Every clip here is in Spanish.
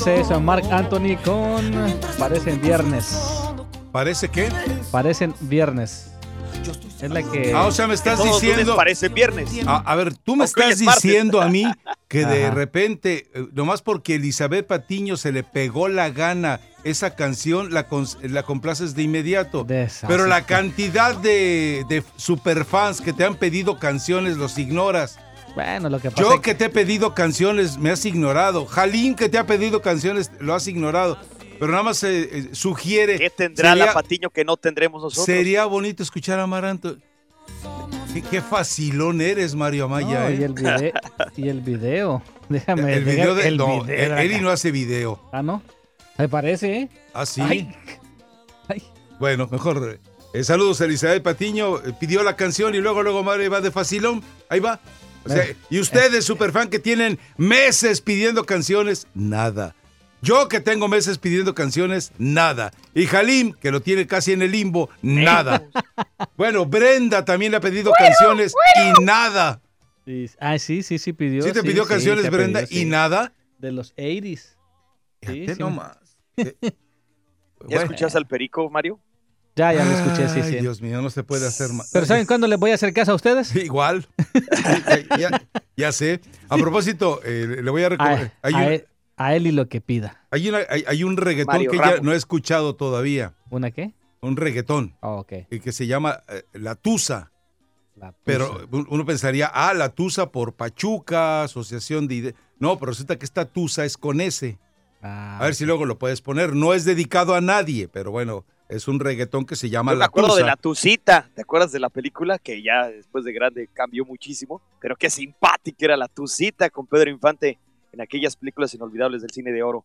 Momento. Sí, ese es Mark Anthony con Parecen Viernes. ¿Parece qué? Parecen Viernes. Es la que. Ah, o sea, me estás diciendo. parece viernes. A, a ver, tú me estás diciendo a mí que de Ajá. repente, eh, nomás porque Elizabeth Patiño se le pegó la gana esa canción, la, complaces de inmediato. Desastre. Pero la cantidad de, de superfans que te han pedido canciones los ignoras. Bueno, lo que pasa. Yo es que te he pedido canciones me has ignorado. Jalín que te ha pedido canciones lo has ignorado. Pero nada más eh, eh, sugiere. ¿Qué tendrá sería- la Patiño que no tendremos nosotros? Sería bonito escuchar a Amaranto. Qué, qué facilón eres, Mario Amaya. No, ¿eh? y, el video, y el video. Déjame El video de. el no, video de acá. no hace video. Ah, ¿no? Me parece, ¿eh? ¿Ah, sí? Ay. Ay. Bueno, mejor. eh, saludos, Elizabeth Patiño. eh, pidió la canción y luego, luego Mario va de facilón. Ahí va. O sea, Eh. y ustedes, superfan, que tienen meses pidiendo canciones, nada. Yo que tengo meses pidiendo canciones, nada. Y Halim, que lo tiene casi en el limbo, nada. Bueno, Brenda también le ha pedido canciones y nada. Sí, Ah, sí, sí, sí pidió. ¿Sí te pidió canciones, te Brenda, y nada? De los 80s. Sí, Fíjate sí. nomás. Eh, ¿Ya bueno. escuchaste al perico, Mario? Ya, ya lo escuché, sí, Ay, sí. Dios mío, no se puede hacer más. Pero ¿saben cuándo les voy a hacer caso a ustedes? Igual. ya, ya- ya sé. A propósito, eh, le voy a A, recordar. A un- él, a él y lo que pida. hay una- hay- hay un reggaetón Mario que ya no he escuchado todavía. ¿Una qué? Un reggaetón Oh, ok. eh, que se llama eh, La Tusa. La Pero uno pensaría, ah, La Tusa por Pachuca, Asociación de... Ide-". No, pero resulta que esta Tusa es con S. Ah, A ver si luego lo puedes poner. No es dedicado a nadie, pero bueno, es un reggaetón que se llama Yo me La acuerdo Tusa. de la Tucita. ¿Te acuerdas de la película? Que ya después de grande cambió muchísimo. Pero qué simpática era la Tucita con Pedro Infante en aquellas películas inolvidables del cine de oro.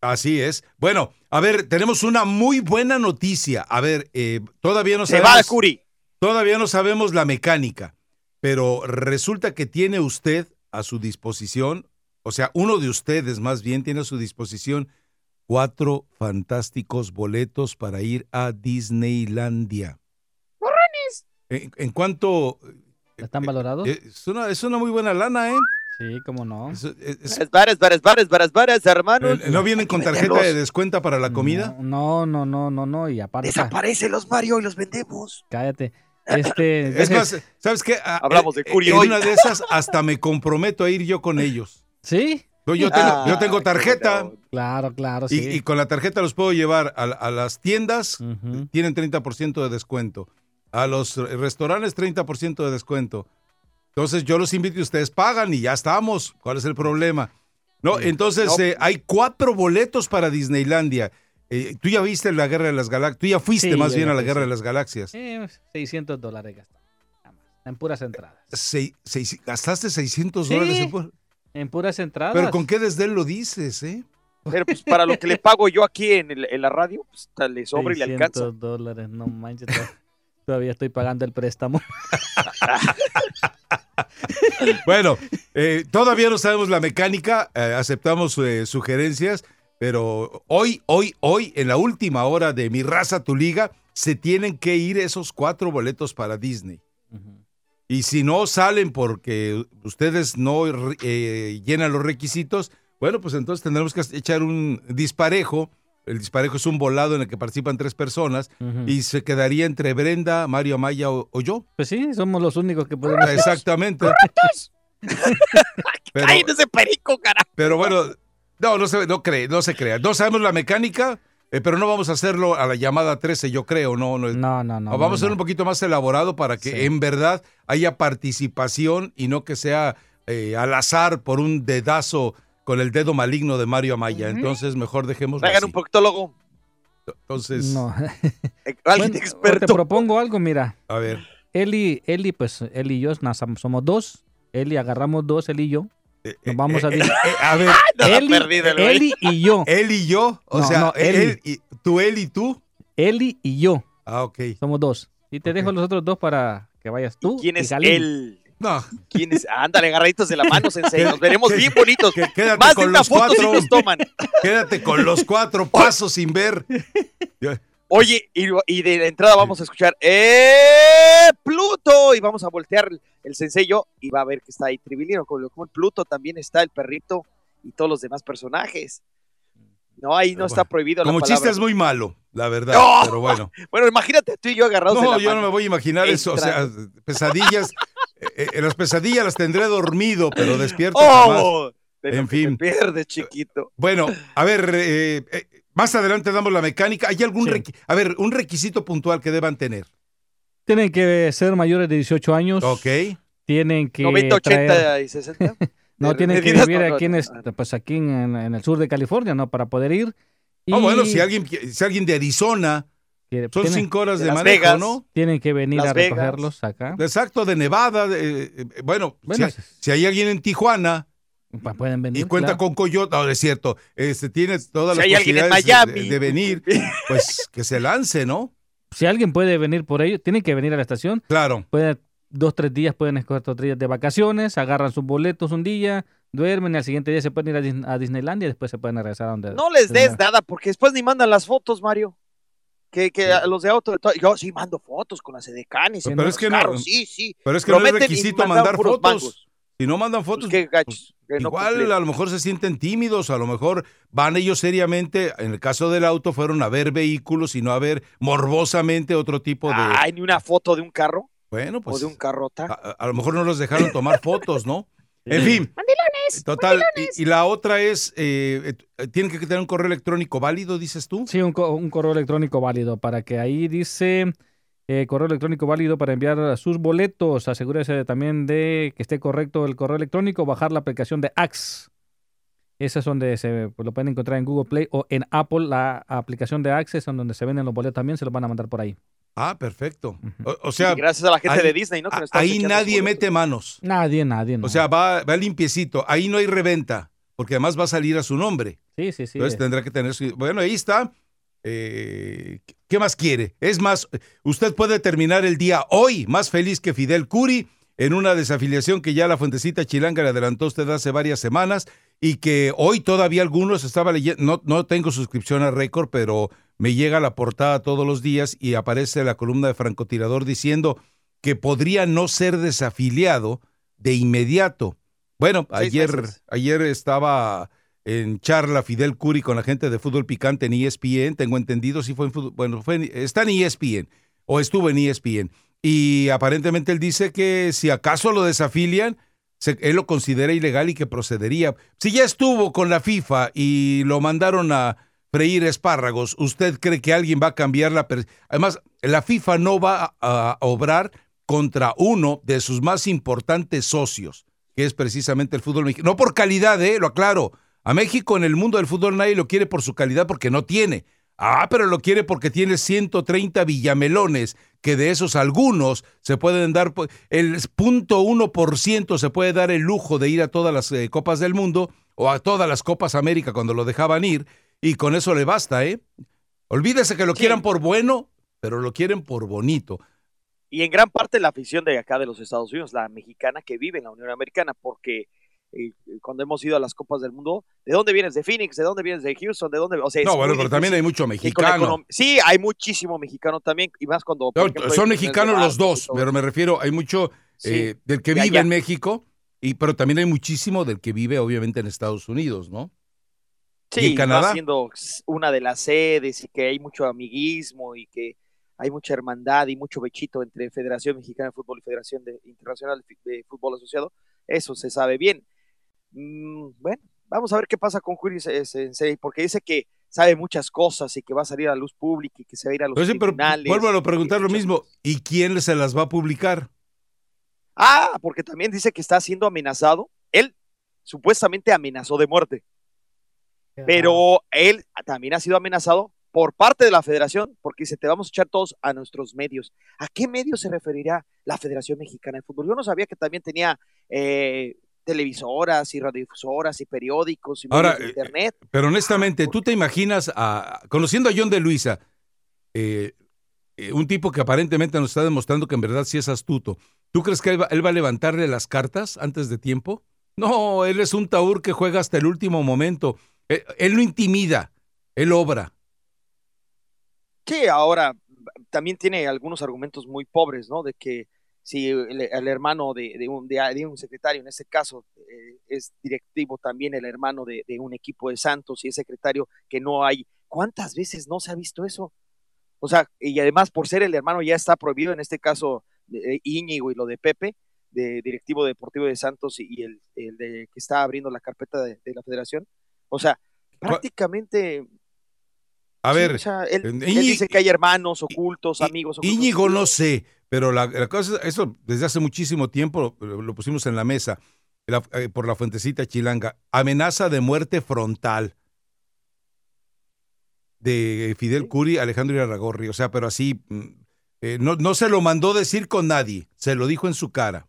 Así es. Bueno, a ver, tenemos una muy buena noticia. A ver, eh, todavía no Se sabemos... va Curi. Todavía no sabemos la mecánica, pero resulta que tiene usted a su disposición, o sea, uno de ustedes más bien tiene a su disposición cuatro fantásticos boletos para ir a Disneylandia. ¿En, en cuánto? ¿Están valorados? Eh, Es una, es una muy buena lana, ¿eh? sí, cómo no. Es- es- es- Es bares, bares, bares, bares, bares, hermanos. eh, ¿No vienen con tarjeta de descuento para la comida? No, no, no, no, no. Y aparte. Desaparecen los Mario y los vendemos. Cállate. Este. Es deje- más, ¿sabes qué? Ah, Hablamos de eh, Curi En una de esas hasta me comprometo a ir yo con ellos. ¿Sí? Yo, yo tengo, Ah, yo tengo qué tarjeta. Claro, claro, sí. y con la tarjeta los puedo llevar a, a las tiendas, Ujú. tienen 30% de descuento. A los restaurantes, 30% de descuento. Entonces yo los invito y ustedes pagan y ya estamos. ¿Cuál es el problema? No, entonces No. eh, hay cuatro boletos para Disneylandia. Eh, Tú ya viste la Guerra de las Galaxias. Tú ya fuiste Sí, más bien a la Guerra de las Galaxias. Eh, 600 dólares más, En puras entradas. Seis- ¿Gastaste 600 Sí. dólares? en pu- En puras entradas. Pero con qué desdén lo dices, ¿eh? Pero pues para lo que le pago yo aquí en, el- en la radio, pues le sobra y le 600 alcanza. dólares, no manches. to- Todavía estoy pagando el préstamo. Bueno, eh, todavía no sabemos la mecánica, eh, aceptamos eh, sugerencias, pero hoy, hoy, hoy, en la última hora de Mi Raza Tu Liga, se tienen que ir esos cuatro boletos para Disney. Y si no salen porque ustedes no eh, llenan los requisitos, bueno, pues entonces tendremos que echar un disparejo. El disparejo es un volado en el que participan tres personas y se quedaría entre Brenda, Mario Amaya o, o yo. Pues sí, somos los únicos que podemos. Exactamente. pero, ¡Ay, ese perico, carajo! pero bueno, no, no se, no, cree, no se crea. No sabemos la mecánica, eh, pero no vamos a hacerlo a la llamada 13, yo creo. No, no, No, no, vamos a no, hacerlo un poquito más elaborado para que Sí. en verdad haya participación y no que sea eh, al azar por un dedazo con el dedo maligno de Mario Amaya. Entonces, mejor dejémoslo Traigan así. un proctólogo, Entonces, No. eh, alguien Bueno, o te experto. propongo algo, mira. a ver. Eli, Eli, pues Eli y yo somos dos. Eli, agarramos dos, él y yo. Eh, Nos vamos a eh, Disney. eh, a ver, Eli, perdido. Eli y yo. él y yo, o No, sea, no, él, Eli. y, tú, él y tú. Eli y yo. Ah, ok. Somos dos. Y te dejo los otros dos para que vayas tú. ¿Quién es Galín. él? No, ¿Quién es? Ándale, agarraditos de la mano, sensei. Nos veremos bien bonitos. que- quédate Más de con una los foto si cuatro. nos toman. Quédate con los cuatro pasos sin ver. Oye, y, y de entrada vamos a escuchar ¡Eh! Pluto. Y vamos a voltear el, yo, y va a ver que está ahí Tribilino. Como, como el Pluto también está el perrito y todos los demás personajes. No, ahí no está prohibido la Como chiste palabra. es muy malo, la verdad. ¡No! Pero bueno. Bueno, imagínate tú y yo agarrados de No, la yo no me voy a imaginar eso. O sea, pesadillas. eh, eh, las pesadillas las tendré dormido, pero despierto jamás. ¡Oh! Lo En fin. te pierdes, chiquito. Bueno, a ver, eh, eh, más adelante damos la mecánica. ¿Hay algún Sí. requi- a ver, un requisito puntual que deban tener? Tienen que ser mayores de 18 años. Ok. Tienen que 90, 80 traer- y 60. no tienen que vivir aquí, en, este- pues aquí en, en el sur de California, ¿no? Para poder ir. Y bueno, si alguien, si alguien de Arizona, son tienen, cinco horas de de, manejo, Vegas. ¿no? tienen que venir Las a Vegas. recogerlos acá. Exacto, de Nevada. de- eh, bueno, Bueno, si, hay, si hay alguien en Tijuana Pueden venir. y cuenta claro. con Coyote, no, es cierto, este, tiene todas Si las posibilidades de- Miami. de, de venir, pues que se lance, ¿no? Si alguien puede venir por ello, tienen que venir a la estación. Claro. Pueden, dos, tres días pueden escoger dos días de vacaciones, agarran sus boletos un día, duermen y al siguiente día se pueden ir a, Dis- a Disneylandia y después se pueden regresar a donde. No les des nada, porque después ni mandan las fotos, Mario. Que, que a los de auto, yo sí mando fotos con las edecanes. Pero es que no- Sí, sí. Pero es que no es requisito mandar fotos. mangos. Si no mandan Pues fotos, qué gachos, que no igual cumplieron. a lo mejor se sienten tímidos, a lo mejor van ellos seriamente, en el caso del auto, fueron a ver vehículos y no a ver morbosamente otro tipo de... Ay, ni una foto de un carro bueno, o pues de un carrota. a, a lo mejor no los dejaron tomar fotos, ¿no? En fin. Total. Y, y la otra es, eh, eh, ¿tienen que tener un correo electrónico válido, dices tú? Sí, un, co- un correo electrónico válido para que ahí dice eh, correo electrónico válido para enviar sus boletos. Asegúrese también de que esté correcto el correo electrónico. Bajar la aplicación de Axe. Esa es donde se pues, lo pueden encontrar en Google Play o en Apple. La aplicación de Axe es en donde se venden los boletos también. Se los van a mandar por ahí. Ah, perfecto. O, o sea, Y gracias a la gente ahí- de Disney, ¿no? Que nos está ahí nadie mete manos. Nadie, nadie. No. O sea, va, va limpiecito. Ahí no hay reventa, porque además va a salir a su nombre. sí, sí, sí. Entonces tendrá que tener su... Bueno, ahí está. Eh, ¿Qué más quiere? Es más, usted puede terminar el día hoy más feliz que Fidel Curi en una desafiliación que ya la Fuentecita Chilanga le adelantó usted hace varias semanas y que hoy todavía algunos estaba leyendo, no, no tengo suscripción a Récord, pero me llega la portada todos los días y aparece la columna de francotirador diciendo que podría no ser desafiliado de inmediato. Bueno, ayer, ayer estaba en charla Fidel Curi con la gente de fútbol picante en ESPN, tengo entendido, si fue en fútbol, bueno, fue en- está en ESPN o estuvo en ESPN. Y aparentemente él dice que si acaso lo desafilian, él lo considera ilegal y que procedería. Si ya estuvo con la FIFA y lo mandaron a freír espárragos, ¿usted cree que alguien va a cambiar la... Además, la FIFA no va a, a obrar contra uno de sus más importantes socios, que es precisamente el fútbol mexicano. No por calidad, ¿eh? lo aclaro. A México en el mundo del fútbol nadie lo quiere por su calidad porque no tiene. Ah, pero lo quiere porque tiene 130 villamelones, que de esos algunos se pueden dar, el 0.1% se puede dar el lujo de ir a todas las eh, Copas del Mundo o a todas las Copas América cuando lo dejaban ir, y con eso le basta, ¿eh? Olvídese que lo quieran por bueno, pero lo quieren por bonito. Y en gran parte la afición de acá de los Estados Unidos, la mexicana que vive en la Unión Americana, porque eh, cuando hemos ido a las Copas del Mundo, ¿de dónde vienes? ¿De Phoenix? ¿De dónde vienes? ¿De Houston? ¿De dónde? O no, bueno, pero también hay mucho mexicano. Sí, hay muchísimo mexicano también, y más cuando... son mexicanos los dos, pero me refiero, hay mucho eh, del que vive en México, y pero también hay muchísimo del que vive obviamente en Estados Unidos, ¿no? Sí, y Canadá. siendo una de las sedes y que hay mucho amiguismo y que hay mucha hermandad y mucho bechito entre Federación Mexicana de Fútbol y Federación Internacional de Fútbol Asociado, eso se sabe bien. Mm, bueno, vamos a ver qué pasa con Julio Sensei, porque dice que sabe muchas cosas y que va a salir a luz pública y que se va a ir a los pues tribunales. vuelvo a preguntar lo mismo, ¿y quién se las va a publicar? Ah, porque también dice que está siendo amenazado. Él supuestamente amenazó de muerte. Pero él también ha sido amenazado por parte de la federación, porque dice, te vamos a echar todos a nuestros medios. ¿A qué medios se referirá la Federación Mexicana de Fútbol? Yo no sabía que también tenía eh, televisoras y radiodifusoras y periódicos y Ahora, de internet. Eh, pero honestamente, ¿tú te imaginas, a, conociendo a John de Luisa, eh, un tipo que aparentemente nos está demostrando que en verdad sí es astuto, ¿tú crees que él va a levantarle las cartas antes de tiempo? No, él es un taur que juega hasta el último momento. Eh, él, no intimida, él obra. Sí, ahora también tiene algunos argumentos muy pobres, ¿no? De que si el, hermano de, un, de, un, secretario, en este caso eh, es directivo también el hermano de, un equipo de Santos y es secretario que no hay, ¿cuántas veces no se ha visto eso? O sea, y además por ser el hermano ya está prohibido, en este caso Íñigo y lo de Pepe, de directivo deportivo de Santos y el, de que está abriendo la carpeta de la federación. O sea, prácticamente... A ver, él, dice que hay hermanos ocultos, amigos ocultos. Íñigo no sé, pero la, cosa, eso desde hace muchísimo tiempo lo, pusimos en la mesa eh, por la fuentecita chilanga. Amenaza de muerte frontal de Fidel Curi, Alejandro Irarragorri. O sea, pero así, mm, eh, no, no se lo mandó decir con nadie, se lo dijo en su cara.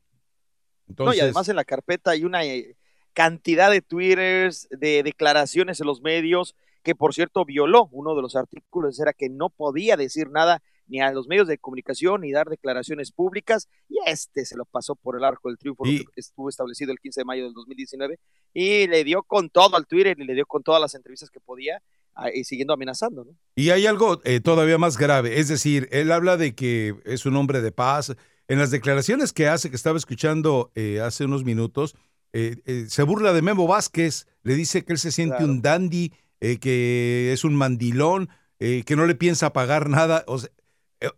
no, y además en la carpeta hay una eh, cantidad de twitters, de declaraciones en los medios, que por cierto violó uno de los artículos, era que no podía decir nada ni a los medios de comunicación ni dar declaraciones públicas, y este se lo pasó por el arco del triunfo, que estuvo establecido el 15 de mayo del 2019, y le dio con todo al Twitter y le dio con todas las entrevistas que podía, ah, y siguiendo amenazando. ¿no? Y hay algo eh, todavía más grave, es decir, él habla de que es un hombre de paz. En las declaraciones que hace, que estaba escuchando eh, hace unos minutos, eh, eh, se burla de Memo Vázquez, le dice que él se siente un dandy, eh, que es un mandilón, que no le piensa pagar nada.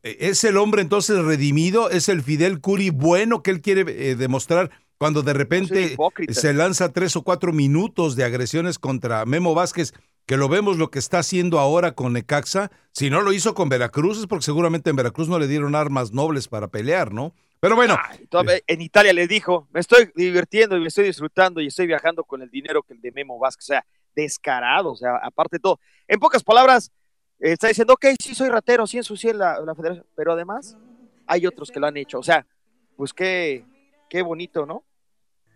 ¿Es el hombre entonces redimido? ¿Es el Fidel Curi bueno que él quiere demostrar cuando de repente se lanza tres o cuatro minutos de agresiones contra Memo Vázquez? que lo vemos lo que está haciendo ahora con Necaxa, si no lo hizo con Veracruz es porque seguramente en Veracruz no le dieron armas nobles para pelear, ¿no? Pero bueno. en Italia le dijo, me estoy divirtiendo y me estoy disfrutando y estoy viajando con el dinero que el de Memo Vázquez. O sea, descarado, o sea, aparte de todo. En pocas palabras, está diciendo, ok, sí soy ratero, sí ensucié la, la federación, pero además hay otros que lo han hecho. O sea, pues qué, qué bonito, ¿no?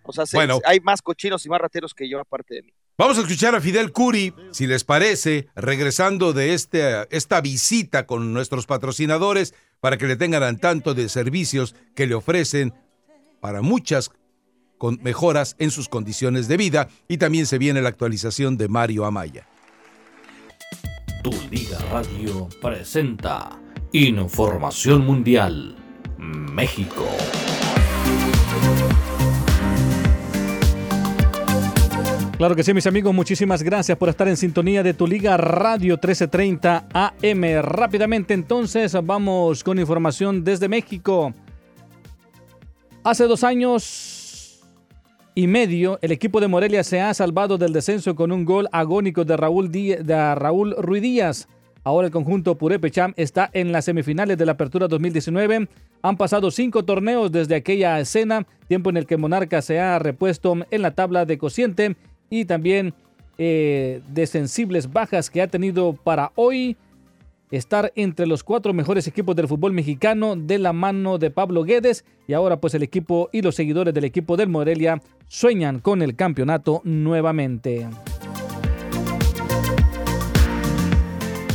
O sea, hay más cochinos y más rateros que yo aparte de mí. Vamos a escuchar a Fidel Curi, si les parece, regresando de este, esta visita con nuestros patrocinadores para que le tengan al tanto de servicios que le ofrecen para muchas con mejoras en sus condiciones de vida y también se viene la actualización de Mario Amaya. Tu Liga Radio presenta Información Mundial México. Claro que sí, mis amigos, muchísimas gracias por estar en sintonía de tu Liga Radio 1330 AM. Rápidamente entonces vamos con información desde México. Hace dos años y medio el equipo de Morelia se ha salvado del descenso con un gol agónico de Raúl, de Raúl Díaz. Ahora el conjunto Purepecham está en las semifinales de la Apertura 2019. Han pasado cinco torneos desde aquella escena, tiempo en el que Monarca se ha repuesto en la tabla de cociente y también eh, de sensibles bajas que ha tenido para hoy estar entre los cuatro mejores equipos del fútbol mexicano de la mano de Pablo Guedes y ahora pues el equipo y los seguidores del equipo del Morelia sueñan con el campeonato nuevamente.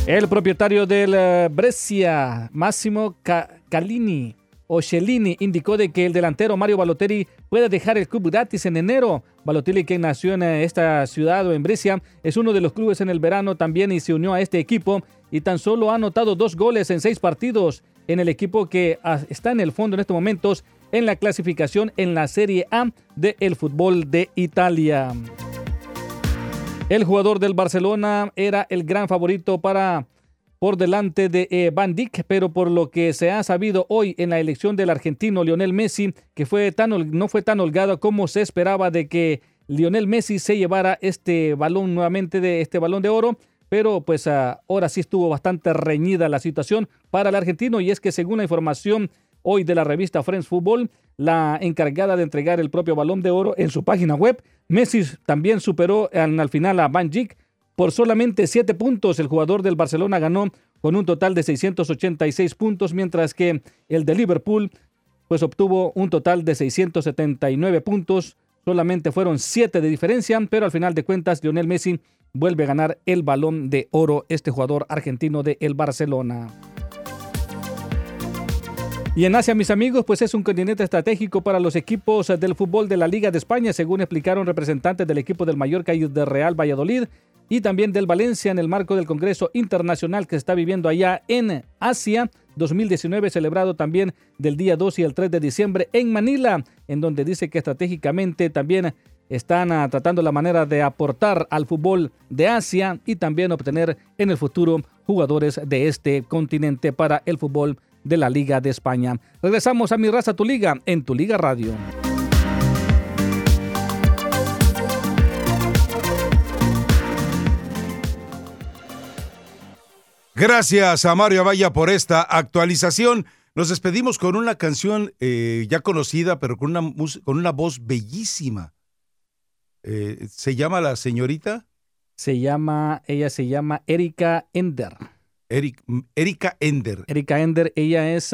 El propietario del eh, Brescia, Massimo Calini, o indicó de que el delantero Mario Balotelli puede dejar el club gratis en enero. Balotelli, que nació en eh, esta ciudad o en Brescia, es uno de los clubes en el verano también y se unió a este equipo y tan solo ha anotado dos goles en seis partidos en el equipo que ah, está en el fondo en estos momentos en la clasificación en la Serie A del fútbol de Italia. El jugador del Barcelona era el gran favorito para por delante de eh, Van Dijk, pero por lo que se ha sabido hoy en la elección del argentino Lionel Messi, que fue tan, no fue tan holgado como se esperaba de que Lionel Messi se llevara este balón nuevamente de este balón de oro, pero pues ah, ahora sí estuvo bastante reñida la situación para el argentino y es que según la información hoy de la revista Friends Football, la encargada de entregar el propio balón de oro en su página web, Messi también superó al, final a Van Dijk por solamente 7 puntos. El jugador del Barcelona ganó con un total de 686 puntos, mientras que el de Liverpool pues obtuvo un total de 679 puntos. Solamente fueron 7 de diferencia, pero al final de cuentas Lionel Messi vuelve a ganar el balón de oro, este jugador argentino de el Barcelona. Y en Asia, mis amigos, pues es un continente estratégico para los equipos del fútbol de la Liga de España, según explicaron representantes del equipo del Mallorca y del Real Valladolid y también del Valencia en el marco del Congreso Internacional que se está viviendo allá en Asia 2019, celebrado también del día 2 y el 3 de diciembre en Manila, en donde dice que estratégicamente también están ah, tratando la manera de aportar al fútbol de Asia y también obtener en el futuro jugadores de este continente para el fútbol de la Liga de España. Regresamos a Mi Raza Tu Liga en Tu Liga Radio. Gracias a Mario Vaya por esta actualización. Nos despedimos con una canción eh, ya conocida, pero con una, con una voz bellísima. Eh, ¿Se llama la señorita? Se llama, ella se llama Erika Ender. Erika Ender. Erika Ender, ella es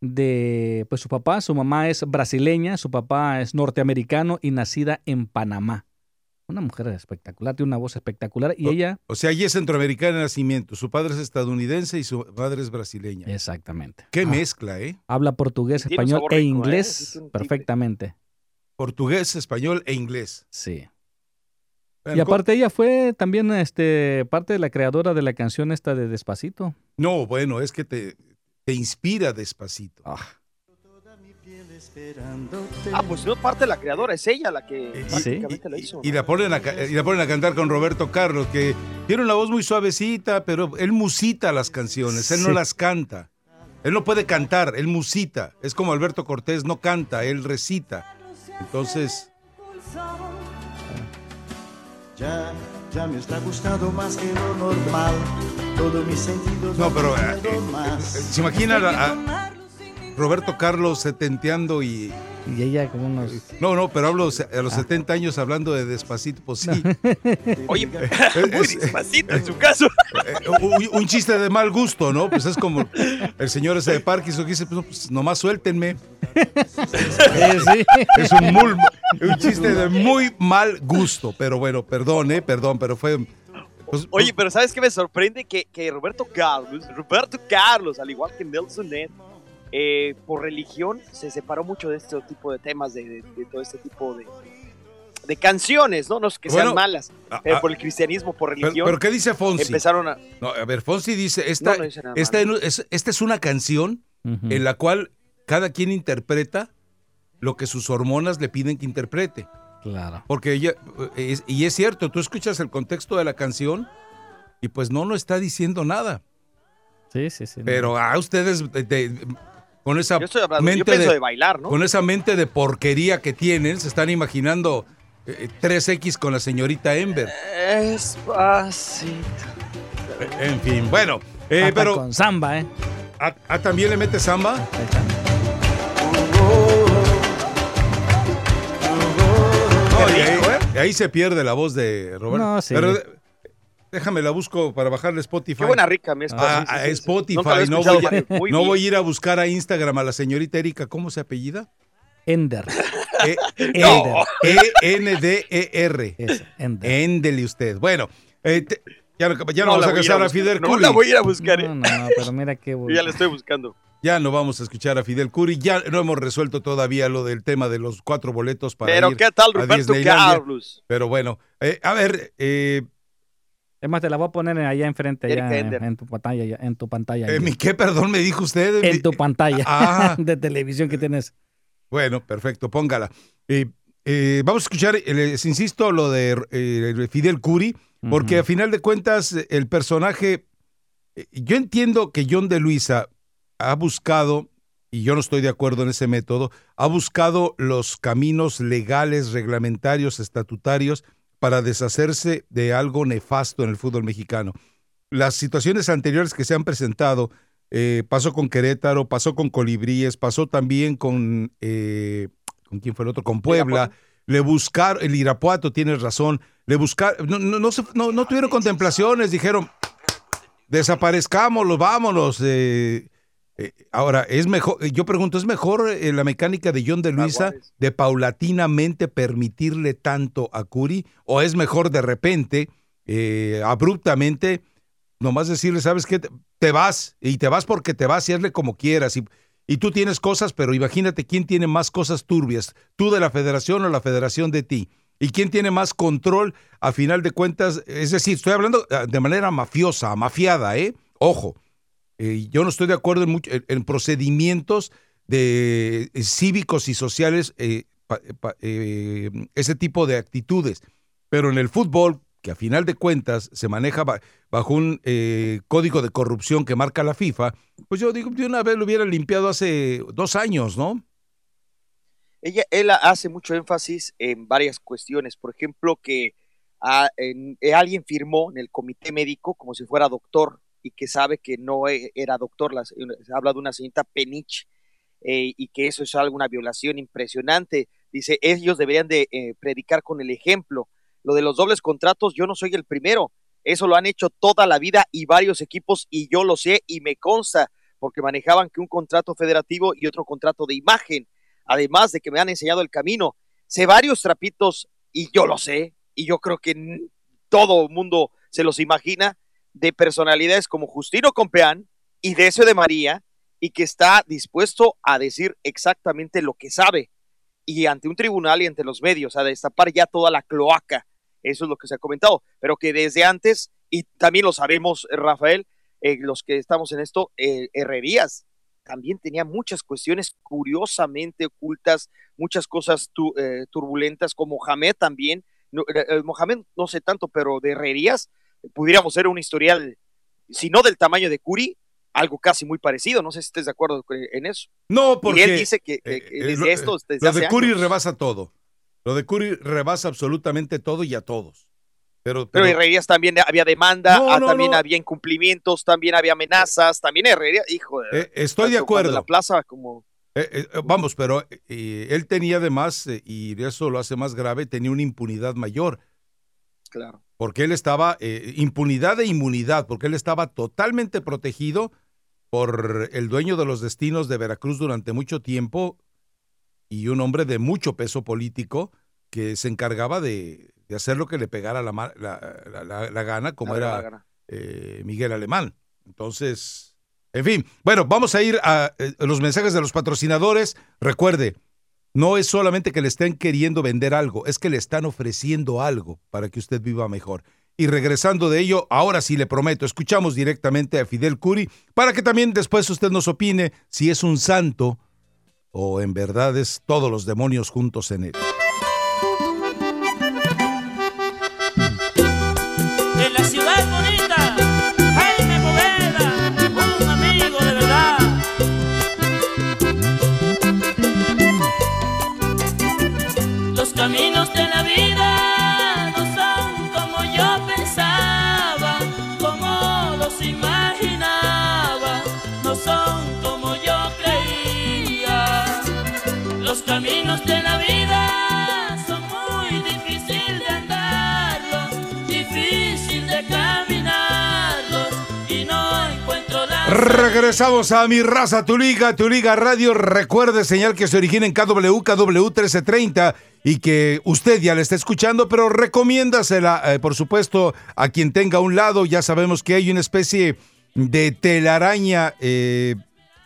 de, pues su papá, su mamá es brasileña, su papá es norteamericano y nacida en Panamá. Una mujer espectacular, tiene una voz espectacular y ella... O sea, ella es centroamericana de nacimiento, su padre es estadounidense y su madre es brasileña. Exactamente. Qué ah, mezcla, ¿eh? Habla portugués, español e ¿eh? inglés perfectamente. Portugués, español e inglés. Sí y aparte ella fue también este, parte de la creadora de la canción esta de Despacito. No, bueno, es que te, te inspira Despacito. Ah. ah pues no parte de la creadora, es ella la que prácticamente la hizo. Y, la ponen a, y la ponen a cantar con Roberto Carlos, que tiene una voz muy suavecita, pero él musita las canciones, él no las canta. Él no puede cantar, él musita. Es como Alberto Cortés, no canta, él recita. Entonces, ya, ya me está gustando más que lo normal. Todo mis sentidos. No, pero eh, eh, se imagina a, Roberto Carlos setenteando y. Y ella como unos. No, no, pero hablo a los 70 ah. años hablando de despacito, pues sí. Oye, muy despacito en su caso. Eh, un, chiste de mal gusto, ¿no? Pues es como el señor ese de Parkinson que dice, pues, pues nomás suéltenme. Sí, Es un, un chiste de muy mal gusto, pero bueno, perdón, ¿eh? Perdón, pero fue. Pues, Oye, pero ¿sabes qué me sorprende? Que, que Roberto Carlos, Roberto Carlos, al igual que Nelson Ned, eh, por religión se separó mucho de este tipo de temas, de, todo este tipo de, de canciones, ¿no? No es que sean malas, pero por el cristianismo, por religión. Pero, ¿qué dice Fonsi? Empezaron a. No, a ver, Fonsi dice: esta, esta, es, esta es una canción en la cual cada quien interpreta lo que sus hormonas le piden que interprete. Claro. Porque ella, y es cierto, tú escuchas el contexto de la canción y pues no, no está diciendo nada. Sí, sí, sí. Pero a ustedes, con esa mente de, bailar, ¿no? Con esa mente de porquería que tienen, se están imaginando 3X eh, con la señorita Ember. Espacito. En fin, bueno, eh, pero con samba, ¿eh? ¿A, también le mete samba? ahí, se pierde la voz de Roberto. No, sí. Pero Déjame la busco para bajarle Spotify. Qué buena rica mezcla. Ah, sí, sí, a sí, sí. Spotify. No voy, a, no voy a ir a buscar a Instagram a la señorita Erika. ¿Cómo se apellida? Ender. E- Ender. E-N-D-E-R. Es Ender. Éndele usted. Bueno, eh, te- ya, no- ya no, No vamos a casar a. Fidel No Curi. la voy a ir a buscar. eh. No, no, no, pero mira qué Yo ya la estoy buscando. Ya no vamos a escuchar a Fidel Curi. Ya no hemos resuelto todavía lo del tema de los cuatro boletos para Pero ir ¿qué tal, a Roberto Disneylandia. Carlos? Pero bueno, eh, a ver, eh, Es más, te la voy a poner allá enfrente, allá en, tu pantalla. ya- En tu pantalla. eh. ¿mi qué perdón me dijo usted? en tu pantalla Ah. de televisión que tienes. Bueno, perfecto, póngala. Eh, eh, vamos a escuchar, eh, les insisto, lo de eh, Fidel Curi, porque Ujú. a final de cuentas eh, el personaje, eh, yo entiendo que John de Luisa ha buscado, y yo no estoy de acuerdo en ese método, ha buscado los caminos legales, reglamentarios, estatutarios para deshacerse de algo nefasto en el fútbol mexicano. Las situaciones anteriores que se han presentado, eh, pasó con Querétaro, pasó con Colibríes, pasó también con, eh, ¿con quién fue el otro? Con Puebla. Le buscaron, el Irapuato, tienes razón, le buscaron, no, no, no, se- no- no tuvieron contemplaciones, dijeron, desaparezcámoslos, vámonos. eh, eh, ahora, es mejor, yo pregunto, ¿es mejor eh, la mecánica de John de Luisa de paulatinamente permitirle tanto a Curi? ¿O es mejor de repente, eh, abruptamente, nomás decirle, ¿sabes qué? Te, vas, y te vas porque te vas y hazle como quieras. Y, y tú tienes cosas, pero imagínate quién tiene más cosas turbias, tú de la federación o la federación de ti. ¿Y quién tiene más control a final de cuentas? Es decir, estoy hablando eh, de manera mafiosa, mafiada, ¿eh? Ojo, eh, yo no estoy de acuerdo en, mucho- en- en procedimientos de eh, cívicos y sociales, eh, ese tipo de actitudes. Pero en el fútbol, que a final de cuentas se maneja ba- bajo un código de corrupción que marca la FIFA, pues yo digo, de una vez lo hubiera limpiado hace dos años, ¿no? Ella, él hace mucho énfasis en varias cuestiones. Por ejemplo, que ah, en- alguien firmó en el comité médico como si fuera doctor y que sabe que no e- era doctor. La se- se habla de una señorita Penich eh, y que eso es alguna violación impresionante. Dice, ellos deberían de eh, predicar con el ejemplo. Lo de los dobles contratos, yo no soy el primero. Eso lo han hecho toda la vida y varios equipos y yo lo sé y me consta porque manejaban que un contrato federativo y otro contrato de imagen además de que me han enseñado el camino. Sé varios trapitos y yo lo sé, y yo creo que todo mundo se los imagina, de personalidades como Justino Compeán y Decio de María, y que está dispuesto a decir exactamente lo que sabe, y ante un tribunal y ante los medios, a destapar ya toda la cloaca. Eso es lo que se ha comentado, pero que desde antes, y también lo sabemos, Rafael, eh, los que estamos en esto, eh, Herrerías también tenía muchas cuestiones curiosamente ocultas, muchas cosas eh, turbulentas, como Mohamed también. No, eh, Mohamed no sé tanto, pero de herrerías pudiéramos ser un historial, si no del tamaño de Curi, algo casi muy parecido. No sé si estés de acuerdo en eso. No, porque... y él dice que, que- eh, que eh, desde esto, desde Lo hace de años. rebasa todo. Lo de Curry rebasa absolutamente todo y a todos. Pero, Pero pero- Herrerías también había demanda, No, ah, no, también no. había incumplimientos, también había amenazas, también Herrerías, hijo de... eh, estoy de acuerdo. La plaza como... Eh, eh, eh, vamos, pero eh, él tenía además, eh, y eso lo hace más grave, tenía una impunidad mayor. Claro. Porque él estaba, eh, impunidad e inmunidad, porque él estaba totalmente protegido por el dueño de los destinos de Veracruz durante mucho tiempo y un hombre de mucho peso político que se encargaba de, de hacer lo que le pegara la, ma- la- la- la- la gana, como era gana. eh, Miguel Alemán. Entonces, en fin, bueno, vamos a ir a, eh, los mensajes de los patrocinadores. Recuerde, no es solamente que le estén queriendo vender algo, es que le están ofreciendo algo para que usted viva mejor. Y regresando de ello, ahora sí le prometo, escuchamos directamente a Fidel Curi para que también después usted nos opine si es un santo o en verdad es todos los demonios juntos en él. Caminos de la vida Regresamos a mi raza, tu liga, tu liga radio. Recuerde, señal que se origina en KW, KW 1330 y que usted ya la está escuchando, pero recomiéndasela, eh, por supuesto, a quien tenga un lado. Ya sabemos que hay una especie de telaraña eh,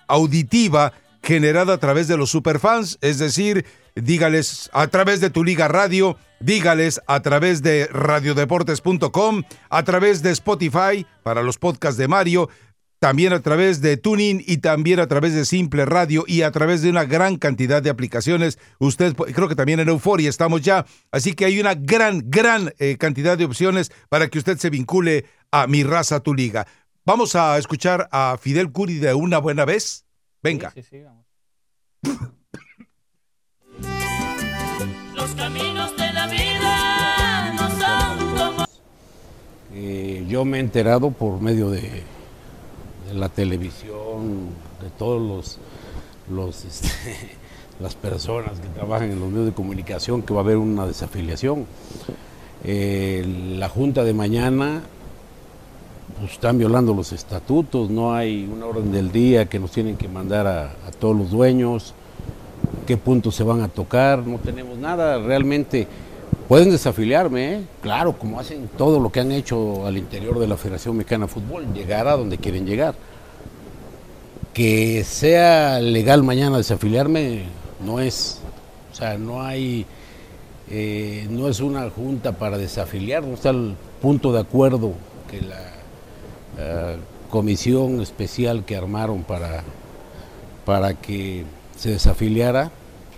auditiva generada a través de los superfans, es decir, dígales a través de tu liga radio, dígales a través de radiodeportes.com, a través de Spotify para los podcasts de Mario, también a través de Tuning y también a través de Simple Radio y a través de una gran cantidad de aplicaciones. Usted, creo que también en Euforia estamos ya. Así que hay una gran, gran eh, cantidad de opciones para que usted se vincule a Mi Raza, Tu Liga. Vamos a escuchar a Fidel Curi de una buena vez. Venga. Sí, sí, vamos. Los caminos de la vida no son como Eh, yo me he enterado por medio de, de la televisión, de todos los, los, este, las personas que trabajan en los medios de comunicación que va a haber una desafiliación. Eh, la junta de mañana pues, están violando los estatutos, no hay una orden del día que nos tienen que mandar a, a todos los dueños, qué puntos se van a tocar, no tenemos nada realmente. Pueden desafiliarme, ¿eh? claro, como hacen todo lo que han hecho al interior de la Federación Mexicana de Fútbol, llegar a donde quieren llegar. Que sea legal mañana desafiliarme, no es. O sea, no hay. eh, no es una junta para desafiliar, no está el punto de acuerdo que la eh, comisión especial que armaron para, para que se desafiliara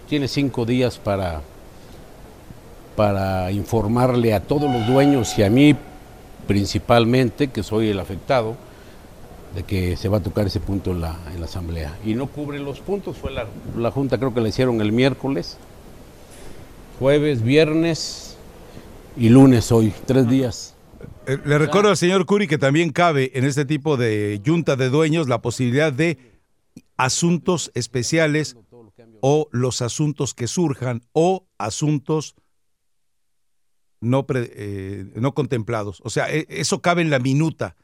tiene cinco días para para informarle a todos los dueños y a mí principalmente, que soy el afectado, de que se va a tocar ese punto en la, en la asamblea. Y no cubre los puntos, fue la, la junta creo que la hicieron el miércoles, jueves, viernes y lunes hoy, tres días. Eh, Le recuerdo al señor Curi que también cabe en este tipo de junta de dueños la posibilidad de asuntos especiales o los asuntos que surjan o asuntos no, pre- eh, no contemplados. O sea, e- eso cabe en la minuta.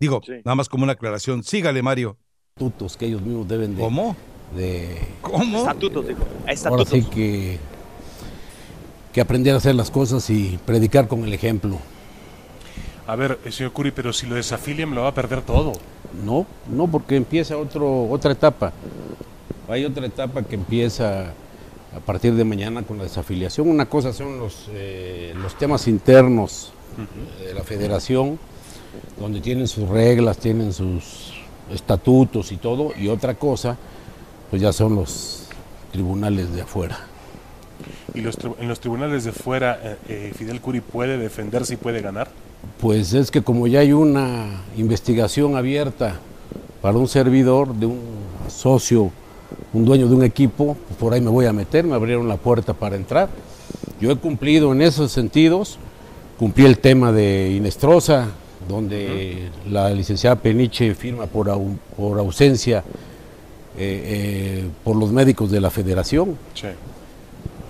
Digo, Sí. nada más como una aclaración. Sígale, Mario. Estatutos que ellos mismos deben de... ¿Cómo? de ¿Cómo? Estatutos, digo. ahora Estatutos. sí que, que aprender a hacer las cosas y predicar con el ejemplo. A ver, eh, señor Curi, pero si lo desafilian, me lo va a perder todo. No, no, porque empieza otro, otra etapa. Hay otra etapa que empieza a partir de mañana con la desafiliación. Una cosa son los, eh, los temas internos de la federación, donde tienen sus reglas, tienen sus estatutos y todo, y otra cosa, pues ya son los tribunales de afuera. ¿Y los en los tribunales de fuera, eh, eh, Fidel Curi puede defenderse y puede ganar? Pues es que como ya hay una investigación abierta para un servidor de un socio, un dueño de un equipo, pues por ahí me voy a meter, me abrieron la puerta para entrar. Yo he cumplido en esos sentidos, cumplí el tema de Inestrosa, donde la licenciada Peniche firma por, au- por ausencia eh, eh, por los médicos de la federación Sí.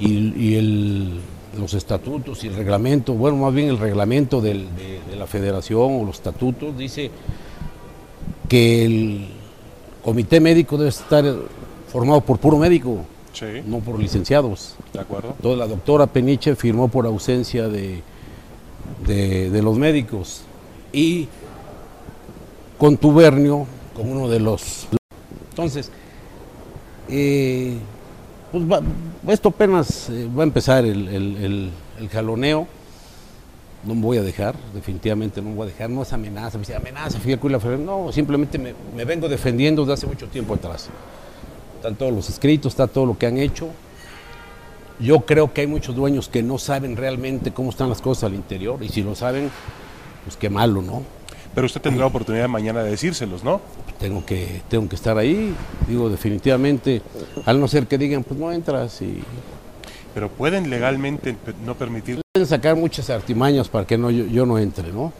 y, y el- los estatutos y el reglamento, bueno, más bien el reglamento del- de, de la federación o los estatutos dice que el comité médico debe estar formado por puro médico, Sí, no por licenciados. de acuerdo. Entonces la doctora Peniche firmó por ausencia de, de, de los médicos y contubernio con uno de los... Entonces, eh, pues va- esto apenas eh, va a empezar el, el- el- el jaloneo. No me voy a dejar, definitivamente no me voy a dejar. No es amenaza, me dice, amenaza, Cuila Ferrer". No, simplemente me, me vengo defendiendo desde hace mucho tiempo atrás. Están todos los escritos, está todo lo que han hecho. Yo creo que hay muchos dueños que no saben realmente cómo están las cosas al interior y si lo saben, pues qué malo, ¿no? Pero usted tendrá oportunidad mañana de decírselos, ¿no? Tengo que, tengo que estar ahí, digo definitivamente, al no ser que digan, pues no entras y Pero pueden legalmente no permitir. pueden sacar muchas artimañas para que no, yo, yo no entre, ¿no?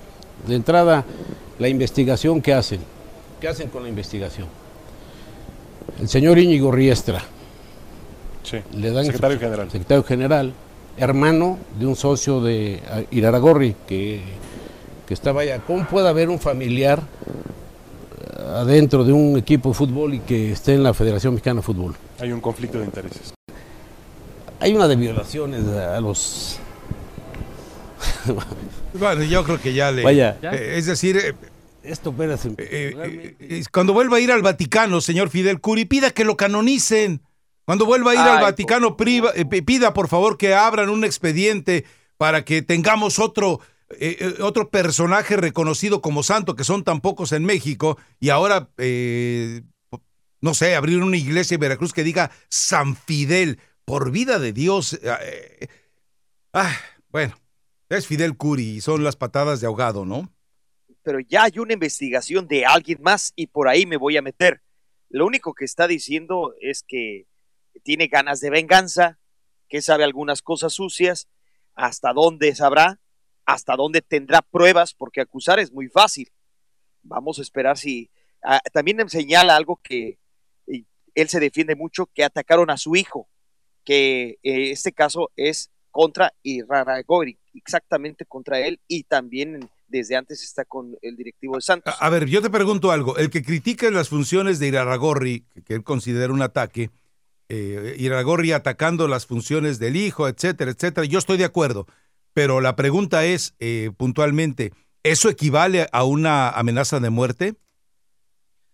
De entrada, la investigación que hacen, ¿qué hacen con la investigación? El señor Íñigo Riestra, Sí. le dan Secretario general. secretario general, hermano de un socio de ah, Iraragorri, que, que estaba allá. ¿Cómo puede haber un familiar adentro de un equipo de fútbol y que esté en la Federación Mexicana de Fútbol. Hay un conflicto de intereses. Hay una de violaciones a los... Bueno, yo creo que ya le... Vaya. eh, es decir, eh, Esto, espérate. eh, eh, cuando vuelva a ir al Vaticano, señor Fidel Curi, pida que lo canonicen. Cuando vuelva a ir al Vaticano, priva- eh, pida por favor que abran un expediente para que tengamos otro, eh, eh, otro personaje reconocido como santo, que son tan pocos en México, y ahora, eh, no sé, abrir una iglesia en Veracruz que diga San Fidel, por vida de Dios. eh, eh, ah, bueno, es Fidel Curi y son las patadas de ahogado, ¿no? Pero ya hay una investigación de alguien más y por ahí me voy a meter. Lo único que está diciendo es que tiene ganas de venganza, que sabe algunas cosas sucias, hasta dónde sabrá, hasta dónde tendrá pruebas, porque acusar es muy fácil. Vamos a esperar si... ah, también señala algo que él se defiende mucho, que atacaron a su hijo, que eh, este caso es contra Iraragorri, exactamente contra él, y también desde antes está con el directivo de Santos. A, a ver, yo te pregunto algo. El que critica las funciones de Iraragorri, que, que él considera un ataque, eh, Iraragorri atacando las funciones del hijo, etcétera, etcétera, yo estoy de acuerdo. Pero la pregunta es, eh, puntualmente, ¿eso equivale a una amenaza de muerte?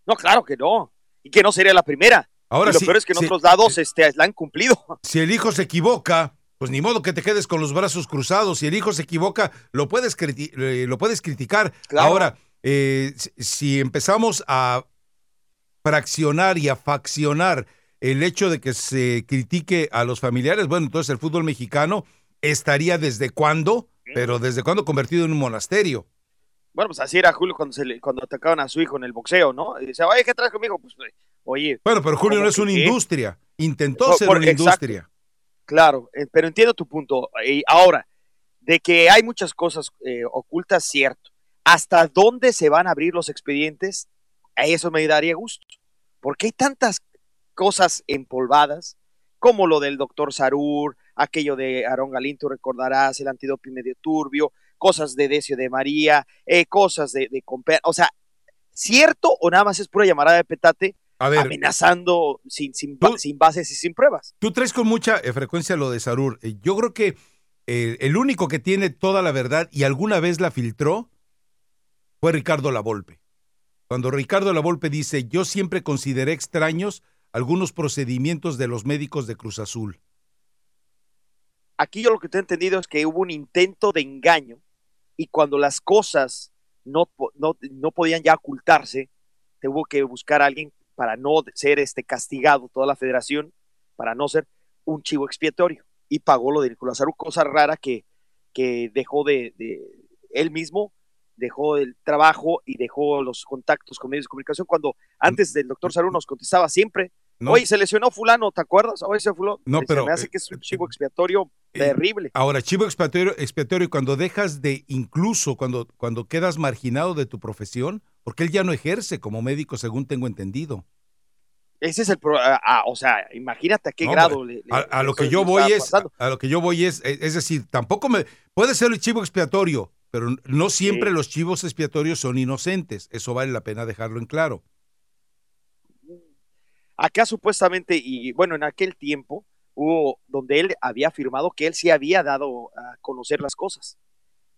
No, claro que no. Y que no sería la primera. Ahora y lo sí, peor es que en sí. otros lados este, la han cumplido. Si el hijo se equivoca, pues ni modo que te quedes con los brazos cruzados. Si el hijo se equivoca, lo puedes, criti- eh, lo puedes criticar. Claro. Ahora, eh, si- empezamos a fraccionar y a faccionar el hecho de que se critique a los familiares, bueno, entonces el fútbol mexicano estaría desde cuándo, pero desde cuándo convertido en un monasterio. Bueno, pues así era Julio cuando, se le, cuando atacaban a su hijo en el boxeo, ¿no? Y decía, oye, ¿qué traes conmigo? Pues, oye. Bueno, pero Julio ¿cómo no es una qué? industria. Intentó Por- ser por- una exacto. industria. Claro, eh, pero entiendo tu punto. Y ahora, de que hay muchas cosas eh, ocultas, cierto. ¿Hasta dónde se van a abrir los expedientes? A eso me daría gusto. Porque hay tantas cosas empolvadas, como lo del doctor Sarur, aquello de Aarón Galín, tú recordarás, el antidoping medio turbio, cosas de Decio de María, eh, cosas de, de O sea, ¿cierto o nada más es pura llamarada de petate A ver, amenazando sin, sin, Tú- sin bases y sin pruebas? Tú traes con mucha eh, frecuencia lo de Sarur. Eh, Yo creo que eh, el único que tiene toda la verdad y alguna vez la filtró fue Ricardo Lavolpe. Cuando Ricardo Lavolpe dice, yo siempre consideré extraños algunos procedimientos de los médicos de Cruz Azul. aquí yo lo que te he entendido es que hubo un intento de engaño y cuando las cosas no, no, no podían ya ocultarse, tuvo que buscar a alguien para no ser este castigado, toda la federación, para no ser un chivo expiatorio. Y pagó lo de Nicolás Aru, cosa rara que, que dejó de, de él mismo, dejó el trabajo y dejó los contactos con medios de comunicación, cuando antes del doctor Saru nos contestaba siempre, No, oye, se lesionó fulano, ¿te acuerdas? Oye, se fulano. No, Se pero, me hace eh, que es un chivo expiatorio eh, terrible. Ahora, chivo expiatorio, expiatorio, cuando dejas de, incluso cuando, cuando quedas marginado de tu profesión, porque él ya no ejerce como médico, según tengo entendido. Ese es el pro- ah, ah, o sea, imagínate a qué No, grado le- a, a lo que yo voy es a, a lo que yo voy es es es decir tampoco me puede ser el chivo expiatorio pero no siempre Sí. los chivos expiatorios son inocentes eso vale la pena dejarlo en claro Acá supuestamente, y bueno, en aquel tiempo hubo donde él había afirmado que él sí había dado a conocer las cosas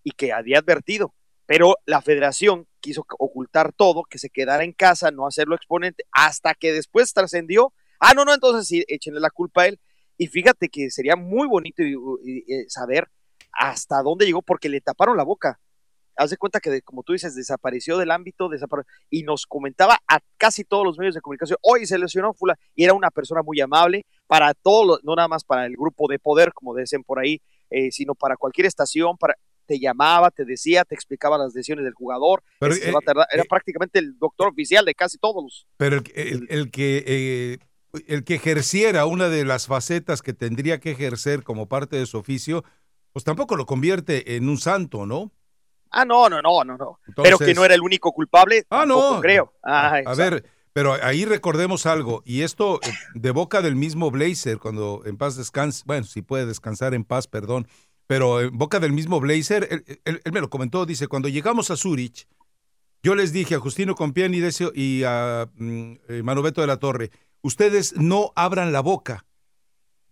y que había advertido, pero la federación quiso ocultar todo, que se quedara en casa, no hacerlo exponente, hasta que después trascendió. Ah, no, no, entonces sí, échenle la culpa a él. Y fíjate que sería muy bonito y- y saber hasta dónde llegó, porque le taparon la boca. Haz de cuenta que, de- como tú dices, desapareció del ámbito, desapareció, y nos comentaba a casi todos los medios de comunicación, hoy se lesionó Fula, y era una persona muy amable para todos, no nada más para el grupo de poder, como dicen por ahí, eh, sino para cualquier estación, para te llamaba, te decía, te explicaba las lesiones del jugador, Pero, este, eh, va a tardar- era eh, prácticamente el doctor oficial de casi todos pero el, el- el que eh, el que ejerciera una de las facetas que tendría que ejercer como parte de su oficio pues tampoco lo convierte en un santo no Ah, no, no, no, no, no. pero que no era el único culpable, Ah, no. creo. Ah, A ver, pero ahí recordemos algo, y esto de boca del mismo Blazer, cuando en paz descanse, bueno, si puede descansar en paz, perdón, pero en boca del mismo Blazer, él, él- él me lo comentó, dice, cuando llegamos a Zurich, Yo les dije a Justino Decio y a mm, eh, Manoveto de la Torre, ustedes no abran la boca.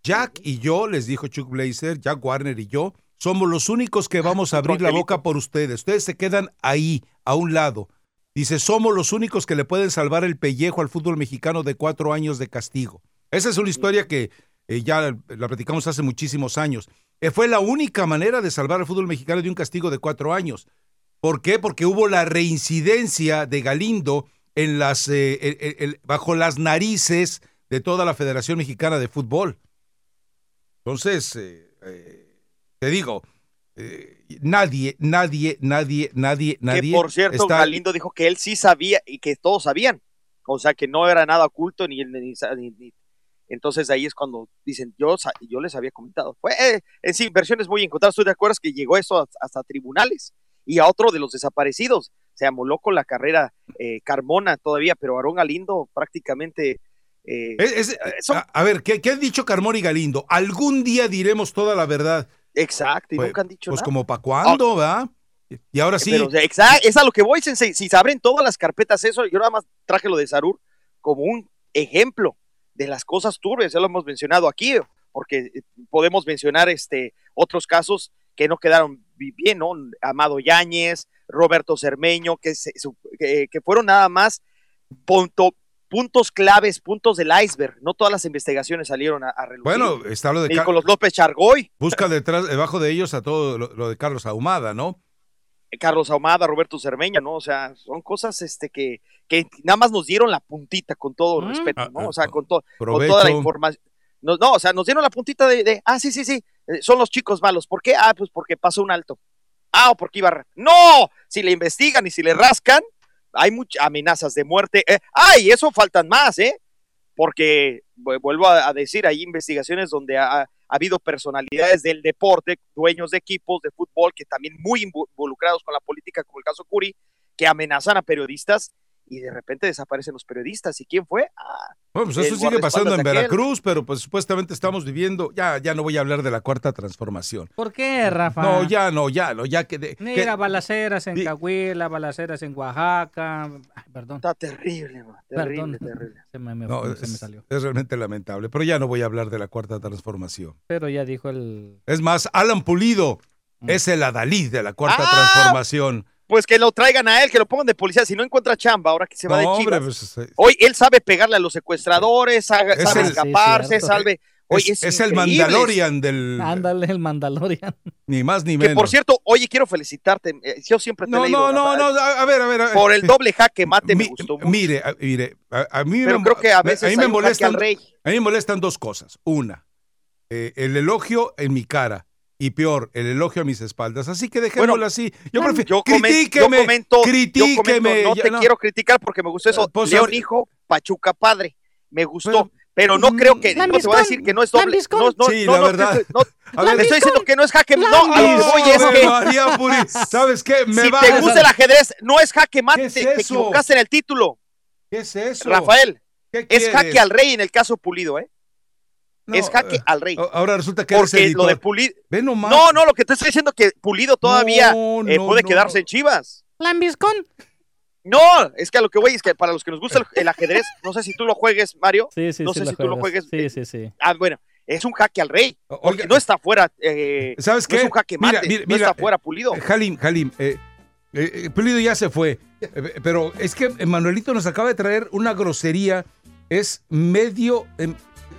Jack y yo, les dijo Chuck Blazer, Jack Warner y yo, somos los únicos que vamos a abrir la boca por ustedes. Ustedes se quedan ahí, a un lado. Dice, somos los únicos que le pueden salvar el pellejo al fútbol mexicano de cuatro años de castigo. Esa es una historia que eh, ya la platicamos hace muchísimos años. Eh, fue la única manera de salvar al fútbol mexicano de un castigo de cuatro años. ¿Por qué? Porque hubo la reincidencia de Galindo en las, eh, el- el- el- bajo las narices de toda la Federación Mexicana de Fútbol. Entonces, eh, eh, te digo, eh, nadie, nadie, nadie, nadie, nadie. que por cierto, está- Galindo dijo que él sí sabía y que todos sabían. O sea, que no era nada oculto ni, ni- ni- ni- entonces ahí es cuando dicen, yo, yo les había comentado. Fue eh, en sí, versiones muy encontradas. ¿Tú te acuerdas que llegó eso hasta, hasta tribunales? Y a otro de los desaparecidos. Se amoló con la carrera eh, Carmona todavía, pero Aarón Galindo prácticamente... eh, Es- es- eso- a, a ver, ¿qué, qué han dicho Carmón y Galindo? Algún día diremos toda la verdad. exacto, y Pues, nunca han dicho pues nada. como para cuándo, ¿verdad? Y ahora sí, Pero, es a lo que voy, Sensei. Si se abren todas las carpetas, eso, yo nada más traje lo de Sarur como un ejemplo de las cosas turbias, ya lo hemos mencionado aquí, porque eh, podemos mencionar este, otros casos que no quedaron bi- bien, ¿no? Amado Yáñez, Roberto Cermeño, que, se- su- que, que fueron nada más punto- puntos claves, puntos del iceberg. No todas las investigaciones salieron a, a relucir. bueno, está lo de Y Car- con los López Chargoy, busca detrás, debajo de ellos a todo lo, lo de Carlos Ahumada, ¿no? Carlos Ahumada, Roberto Cermeño, ¿no? O sea, son cosas este que, que nada más nos dieron la puntita con todo Mm. respeto, Ah, ¿no? ah, O sea, con, to- con toda la información. No, no, o sea, nos dieron la puntita de, de, ah, sí, sí, sí, eh, son los chicos malos. ¿Por qué? Ah, pues porque pasó un alto. Ah, o porque iba a... No, si le investigan y si le rascan, hay muchas amenazas de muerte. Eh, ay, eso faltan más, ¿eh? Porque, vu- vuelvo a, decir, hay investigaciones donde ha, ha habido personalidades del deporte, dueños de equipos de fútbol, que también muy involucrados con la política, como el caso Curi, que amenazan a periodistas y de repente desaparecen los periodistas. ¿Y quién fue? Ah, Bueno, pues eso sigue pasando en. Veracruz, pero pues supuestamente estamos viviendo, ya, ya no voy a hablar de la cuarta transformación. ¿Por qué, Rafa? No, ya no, ya no, ya que... de- que- Mira, balaceras en Cahuila, balaceras en Oaxaca. Ay, perdón. está terrible, man, terrible, Perdón. terrible. Se me, me- no, se me es, salió. es realmente lamentable, pero ya no voy a hablar de la cuarta transformación. Pero ya dijo el. Es más, Alan Pulido Mm. es el adalid de la cuarta ¡Ah! transformación. Pues que lo traigan a él, que lo pongan de policía. Si no encuentra chamba, ahora que se va No, de hombre, Chivas. pues, eh, Hoy él sabe pegarle a los secuestradores, sabe, Es sabe el- escaparse, Sí, sabe. Oye, es, es, es el. Mandalorian del... Ándale, el Mandalorian. Ni más ni Que menos. por cierto, oye, quiero felicitarte. eh, Yo siempre te he no, leído, no, no, no, a ver, a ver. a ver. Por el doble jaque mate me Mi- gustó mucho. Mire, a- mire, a, a mí pero me, creo que a me- veces mí hay me un jaque molestan, al rey. a mí me molestan dos cosas. Una, eh, el elogio en mi cara. Y peor, el elogio a mis espaldas. Así que dejémoslo Bueno, así. Yo Yo, prefiero. yo Critíqueme. comento, yo critíqueme. comento, no ya te no. quiero criticar porque me gustó eso. Pues, León hijo, Pachuca padre. Me gustó. Pero- Pero, no Mm, creo que. No te voy a decir que no es doble. No, no, Sí, no, la no, verdad. te- no, ver, te estoy diciendo que no es jaque mate. No, voy es a ver, que. María Puri, ¿sabes qué? Me si va te gusta el ajedrez, no es jaque mate. ¿Qué es te equivocaste en el título. ¿Qué es eso? Rafael, ¿Qué es jaque al rey en el caso Pulido, ¿eh? No, es jaque eh, al rey. Ahora resulta que eres Porque lo de. Pulido. Ve nomás. No, no, lo que te estoy diciendo es que Pulido todavía No, eh, no, puede no. quedarse en Chivas. Lambiscón. No, es que a lo que voy es que para los que nos gusta el, el ajedrez, no sé si tú lo juegues, Mario. Sí, sí, No sí. sé si tú lo juegues. Sí, sí, sí. Ah, bueno, es un jaque al rey. Porque Oiga, no está fuera. Eh, ¿Sabes no qué? es un jaque Mira, mate. mira, no mira, está fuera Pulido. Eh, Halim, Halim, eh, eh, eh, Pulido ya se fue, Eh, pero es que Manuelito nos acaba de traer una grosería, es medio, em,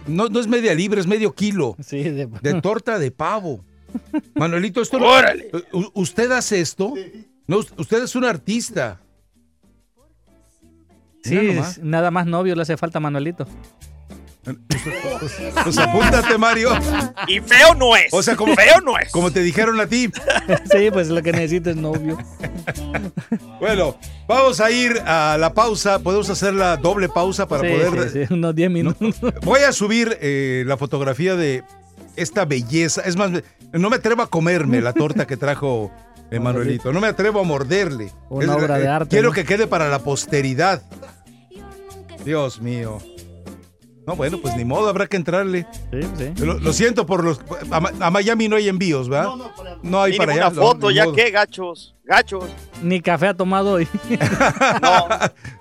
no, no es media libra, es medio kilo Sí, de- de torta de pavo. Manuelito, esto no- Órale. eh, ¿Usted hace esto? No, us- usted es un artista. sí, nada más novio le hace falta a Manuelito. Pues apúntate, Mario. Y feo no es. O sea, como- feo no es. Como te dijeron a ti. Sí, pues lo que necesita es novio. Bueno, vamos a ir a la pausa. Podemos hacer la doble pausa para Sí, poder sí, sí, unos 10 minutos. Voy a subir eh, la fotografía de esta belleza. Es más, no me atrevo a comerme la torta que trajo eh, Manuelito. No me atrevo a morderle. Una obra de arte, Quiero ¿no? que quede para la posteridad. Dios mío. No, bueno, pues ni modo, habrá que entrarle. Sí, sí. Lo, lo siento por los... A, Miami no hay envíos, ¿verdad? No, hay Mínimo para allá. una no, foto, ya que gachos, gachos. Ni café ha tomado hoy. No,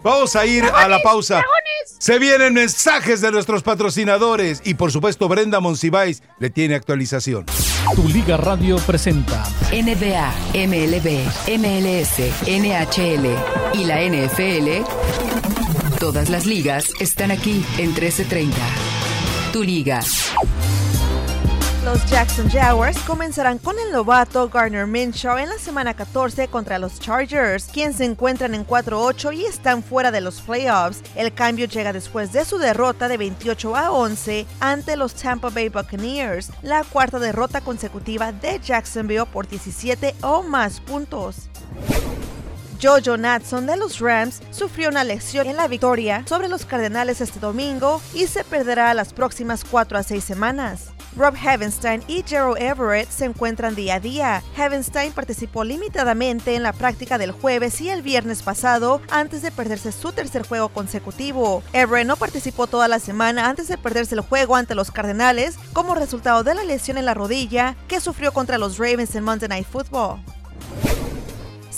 Vamos a ir a la pausa. Se vienen mensajes de nuestros patrocinadores y por supuesto Brenda Monsiváis le tiene actualización. Tu Liga Radio presenta NBA, MLB, MLS, NHL y la NFL. Todas las ligas están aquí en 1330. Tu liga. Los Jackson Jaguars comenzarán con el novato Garner Minshew en la semana 14 contra los Chargers, quienes se encuentran en 4-8 y están fuera de los playoffs. El cambio llega después de su derrota de 28 a 11 ante los Tampa Bay Buccaneers, la cuarta derrota consecutiva de Jacksonville por 17 o más puntos. Jojo Natson de los Rams sufrió una lesión en la victoria sobre los Cardenales este domingo y se perderá las próximas 4 a 6 semanas. Rob Heavenstein y Gerald Everett se encuentran día a día. Heavenstein participó limitadamente en la práctica del jueves y el viernes pasado antes de perderse su tercer juego consecutivo. Everett no participó toda la semana antes de perderse el juego ante los Cardenales como resultado de la lesión en la rodilla que sufrió contra los Ravens en Monday Night Football.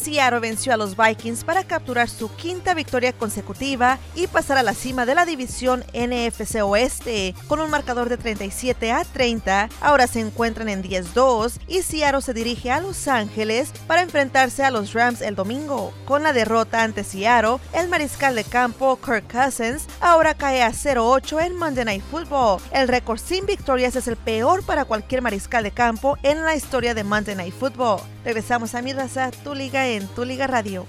Seattle venció a los Vikings para capturar su quinta victoria consecutiva y pasar a la cima de la división NFC Oeste. Con un marcador de 37 a 30, ahora se encuentran en 10-2 y Seattle se dirige a Los Ángeles para enfrentarse a los Rams el domingo. Con la derrota ante Seattle, el mariscal de campo Kirk Cousins ahora cae a 0-8 en Monday Night Football. El récord sin victorias es el peor para cualquier mariscal de campo en la historia de Monday Night Football. Regresamos a mi tu liga en tu liga radio.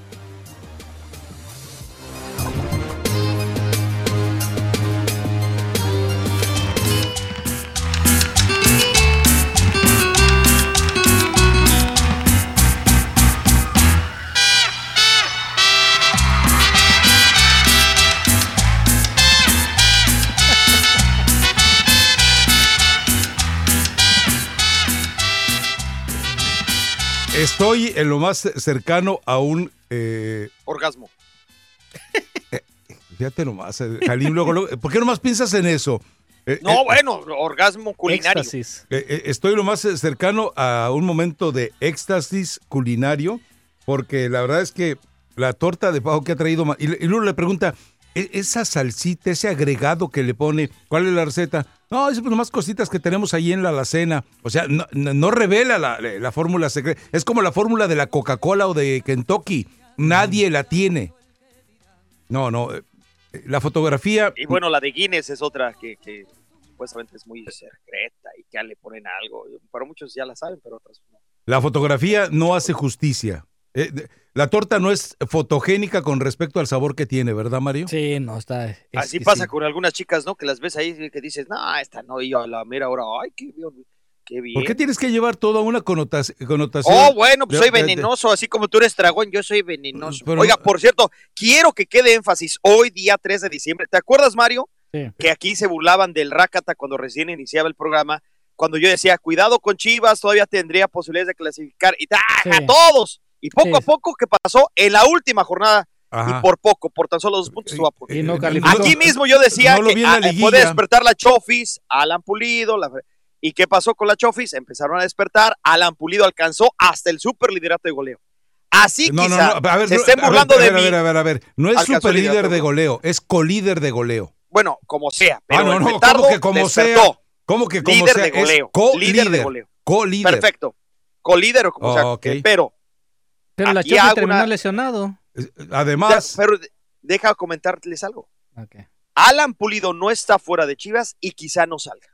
Estoy en lo más cercano a un... eh, orgasmo. fíjate nomás, eh, Jalín, luego, luego- ¿por qué nomás piensas en eso? Eh, No, eh, bueno, orgasmo culinario. Éxtasis. Eh, eh, estoy lo más eh, cercano a un momento de éxtasis culinario, porque la verdad es que la torta de pavo que ha traído, y, y luego le pregunta, "¿E- esa salsita, ese agregado que le pone, ¿cuál es la receta? No, es nomás cositas que tenemos ahí en la alacena. O sea, no, no- revela la, la fórmula secreta. Es como la fórmula de la Coca-Cola o de Kentucky. Nadie la tiene. No, no. eh, La fotografía... Y bueno, la de Guinness es otra que, que supuestamente es muy secreta y que le ponen algo. Para muchos ya la saben, pero otros no. La fotografía no hace justicia. Eh, de- la torta no es fotogénica con respecto al sabor que tiene, ¿verdad, Mario? Sí, no, está. Así pasa con algunas chicas, ¿no? Que las ves ahí que dices, no, esta no, y a la mera hora, ay, qué bien, qué bien. ¿Por qué tienes que llevar toda una connotaci- connotación? Oh, bueno, pues soy venenoso, así como tú eres dragón, yo soy venenoso. Pero Oiga, por cierto, quiero que quede énfasis hoy, día 3 de diciembre. ¿Te acuerdas, Mario? Sí. Que aquí se burlaban del Rácata cuando recién iniciaba el programa, cuando yo decía, cuidado con Chivas, todavía tendría posibilidades de clasificar, y ¡taja! Sí. todos. Y poco Sí. a poco, ¿qué pasó? En la última jornada, Ajá. y por poco, por tan solo dos puntos, estuvo a punto. No Eh. Aquí mismo yo decía No que liguilla. puede despertar la Chofis, Alan Pulido, la- ¿y qué pasó con la Chofis? Empezaron a despertar, Alan Pulido alcanzó hasta el super liderato de goleo. Así No, no, quizá no, a ver, se no, estén a ver, burlando a ver, de a mí. ver, a ver, a ver. No es superlíder liderato. de goleo, es colíder de goleo. Bueno, como sea, pero ah, no, el no, petardo ¿cómo que como despertó. sea? ¿Cómo que como líder sea? de goleo, Es colíder. líder de goleo. Colíder. Perfecto. Colíder o como Oh, sea, pero, Pero la Chofi terminó una- lesionado. Además, pero deja comentarles algo. Alan Pulido no está fuera de Chivas y quizá no salga.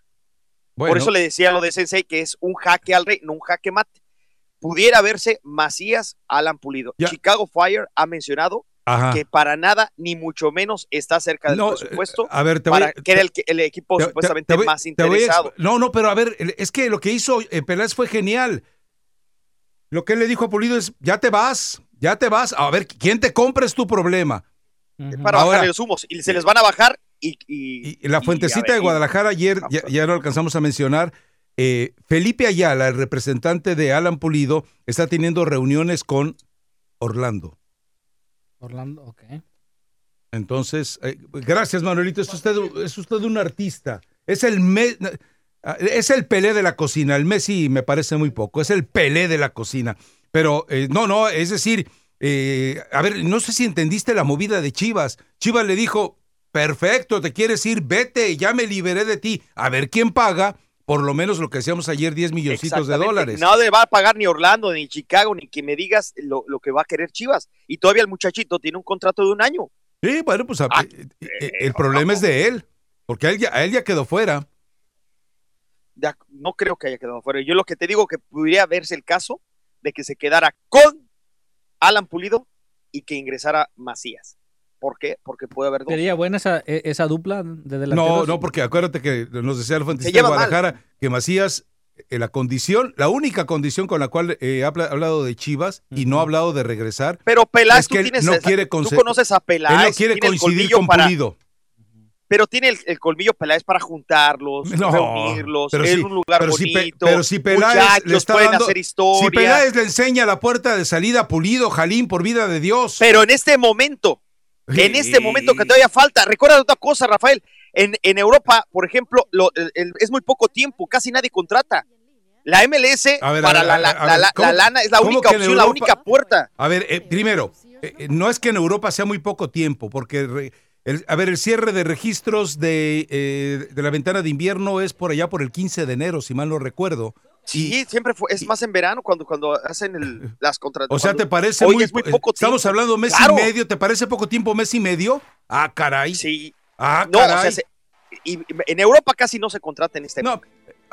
bueno, Por eso le decía lo de Sensei que es un jaque al rey, no un jaque mate. Pudiera verse Macías, Alan Pulido. Ya. Chicago Fire ha mencionado ajá. que para nada, ni mucho menos, está cerca del No, presupuesto eh, a ver, te voy, para que era el, equipo te- te- supuestamente te más te voy a interesado. no, no, pero a ver, es que lo que hizo eh, Peláez fue genial. Lo que él le dijo a Pulido es, ya te vas, ya te vas. A ver, ¿quién te compra es tu problema? Para Ahora- bajarle los humos y se les van a bajar y, y- Y la fuentecita ver, de Guadalajara ayer, ya, ya lo alcanzamos a mencionar, eh, Felipe Ayala, el representante de Alan Pulido, está teniendo reuniones con Orlando. Orlando, ok. Entonces, eh, gracias Manuelito, es usted, es usted un artista. Es el, me- es el Pelé de la cocina. El Messi me parece muy poco, es el Pelé de la cocina. Pero eh, no, no, es decir, eh, a ver, no sé si entendiste la movida de Chivas. Chivas le dijo, perfecto, te quieres ir, vete, ya me liberé de ti. A ver quién paga, por lo menos lo que decíamos ayer, 10 milloncitos de dólares. No le va a pagar ni Orlando, ni Chicago, ni que me digas lo, lo que va a querer Chivas. Y todavía el muchachito tiene un contrato de un año. Sí, bueno, pues Ah, eh, eh, el problema es de él, porque a él ya, a él ya quedó fuera. No creo que haya quedado fuera. Yo lo que te digo que podría verse el caso de que se quedara con Alan Pulido y que ingresara Macías. ¿Por qué? Porque puede haber dos. ¿Sería buena esa, e- esa dupla de No, delanteros? no, porque acuérdate que nos decía el fuentista de mal. Guadalajara que Macías, eh, la condición, la única condición con la cual eh, ha habla- hablado de Chivas y no ha hablado de regresar, Pero Peláez, es que tú tienes no esa- quiere tú conce- conoces a él no quiere coincidir con para- Pulido. Pero tiene el, el colmillo Peláez para juntarlos, No, reunirlos, pero sí, un lugar pero bonito. pero si Peláez le está pueden dando- hacer historia. Si Peláez le enseña la puerta de salida Pulido, Jalín, por vida de Dios. Pero en este momento, en este momento que todavía falta, recuerda otra cosa, Rafael, en, en Europa, por ejemplo, lo- el- el- es muy poco tiempo, casi nadie contrata. La MLS ver, para ver, la, la- ver, la- la- ¿cómo- la lana es la única opción, la única puerta. A ver, eh, primero, eh, eh, no es que en Europa sea muy poco tiempo, porque, re- el- a ver, el cierre de registros de, eh, de la ventana de invierno es por allá por el 15 de enero, si mal no recuerdo. Sí, siempre fue, es más en verano cuando, cuando hacen el- las O contrataciones. sea, ¿te parece muy, es muy poco Estamos tiempo. hablando mes Claro. y medio, ¿te parece poco tiempo, mes y medio? Ah, caray. Sí. Ah, No, o caray. sea, se- y, y en Europa casi no se contrata en este No,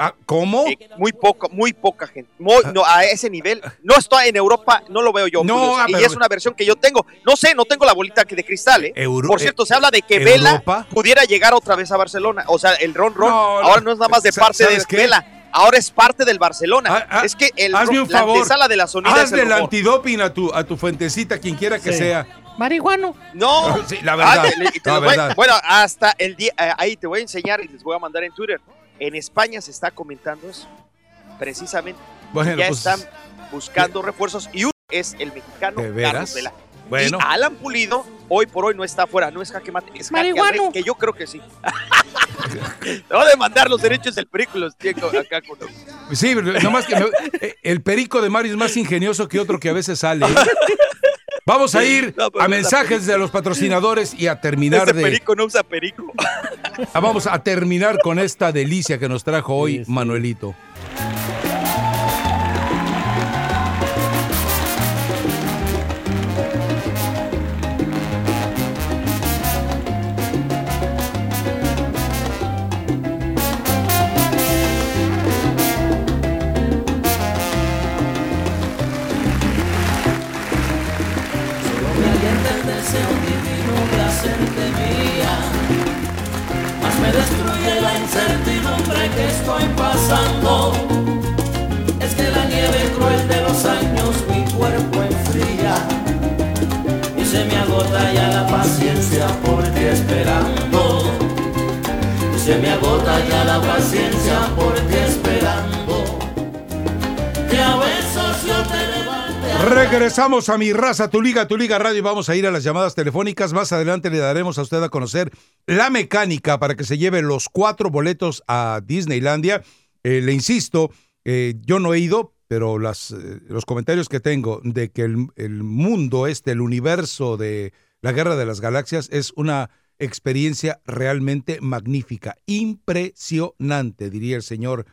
ah, ¿Cómo? muy poca, muy poca gente. Muy- no, a ese nivel. No está en Europa, no lo veo yo. No, ah, y pero- es una versión que yo tengo. No sé, no tengo la bolita que de cristal, ¿eh? Euro- Por cierto, eh, se habla de que Vela Europa. pudiera llegar otra vez a Barcelona. O sea, el Ron Ron No, ahora no es nada más de parte de. Vela. Ahora es parte del Barcelona. Ah, ah, es que el, Hazme un la favor. antesala de la sonida es Hazle el antidoping a tu, a tu fuentecita, quien quiera que Sí. sea. Marihuano. No, Sí, la verdad, la voy- bueno, hasta el día, eh, ahí te voy a enseñar y les voy a mandar en Twitter. En España se está comentando eso, precisamente. Bueno, ya pues, están buscando refuerzos y uno es el mexicano ¿De veras? Carlos Vela. Bueno. Y Alan Pulido hoy por hoy no está afuera, no es jaque mate, es jaque que yo creo que sí. Te voy a demandar los derechos del película acá con Sí, nomás que me- el perico de Mario es más ingenioso que otro que a veces sale. ¿eh? Vamos a ir No, a mensajes de los patrocinadores y a terminar Ese de. perico no usa perico. ah, Vamos a terminar con esta delicia que nos trajo hoy Sí, sí. Manuelito. Regresamos a mi raza, tu liga, tu liga radio y vamos a ir a las llamadas telefónicas. Más adelante le daremos a usted a conocer la mecánica para que se lleve los cuatro boletos a Disneylandia. Eh, le insisto, eh, yo no he ido, pero las, eh, los comentarios que tengo de que el, el mundo este, el universo de la Guerra de las Galaxias es una experiencia realmente magnífica, impresionante, diría el señor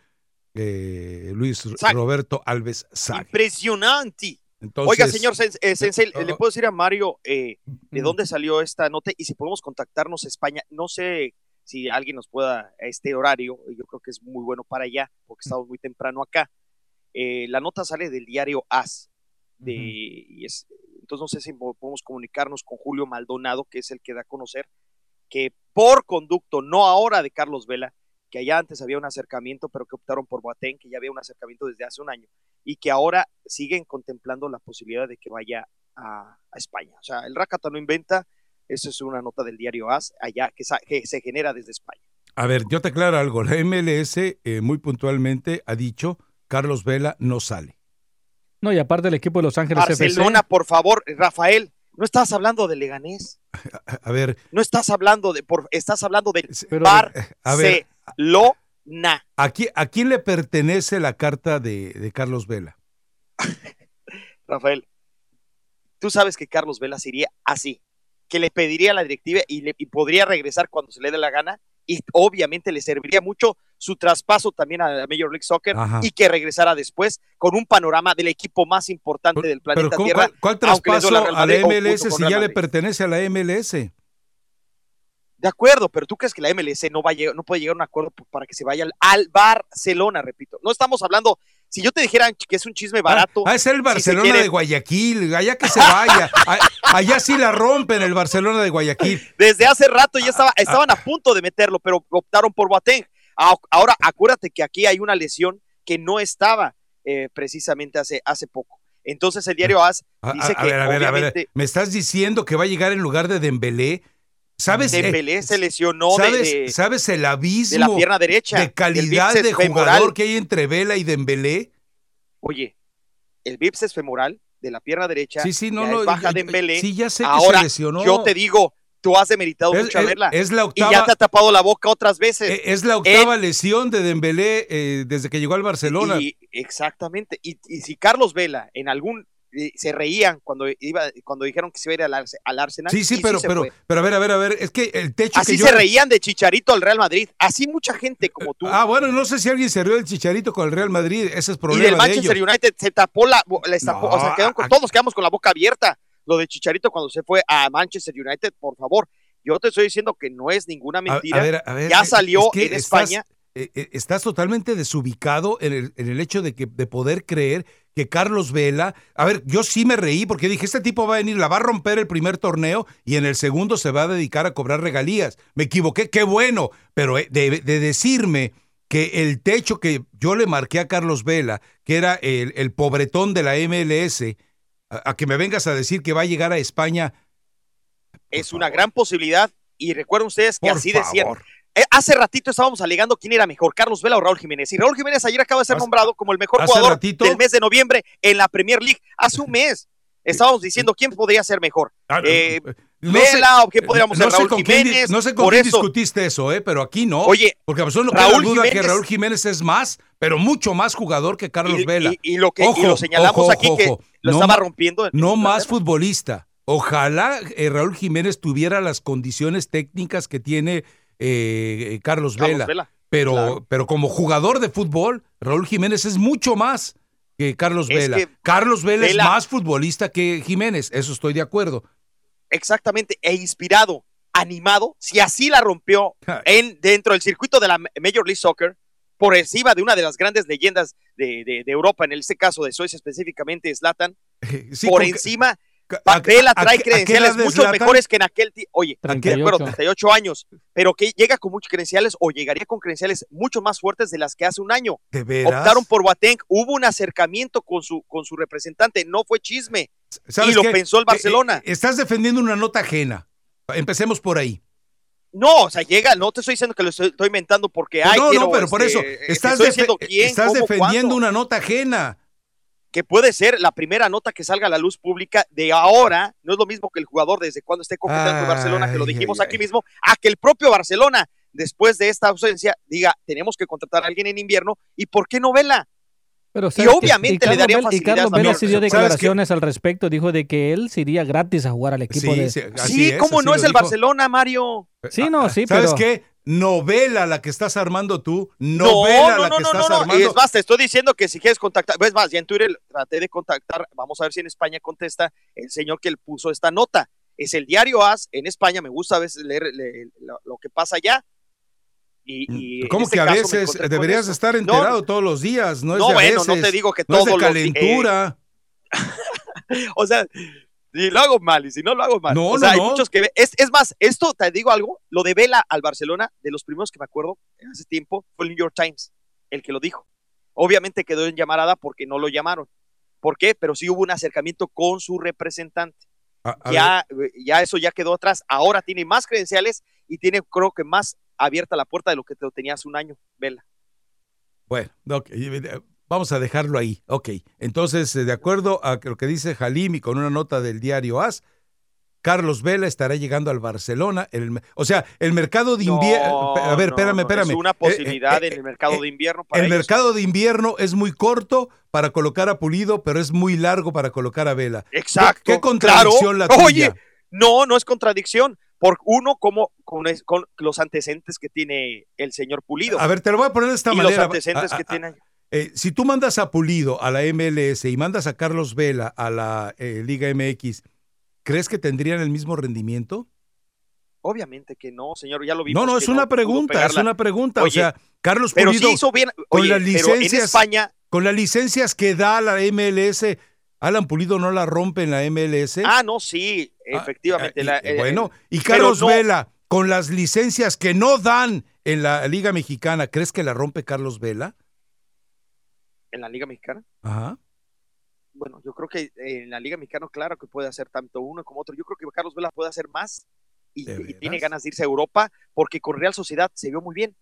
Luis. Roberto Alves Sague. Impresionante. Entonces, Oiga, señor eh, Sensei, ¿le puedo decir a Mario eh, de dónde salió esta nota y si podemos contactarnos a España? No sé si alguien nos pueda a este horario, yo creo que es muy bueno para allá, porque estamos muy temprano acá. Eh, la nota sale del diario AS, de, y es, entonces no sé si po- podemos comunicarnos con Julio Maldonado, que es el que da a conocer que por conducto, no ahora de Carlos Vela, que allá antes había un acercamiento, pero que optaron por Boateng, que ya había un acercamiento desde hace un año, y que ahora siguen contemplando la posibilidad de que vaya a, a España. O sea, el Rakata no inventa, eso es una nota del diario AS, allá que, se genera desde España. A ver, yo te aclaro algo. La MLS eh, muy puntualmente ha dicho Carlos Vela no sale. No, y aparte el equipo de Los Ángeles Barcelona, por favor, Rafael, No estás hablando de Leganés. A ver, No estás hablando de. Por, estás hablando del pero, a ver, Barcelona. ¿a quién, ¿a quién le pertenece la carta de, de Carlos Vela? Rafael, tú sabes que Carlos Vela sería así, que le pediría a la directiva y, le, y podría regresar cuando se le dé la gana y obviamente le serviría mucho su traspaso también a la Major League Soccer Ajá. y que regresara después con un panorama del equipo más importante del planeta ¿cómo- Tierra. ¿cuál, traspaso a la MLS si ya le pertenece a la MLS? De acuerdo, pero tú crees que la MLS no va a llegar, no puede llegar a un acuerdo para que se vaya al, al Barcelona, repito. No estamos hablando, si yo te dijera que es un chisme barato. Ah, es el Barcelona de Guayaquil, allá que se vaya. Allá sí la rompen el Barcelona de Guayaquil. Desde hace rato ya estaba, estaban a punto de meterlo, pero optaron por Boateng. Ah, Ahora, acuérdate que aquí hay una lesión que no estaba eh, precisamente hace, hace poco. Entonces el diario AS dice a- a que ver, a ver, a ver, ¿me estás diciendo que va a llegar en lugar de Dembélé? ¿Sabes? eh, Dembélé se lesionó de- ¿sabes, de, ¿Sabes el abismo de la pierna derecha. de calidad de jugador femoral. que hay entre Vela y Dembélé? Oye, el bíceps femoral de la pierna derecha Sí, sí, no, baja de Dembélé. sí, ya sé que Ahora, se lesionó. yo te digo, tú has demeritado Es- mucho a verla. es la y ya octava- te ha tapado la boca otras veces. Eh, Es la octava lesión de Dembélé eh, desde que llegó al Barcelona. Y, exactamente. Y, y si Carlos Vela en algún eh, se reían cuando iba cuando dijeron que se iba a ir al, Arse- al Arsenal. Sí, sí, y pero, pero, pero a ver, a ver, a ver, es que el techo Así que yo... se reían de Chicharito al Real Madrid. Así mucha gente como tú. Ah, bueno, no sé si alguien se rió del chicharito con el Real Madrid, ese es y problema del de Manchester ellos. United se tapó la, o sea, No, quedaron con- todos quedamos con la boca abierta. Lo de Chicharito cuando se fue a Manchester United, por favor. Yo te estoy diciendo que no es ninguna mentira. a ver, a ver, ya eh, salió es que en estás- España. eh, eh, estás totalmente desubicado en el, en el hecho de, que, de poder creer que Carlos Vela, a ver, yo sí me reí porque dije, este tipo va a venir, la va a romper el primer torneo y en el segundo se va a dedicar a cobrar regalías. Me equivoqué, qué bueno, pero eh, de, de decirme que el techo que yo le marqué a Carlos Vela, que era el, el pobretón de la MLS, a, a que me vengas a decir que va a llegar a España. es una gran posibilidad. Y recuerden ustedes que Por así decían. favor. Eh, hace ratito estábamos alegando quién era mejor, Carlos Vela o Raúl Jiménez. Y Raúl Jiménez ayer acaba de ser nombrado como el mejor jugador ratito- del mes de noviembre en la Premier League. Hace un mes estábamos diciendo quién podría ser mejor. Ah, Eh, no Vela sé- o qué podríamos no ser Raúl quién Jiménez. no sé con por quién eso, discutiste eso, ¿eh? pero aquí no. Oye, porque a nosotros no Raúl duda que Jiménez- Raúl Jiménez es más, pero mucho más jugador que Carlos y, Vela. y- y lo que y Ojo, lo señalamos ojo, aquí ojo, que lo No estaba ma- rompiendo. en- No más futbolista. Ojalá eh, Raúl Jiménez tuviera las condiciones técnicas que tiene eh, Carlos, Carlos Vela. Vela, Pero, claro. pero como jugador de fútbol, Raúl Jiménez es mucho más que Carlos Es Vela. que Carlos Vela, Vela- es más futbolista que Jiménez, eso estoy de acuerdo. exactamente, e inspirado, animado, si así la rompió en dentro del circuito de la Major League Soccer, por encima de una de las grandes leyendas de, de- de Europa, en este caso de Suecia específicamente, Zlatan, Sí, por encima, Vela trae credenciales mucho mejores que en aquel tiempo. Oye, de 38. acuerdo, 38 años, pero que llega con muchos credenciales o llegaría con credenciales mucho más fuertes de las que hace un año. ¿De veras? Optaron por Boateng, hubo un acercamiento con su, con su representante, no fue chisme. ¿Sabes y lo qué? pensó el Barcelona. Eh, eh, estás defendiendo una nota ajena. Empecemos por ahí. No, o sea, llega, no te estoy diciendo que lo estoy, estoy inventando porque hay. no, no, pero por eso, estás, estoy defe- diciendo quién, estás cómo, defendiendo cuándo. una nota ajena. Que puede ser la primera nota que salga a la luz pública de ahora, no es lo mismo que el jugador desde cuando esté coqueteando con Barcelona, que lo dijimos ay, aquí mismo, a que el propio Barcelona, después de esta ausencia, diga, tenemos que contratar a alguien en invierno, ¿y por qué no Vela? Pero, Y obviamente le Carlos daría Vela- Y facilidades Carlos Vela sí declaraciones al respecto. Dijo de que él se iría gratis a jugar al equipo Sí, de. sí, así Sí, es, ¿cómo así no es el dijo. Barcelona, Mario? Sí, no, sí, ¿Sabes pero. qué? Novela la que estás armando tú. No, Novela no, la no, que no, estás no, no. armando. Es más, te estoy diciendo que si quieres contactar, es más, ya en Twitter traté de contactar, vamos a ver si en España contesta el señor que le puso esta nota. Es el diario AS en España, me gusta a veces leer le- lo, lo que pasa allá. Y, y en ¿Cómo este que a veces deberías estar No, enterado todos los días? No, es No, de a bueno, no veces, te digo que no es de todos los calentura. o sea, si lo hago mal y si no lo hago mal. No, o sea, no, hay no. muchos que es, es más, esto te digo algo, lo de Vela al Barcelona, de los primeros que me acuerdo hace tiempo, fue el New York Times, el que lo dijo. Obviamente quedó en llamarada porque no lo llamaron. ¿Por qué? Pero sí hubo un acercamiento con su representante. A- a ver, Ya, eh, ya eso ya quedó atrás. Ahora tiene más credenciales y tiene, creo que más abierta la puerta de lo que te lo tenía hace un año, Vela. Bueno, ok, eh, vamos a dejarlo ahí. Ok, entonces, eh, de acuerdo a lo que dice Halim y con una nota del diario AS, Carlos Vela estará llegando al Barcelona. El- o sea, el mercado de invierno. No, a ver, no, espérame, espérame. Es una Eh, eh, posibilidad eh, en el mercado de invierno para el ellos. mercado de invierno es muy corto para colocar a Pulido, pero es muy largo para colocar a Vela. Exacto. ¿Qué, qué contradicción claro. la tuya? Oye, no, no es contradicción. Por uno, como con, es- con los antecedentes que tiene el señor Pulido. A ver, te lo voy a poner de esta y manera. los antecedentes A- a- que tiene. Eh, si tú mandas a Pulido a la MLS y mandas a Carlos Vela a la eh, Liga MX, ¿crees que tendrían el mismo rendimiento? Obviamente que no, señor, ya lo vimos. No, no, es una pregunta, es una pregunta. o sea, Carlos pero Pulido sí hizo bien. con las pero en licencias, España, con las licencias que da la MLS, Alan Pulido no la rompe en la MLS. ah, no, sí, efectivamente. Ah, y- la- eh, eh, bueno, y Carlos no- Vela, con las licencias que no dan en la Liga Mexicana, ¿crees que la rompe Carlos Vela? En la Liga Mexicana. Ajá. Bueno, yo creo que en la Liga Mexicana, claro que puede hacer tanto uno como otro. Yo creo que Carlos Vela puede hacer más y, ¿De y tiene ganas de irse a Europa porque con Real Sociedad se vio muy bien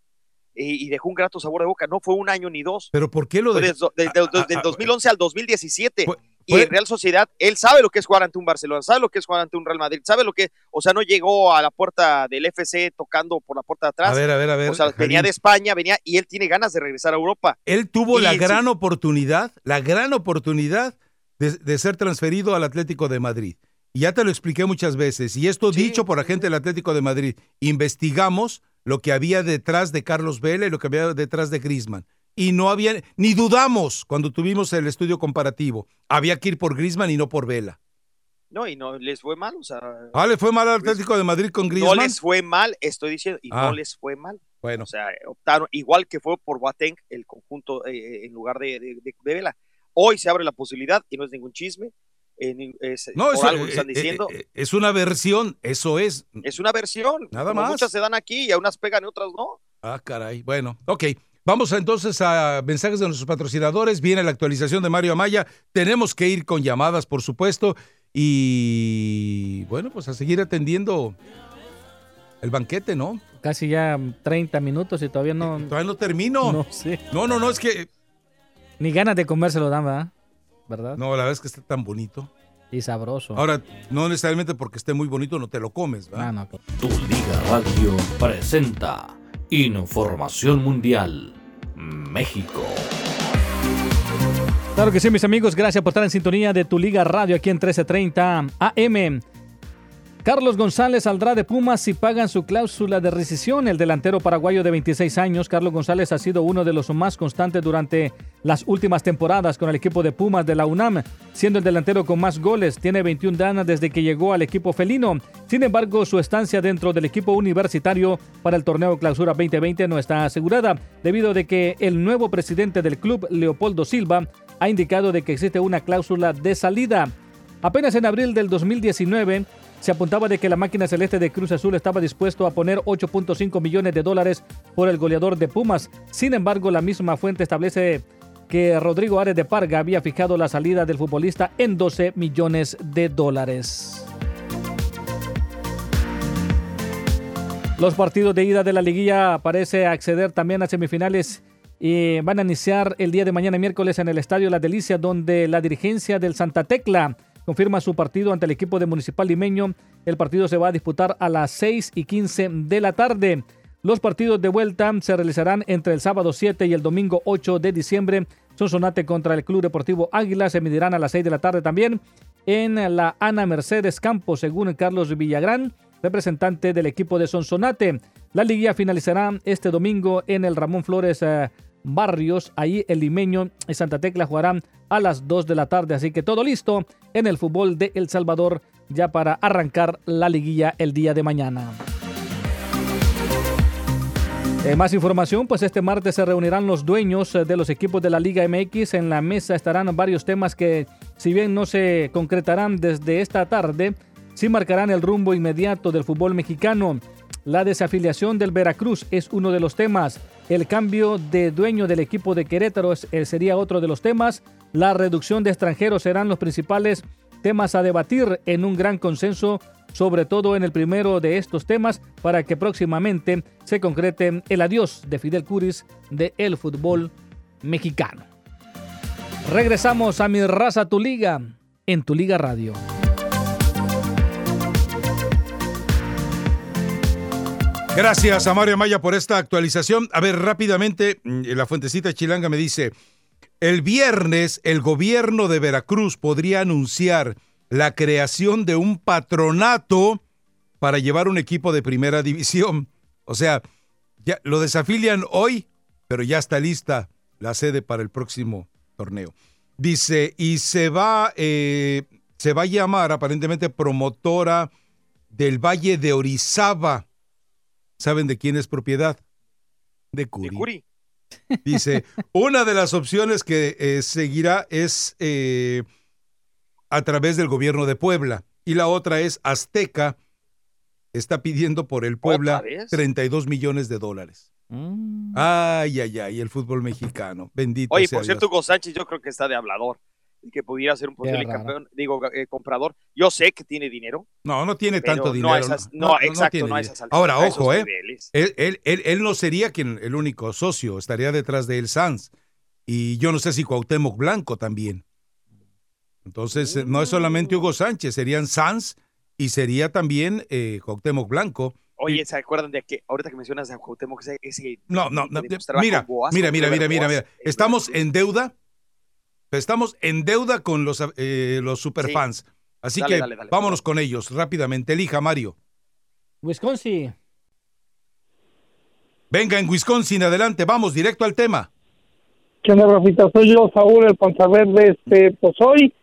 y, y dejó un grato sabor de boca. No fue un año ni dos. Pero ¿por qué lo de desde, desde- desde el 2011 al 2017. Y en Real Sociedad, él sabe lo que es jugar ante un Barcelona, sabe lo que es jugar ante un Real Madrid, sabe lo que, o sea, no llegó a la puerta del FC tocando por la puerta de atrás. A ver, a ver, a ver. o sea, venía de España, venía y él tiene ganas de regresar a Europa. Él tuvo Y la sí. gran oportunidad, la gran oportunidad de, de ser transferido al Atlético de Madrid. Y ya te lo expliqué muchas veces. Y esto dicho por agente del Atlético de Madrid. Investigamos lo que había detrás de Carlos Vela y lo que había detrás de Grisman. Y no había, ni dudamos cuando tuvimos el estudio comparativo. Había que ir por Grisman y no por Vela. No, y no les fue mal, o sea, Ah, le fue mal al Atlético de Madrid con Grisman. no les fue mal, estoy diciendo, y Ah. no les fue mal. Bueno. O sea, optaron, igual que fue por Boateng, el conjunto eh, en lugar de, de, de- de Vela. Hoy se abre la posibilidad, y no es ningún chisme, eh, es, No, por es, algo que eh, están eh, diciendo. eh, es una versión, eso es. es una versión. Nada más. Muchas se dan aquí y a unas pegan y otras no. Ah, caray. Bueno, ok. Vamos entonces a mensajes de nuestros patrocinadores. Viene la actualización de Mario Amaya. Tenemos que ir con llamadas, por supuesto. Y bueno, pues a seguir atendiendo el banquete, ¿no? Casi ya 30 minutos y todavía no. Todavía no termino. No sé. No, no, no, es que. Ni ganas de comérselo dan, ¿verdad? ¿Verdad? No, la verdad es que está tan bonito. Y sabroso. Ahora, no necesariamente porque esté muy bonito, no te lo comes, ¿verdad? Ah, no. Tu Liga Radio presenta Información Mundial México. Claro que sí, mis amigos. Gracias por estar en sintonía de tu Liga Radio aquí en 1330 AM. Carlos González saldrá de Pumas si pagan su cláusula de rescisión. El delantero paraguayo de 26 años, Carlos González, ha sido uno de los más constantes durante las últimas temporadas con el equipo de Pumas de la UNAM, siendo el delantero con más goles. Tiene 21 danas desde que llegó al equipo felino. Sin embargo, su estancia dentro del equipo universitario para el torneo Clausura 2020 no está asegurada, debido de que el nuevo presidente del club, Leopoldo Silva, ha indicado de que existe una cláusula de salida. Apenas en abril del 2019 se apuntaba de que la máquina celeste de Cruz Azul estaba dispuesto a poner 8.5 millones de dólares por el goleador de Pumas. Sin embargo, la misma fuente establece que Rodrigo Ares de Parga había fijado la salida del futbolista en 12 millones de dólares. Los partidos de ida de la liguilla parece acceder también a semifinales y van a iniciar el día de mañana miércoles en el Estadio La Delicia, donde la dirigencia del Santa Tecla confirma su partido ante el equipo de Municipal Limeño. El partido se va a disputar a las 6 y 15 de la tarde. Los partidos de vuelta se realizarán entre el sábado 7 y el domingo 8 de diciembre. Sonsonate contra el Club Deportivo Águila se medirán a las 6 de la tarde también en la Ana Mercedes Campos, según Carlos Villagrán, representante del equipo de Sonsonate. La liguilla finalizará este domingo en el Ramón Flores eh, Barrios. Ahí el limeño y Santa Tecla jugarán a las 2 de la tarde. Así que todo listo en el fútbol de El Salvador ya para arrancar la liguilla el día de mañana. Eh, más información, pues este martes se reunirán los dueños eh, de los equipos de la Liga MX. En la mesa estarán varios temas que, si bien no se concretarán desde esta tarde, sí marcarán el rumbo inmediato del fútbol mexicano. La desafiliación del Veracruz es uno de los temas. El cambio de dueño del equipo de Querétaro eh, sería otro de los temas. La reducción de extranjeros serán los principales temas a debatir en un gran consenso, sobre todo en el primero de estos temas, para que próximamente se concrete el adiós de Fidel Curis de el fútbol mexicano. Regresamos a mi raza, tu liga, en tu liga radio. Gracias a Mario Maya por esta actualización. A ver, rápidamente, mm, la fuentecita chilanga me dice, el viernes el gobierno de Veracruz podría anunciar la creación de un patronato para llevar un equipo de primera división. O sea, ya lo desafilian hoy, pero ya está lista la sede para el próximo torneo. Dice, y se va, eh, se va a llamar aparentemente promotora del Valle de Orizaba. ¿Saben de quién es propiedad? De Curi. De Curi. Dice, una de las opciones que eh, seguirá es eh, a través del gobierno de Puebla y la otra es Azteca está pidiendo por el Puebla ¿Otra vez? 32 millones de dólares. Mm. Ay, ay, ay, el fútbol mexicano. Bendito Oye, sea por cierto, Dios. Hugo Sánchez yo creo que está de hablador. Que pudiera ser un posible campeón, digo, eh, comprador. Yo sé que tiene dinero. No, no tiene tanto no dinero. esas- no, exacto, tiene no a dinero. esas alturas, Ahora, a ojo, ¿eh? Él, él- él- él no sería quien, el único socio, estaría detrás de él Sanz. Y yo no sé si Cuauhtémoc Blanco también. Entonces, eh, no es solamente Hugo Sánchez, serían Sanz y sería también eh, Cuauhtémoc Blanco. Oye, ¿se acuerdan de que ahorita que mencionas a Cuauhtémoc, ese, ese No, no, no. Mira, Boas, mira, mira, mira, mira, mira. Estamos en deuda. Estamos en deuda con los, eh, los superfans. Así Dale, que dale, dale. vámonos con ellos rápidamente. Elija, Mario. Wisconsin. Venga, en Wisconsin, adelante, vamos, directo al tema. ¿Qué onda, Rafita? Soy yo, Saúl, el Verde. Este, pues hoy,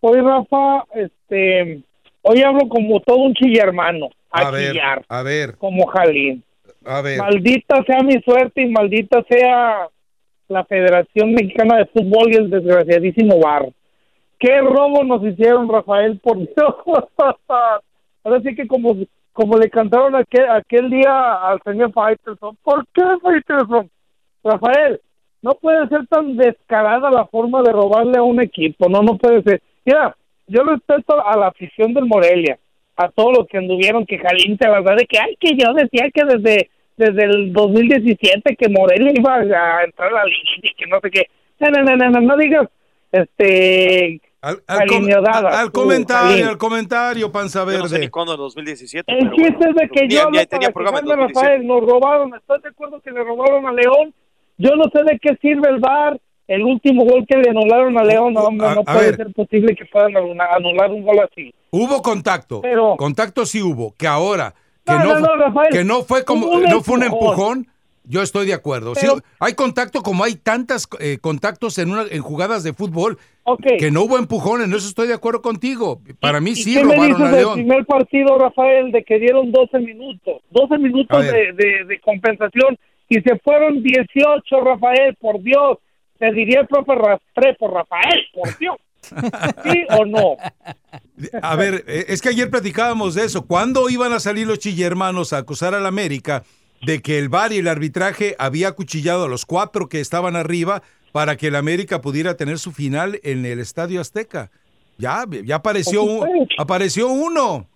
hoy, Rafa, este, hoy hablo como todo un chillermano, a, A ver, chillar, a ver, como Jalín. a ver. Maldita sea mi suerte y maldita sea la Federación Mexicana de Fútbol y el desgraciadísimo VAR. ¿Qué robo nos hicieron, Rafael? Por Dios. Ahora sí que como, como le cantaron aquel, aquel día al señor Faitelson. ¿Por qué Faitelson? Rafael, no puede ser tan descarada la forma de robarle a un equipo. No, no puede ser. Mira, yo respeto a la afición del Morelia, a todos los que anduvieron que caliente la verdad de que, ay, que yo decía que desde desde el 2017 que Morelia iba a entrar a la liga y que no sé qué. No, no, no, no, no, no digas, este, Al, al com- al tú, comentario, Jalín. al comentario, panza Yo no sé ni verde. cuándo, en 2017. El chiste bueno, es de que yo hablo tenía programa en quejarme, 2017. Rafael, nos robaron, ¿estás de acuerdo que le robaron a León? Yo no sé de qué sirve el VAR, el último gol que le anularon a León, no, hombre, a- no a puede ver. ser posible que puedan anular, anular un gol así. Hubo contacto. Pero- contacto sí hubo. Que ahora, que No, no, no, Rafael, que no fue como, un no fue un empujón. Yo estoy de acuerdo. Sí, Pero- hay contacto como hay tantas eh, contactos en, una, en jugadas de fútbol Ok. que no hubo empujón. En eso estoy de acuerdo contigo. Para mí ¿Y sí qué me robaron dices a León. primer partido, Rafael, de que dieron 12 minutos? 12 A minutos de, de, de compensación y se fueron 18, Rafael, por Dios. Te diría el profe Rastrepo, Rafael, por Dios. ¿Sí o no? A ver, eh, es que ayer platicábamos de eso. ¿Cuándo iban a salir los chillermanos a acusar al América de que el VAR y el arbitraje había acuchillado a los cuatro que estaban arriba para que el América pudiera tener su final en el Estadio Azteca? Ya, ya apareció, supuesto. apareció uno.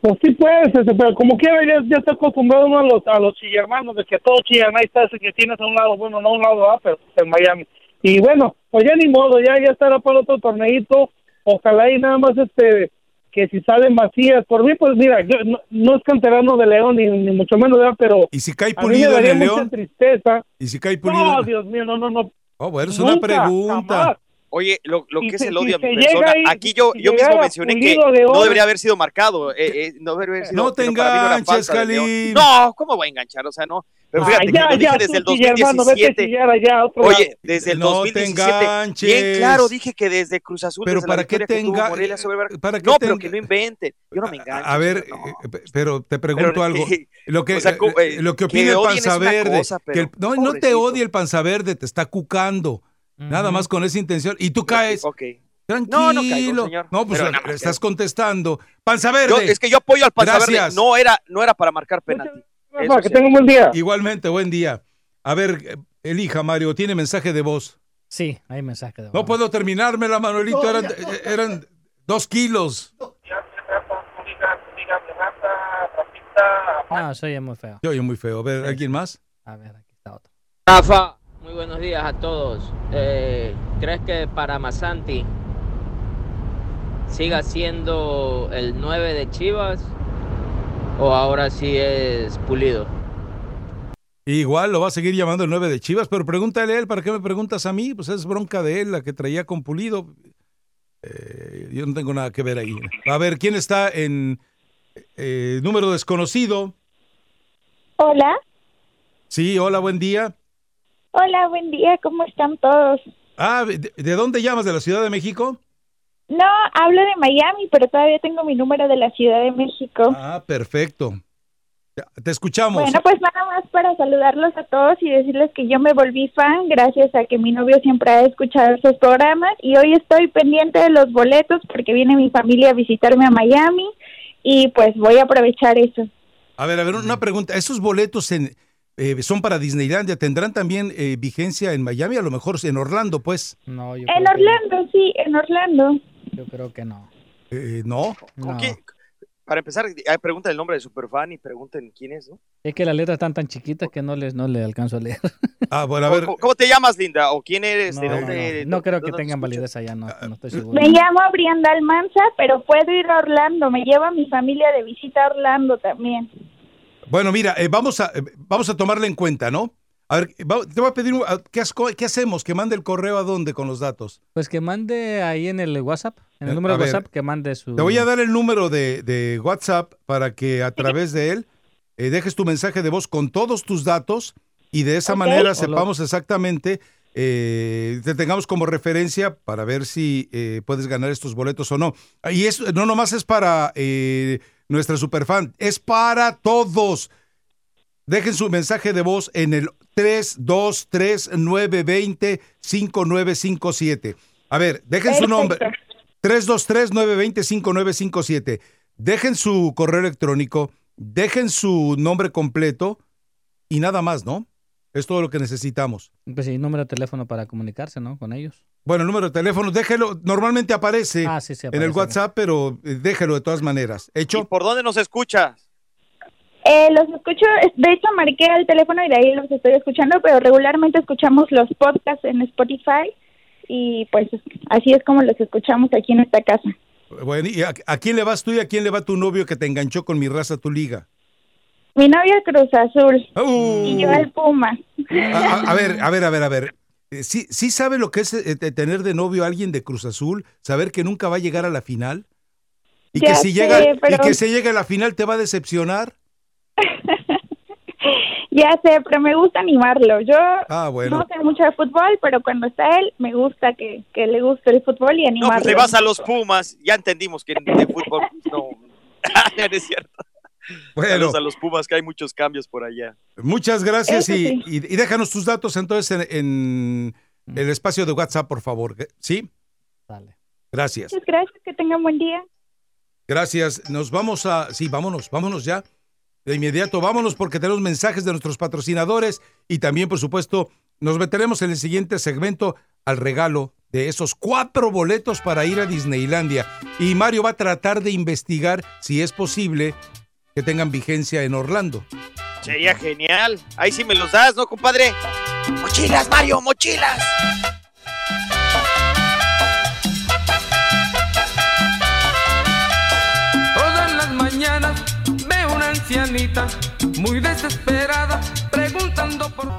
Pues sí, pues, pero como quiera, ya, ya está acostumbrado uno a los, a los chillermanos, de que todos chillan, ahí está ese que tienes a un lado, bueno, no a un lado, ah, pero en Miami. Y bueno, pues ya ni modo, ya, ya estará para otro torneito, ojalá y nada más, este, que si salen Macías, por mí, pues mira, yo no, no es canterano de León, ni, ni mucho menos, ¿verdad? pero ¿Y si cae a mí me pulido en daría el mucha León? tristeza. ¿Y si cae pulido? No, Dios mío, no, no, no. Oh, bueno, es una Nunca, pregunta. jamás. Oye, lo, que es si- el si odio a mi persona, ahí- aquí yo, si yo mismo mencioné que no debería haber sido marcado, eh, eh, no debería haber sido No te enganches. No, ¿cómo voy a enganchar? O sea, no. Pero Ay, fíjate, que ya, lo ya, dije desde el chilla, hermano, vete a 2017. chillar allá a otro lado. Oye, desde el No te 2017. enganches. Bien claro, dije que desde Cruz Azul, Pero desde ¿para la qué que para qué No, pero que no inventen. Yo no me engancho. A ver, no. eh, pero te pregunto Pero, algo. eh, Lo que, o sea, eh, eh, lo que que opina el odien es panza una verde. cosa, que pero el- no, no te odie el panza verde, te está cucando. Nada más con esa intención. Y tú caes. Ok. Tranquilo. No, no caigo, señor. No, pues Pero le estás contestando. Panza verde. Yo- es que yo apoyo al Panza Verde. No era, no era para marcar penalti. Rafa, que tenga un buen día. Igualmente, buen día. A ver, elija, Mario, tiene mensaje de voz. Sí, hay mensaje de No puedo terminármela, Manuelito. Eran, eran dos kilos. No, soy Ah, muy feo. Yo oye muy feo. A ver, ¿alguien más? A ver, aquí está otro. Rafa, muy buenos días a todos. Eh, ¿Crees que para Masanti siga siendo el 9 de Chivas o ahora sí es Pulido. Igual lo va a seguir llamando el 9 de Chivas, pero pregúntale a él, ¿para qué me preguntas a mí? Pues es bronca de él, la que traía con Pulido. Eh, yo no tengo nada que ver ahí. A ver, ¿quién está en eh, número desconocido? Hola, Sí, hola, buen día. Hola, buen día, ¿cómo están todos? Ah, ¿de, de dónde llamas? ¿De la Ciudad de México? No, hablo de Miami, pero todavía tengo mi número de la Ciudad de México. Ah, perfecto. Te escuchamos. Bueno, pues nada más para saludarlos a todos y decirles que yo me volví fan gracias a que mi novio siempre ha escuchado esos programas y hoy estoy pendiente de los boletos porque viene mi familia a visitarme a Miami y pues voy a aprovechar eso. A ver, a ver, una pregunta. ¿Esos boletos en, eh, son para Disneylandia? ¿Tendrán también eh, vigencia en Miami? A lo mejor en Orlando, pues. No, yo En Orlando, sí, en Orlando. Yo creo que no. Eh, no. ¿Con quién? Para empezar, ah, pregunten el nombre de Superfan y pregunten quién es, ¿no? Es que las letras están tan chiquitas que no les no le alcanzo a leer. Ah, bueno, a ver. ¿Cómo, cómo te llamas, Linda? ¿O quién eres? No, ¿De no, dónde? no. No creo que tengan validez allá, no, no estoy seguro. Me llamo Brianda Almanza, pero puedo ir a Orlando. Me lleva mi familia de visita a Orlando también. Bueno, mira, eh, vamos, a, eh, vamos a tomarla en cuenta, ¿no? A ver, va- te voy a pedir, ¿qué, ¿qué hacemos? ¿Que mande el correo a dónde con los datos? Pues que mande ahí en el WhatsApp, en el Eh, número a de ver, WhatsApp, que mande su... Te voy a dar el número de, de WhatsApp para que a través de él eh, dejes tu mensaje de voz con todos tus datos y de esa manera sepamos exactamente, eh, te tengamos como referencia para ver si eh, puedes ganar estos boletos o no. Y eso no nomás es para eh, nuestra superfan, es para todos. Dejen su mensaje de voz en el 323-920-5957. A ver, dejen su nombre. 323-920-5957. Dejen su correo electrónico, dejen su nombre completo y nada más, ¿no? Es todo lo que necesitamos. Pues sí, número de teléfono para comunicarse, ¿no? Con ellos. Bueno, el número de teléfono, déjelo. Normalmente aparece, Ah, sí, sí, en el. WhatsApp, pero eh, déjelo de todas maneras. ¿Hecho? ¿Por dónde nos escuchas? Eh, los escucho, de hecho marqué el teléfono y de ahí los estoy escuchando, pero regularmente escuchamos los podcasts en Spotify y pues así es como los escuchamos aquí en esta casa. Bueno, ¿y a, a quién le vas tú y a quién le va tu novio que te enganchó con mi raza, tu liga? Mi novio es Cruz Azul Uh. y yo el Puma. A, a- a ver, a ver, a ver, a ver. Eh, ¿Sí, sí sabe lo que es eh, te- tener de novio a alguien de Cruz Azul? ¿Saber que nunca va a llegar a la final? Y Ya que si sé, llega y que se llega a la final te va a decepcionar. Ya sé, pero me gusta animarlo. Yo Ah, bueno. no sé mucho de fútbol, pero cuando está él, me gusta que, que le guste el fútbol y No, animarlo. pues le vas a los Pumas. Ya entendimos que de fútbol pues, no. no es cierto. Bueno. Saludos a los Pumas, que hay muchos cambios por allá. Muchas gracias y, sí. y- y déjanos tus datos entonces en, en el espacio de WhatsApp, por favor. ¿Sí? Dale. Gracias. Muchas gracias, que tengan buen día. Gracias. Nos vamos a... Sí, vámonos, vámonos ya. De inmediato, vámonos porque tenemos mensajes de nuestros patrocinadores y también, por supuesto, nos meteremos en el siguiente segmento al regalo de esos cuatro boletos para ir a Disneylandia. Y Mario va a tratar de investigar si es posible que tengan vigencia en Orlando. Sería genial. Ahí sí me los das, ¿no, compadre? Mochilas, Mario, mochilas. Todas las mañanas veo una ancianita muy desesperada preguntando por...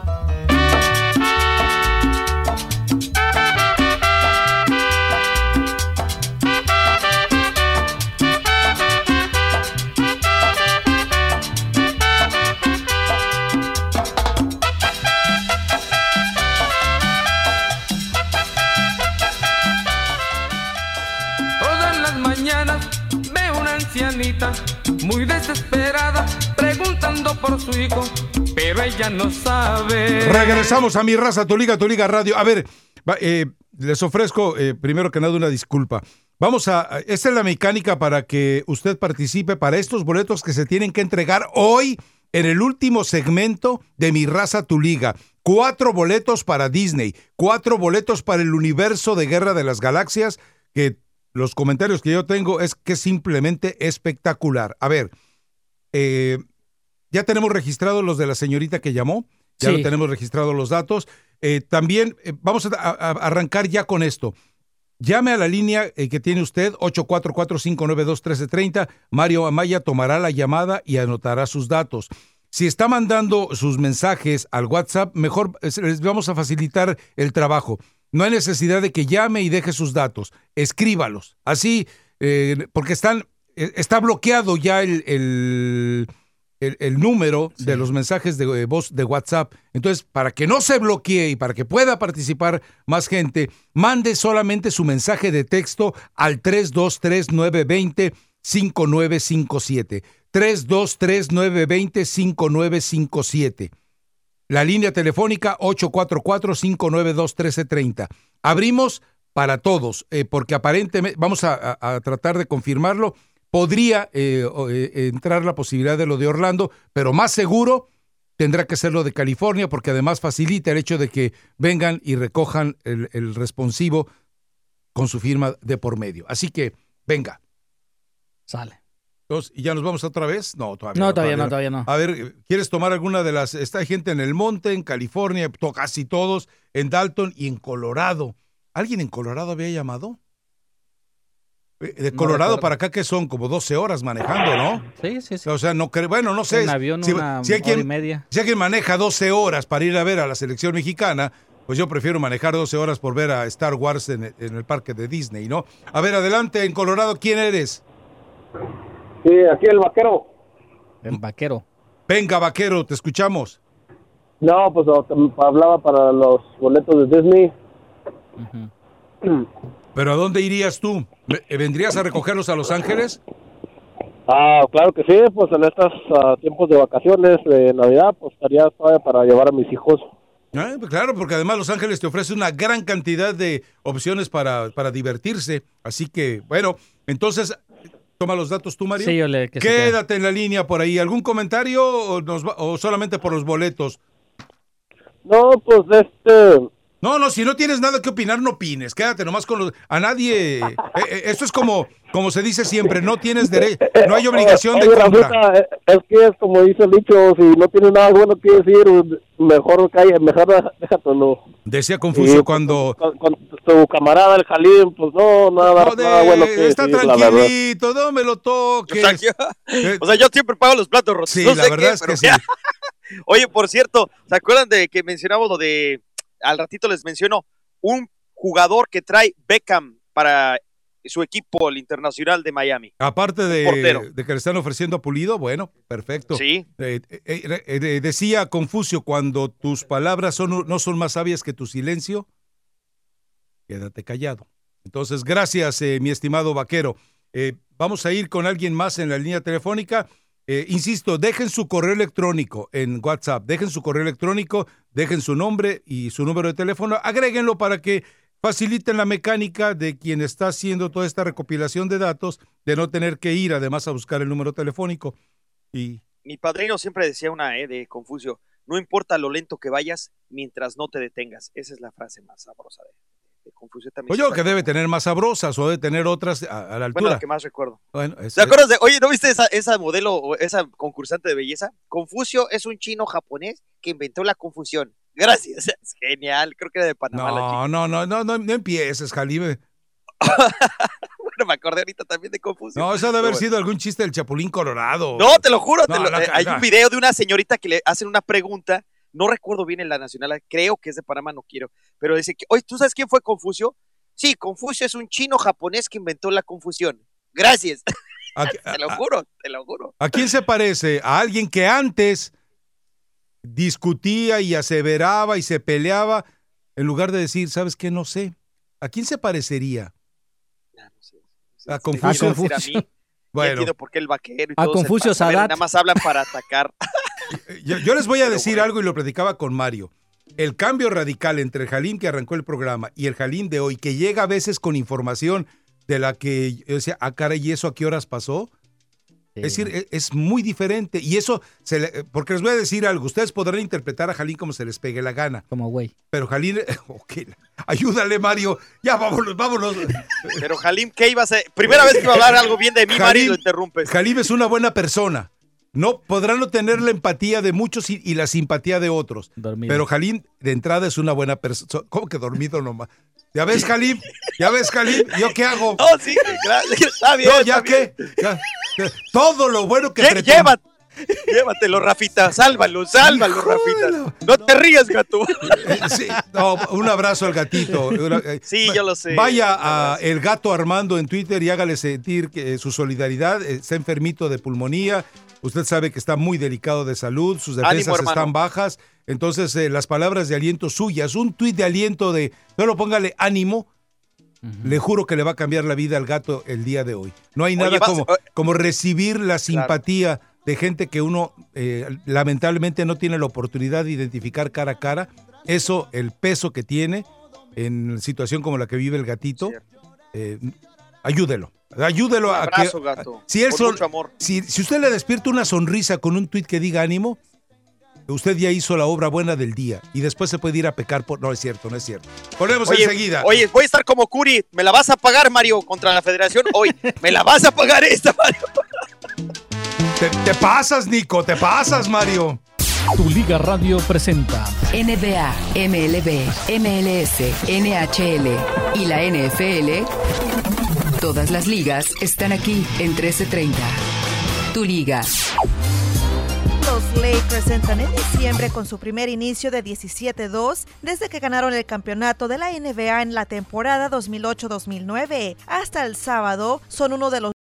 muy desesperada preguntando por su hijo, pero ella no sabe. Regresamos a mi raza, tu liga, tu liga radio. A ver, eh, les ofrezco eh, primero que nada una disculpa. Vamos a- esta es la mecánica para que usted participe para estos boletos que se tienen que entregar hoy en el último segmento de mi raza, tu liga. Cuatro boletos para Disney, cuatro boletos para el universo de Guerra de las Galaxias, que los comentarios que yo tengo es que es simplemente espectacular. A ver, eh, ya tenemos registrados los de la señorita que llamó, ya Sí. lo tenemos registrados los datos. Eh, también eh, vamos a, a- a arrancar ya con esto. llame a la línea eh, que tiene usted, 844-592-1330. Mario Amaya tomará la llamada y anotará sus datos. Si está mandando sus mensajes al WhatsApp, mejor eh, les vamos a facilitar el trabajo. No hay necesidad de que llame y deje sus datos. Escríbalos. Así, eh, porque están, eh, está bloqueado ya el, el, el- el número de los mensajes de eh, voz de WhatsApp. Entonces, para que no se bloquee y para que pueda participar más gente, mande solamente su mensaje de texto al 323-920-5957. 323-920-5957. La línea telefónica 844-592-1330. Abrimos para todos, eh, porque aparentemente, vamos a, a- tratar de confirmarlo, podría eh, eh, entrar la posibilidad de lo de Orlando, pero más seguro tendrá que ser lo de California, porque además facilita el hecho de que vengan y recojan el, el responsivo con su firma de por medio. Así que, venga. Sale. Entonces, ¿Y ya nos vamos otra vez? No, todavía No, todavía no, todavía no. A ver, ¿quieres tomar alguna de las... Está gente en el monte, en California, casi todos, en Dalton y en Colorado. ¿Alguien en Colorado había llamado? Eh, De Colorado para acá que son como 12 horas manejando, ¿no? Sí, sí, sí. O sea, no creo, bueno, no sé. En avión si, una si hay hora quien, y media. si alguien maneja 12 horas para ir a ver a la selección mexicana, pues yo prefiero manejar 12 horas por ver a Star Wars en, en el parque de Disney, ¿no? A ver, adelante, en Colorado, ¿quién eres? Sí, aquí el vaquero. El vaquero. Venga, vaquero, te escuchamos. No, pues hablaba para los boletos de Disney. ¿Pero a dónde irías tú? ¿Me- eh, ¿Vendrías a recogerlos a Los Ángeles? Ah, claro que sí, pues en estos ah, tiempos de vacaciones de Navidad, pues estaría todavía para llevar a mis hijos. Ah, pues claro, porque además Los Ángeles te ofrece una gran cantidad de opciones para, para divertirse. Así que, bueno, entonces, toma los datos tú, Mario. Sí, yo le- que Quédate en la línea por ahí. ¿Algún comentario o, nos va- o solamente por los boletos? No, pues este... No, no, si no tienes nada que opinar, no opines. Quédate nomás con los... A nadie... eh, eh, esto es como, como se dice siempre, no tienes derecho, no hay obligación de Oye, compra. Rafita, eh, es que es como dice el dicho, si no tienes nada bueno que decir, mejor calla, mejor déjatelo. Decía Confucio Y cuando... Con, con tu camarada el Jalín, pues no, nada, nada bueno que está decir, tranquilito, no me lo toques. O sea, yo, o sea, yo siempre pago los platos rotos. Sí, no la sé verdad qué, es que sí. Oye, por cierto, ¿se acuerdan de que mencionamos lo de, al ratito les menciono, un jugador que trae Beckham para su equipo, el Internacional de Miami? Aparte de, de que le están ofreciendo a Pulido, bueno, perfecto. Sí. Eh, eh, eh, decía Confucio, cuando tus palabras son, no son más sabias que tu silencio, quédate callado. Entonces, gracias, eh, mi estimado vaquero. Vamos a ir con alguien más en la línea telefónica. Eh, insisto, dejen su correo electrónico en WhatsApp, dejen su correo electrónico, dejen su nombre y su número de teléfono, agréguenlo para que faciliten la mecánica de quien está haciendo toda esta recopilación de datos, de no tener que ir además a buscar el número telefónico. Y Mi padrino siempre decía una eh, de Confucio, no importa lo lento que vayas, mientras no te detengas. Esa es la frase más sabrosa de, de Confucio también. pues yo creo que debe tener más sabrosas o debe tener otras a, a la Bueno, altura. la que más recuerdo. Bueno, es- ¿Te acuerdas de, oye, ¿no viste esa, esa modelo o esa concursante de belleza? Confucio es un chino japonés que inventó la confusión. Gracias, es genial, creo que era de Panamá la chica. No, no, no, no, no, no empieces, Jalime. Bueno, me acordé ahorita también de Confucio. No, eso ha de haber sido algún chiste del Chapulín Colorado. No, te lo juro. te No, lo- la eh, hay caga. un video de una señorita que le hacen una pregunta. No recuerdo bien en la nacional, creo que es de Panamá, no quiero. Pero dice que, oye, ¿tú sabes quién fue Confucio? Sí, Confucio es un chino japonés que inventó la confusión. Gracias. te lo juro, te lo juro. ¿A quién se parece? A alguien que antes discutía y aseveraba y se peleaba en lugar de decir, ¿sabes qué? No sé. ¿A quién se parecería? A Confucio. A mí, ya Bueno, entiendo por qué el vaquero y A Confucio. A Sadat. Nada más hablan para atacar. yo, yo les voy a decir algo y lo platicaba con Mario. El cambio radical entre el Jalim que arrancó el programa y el Jalim de hoy, que llega a veces con información de la que yo decía, ah, caray, ¿y eso a qué horas pasó? Es decir, e- es muy diferente. Y eso, se le- porque les voy a decir algo, ustedes podrán interpretar a Jalín como se les pegue la gana. Como güey. Pero Jalín, ok, ayúdale Mario, ya vámonos, vámonos. Pero Halim, ¿qué iba a hacer? Primera vez que iba a hablar algo bien de mí, Mari, Halim- lo interrumpes. Jalín es una buena persona. No podrán no tener la empatía de muchos y, y la simpatía de otros. Dormido. Pero Jalín, de entrada, es una buena persona. ¿Cómo que dormido nomás? ¿Ya ves, Jalín? ¿Ya ves, Jalín? ¿Yo qué hago? No, sí, claro, está bien. No, ¿ya qué? Todo lo bueno que Lle- Llévate, llévatelo, Rafita, sálvalo, sálvalo, Rafita. No te rías, gato. Eh, sí, no, un abrazo al gatito. Eh, Sí, yo lo sé. Vaya a el gato Armando en Twitter y hágale sentir que, su solidaridad. Eh, Está enfermito de pulmonía. Usted sabe que está muy delicado de salud, sus defensas están bajas. Entonces, eh, las palabras de aliento suyas, un tuit de aliento de, solo póngale ánimo, le juro que le va a cambiar la vida al gato el día de hoy. No hay Oye, nada vas- como, eh, como recibir la simpatía de gente que uno eh, lamentablemente no tiene la oportunidad de identificar cara a cara. Eso, el peso que tiene en situación como la que vive el gatito, eh, ayúdelo. Ayúdelo Un a abrazo, que. gato, Si, él sol- mucho amor. Si, si usted le despierta una sonrisa con un tuit que diga ánimo, usted ya hizo la obra buena del día y después se puede ir a pecar por. No es cierto, no es cierto. Volvemos Oye, enseguida. Oye, voy a estar como Curi. ¿Me la vas a pagar, Mario, contra la federación hoy? ¿Me la vas a pagar esta, Mario? Te, te pasas, Nico, te pasas, Mario. Tu Liga Radio presenta NBA, MLB, MLS, NHL y la NFL. Todas las ligas están aquí en 1330. Tu liga. Los Lakers entran en diciembre con su primer inicio de 17-2 desde que ganaron el campeonato de la NBA en la temporada 2008-2009. Hasta el sábado son uno de los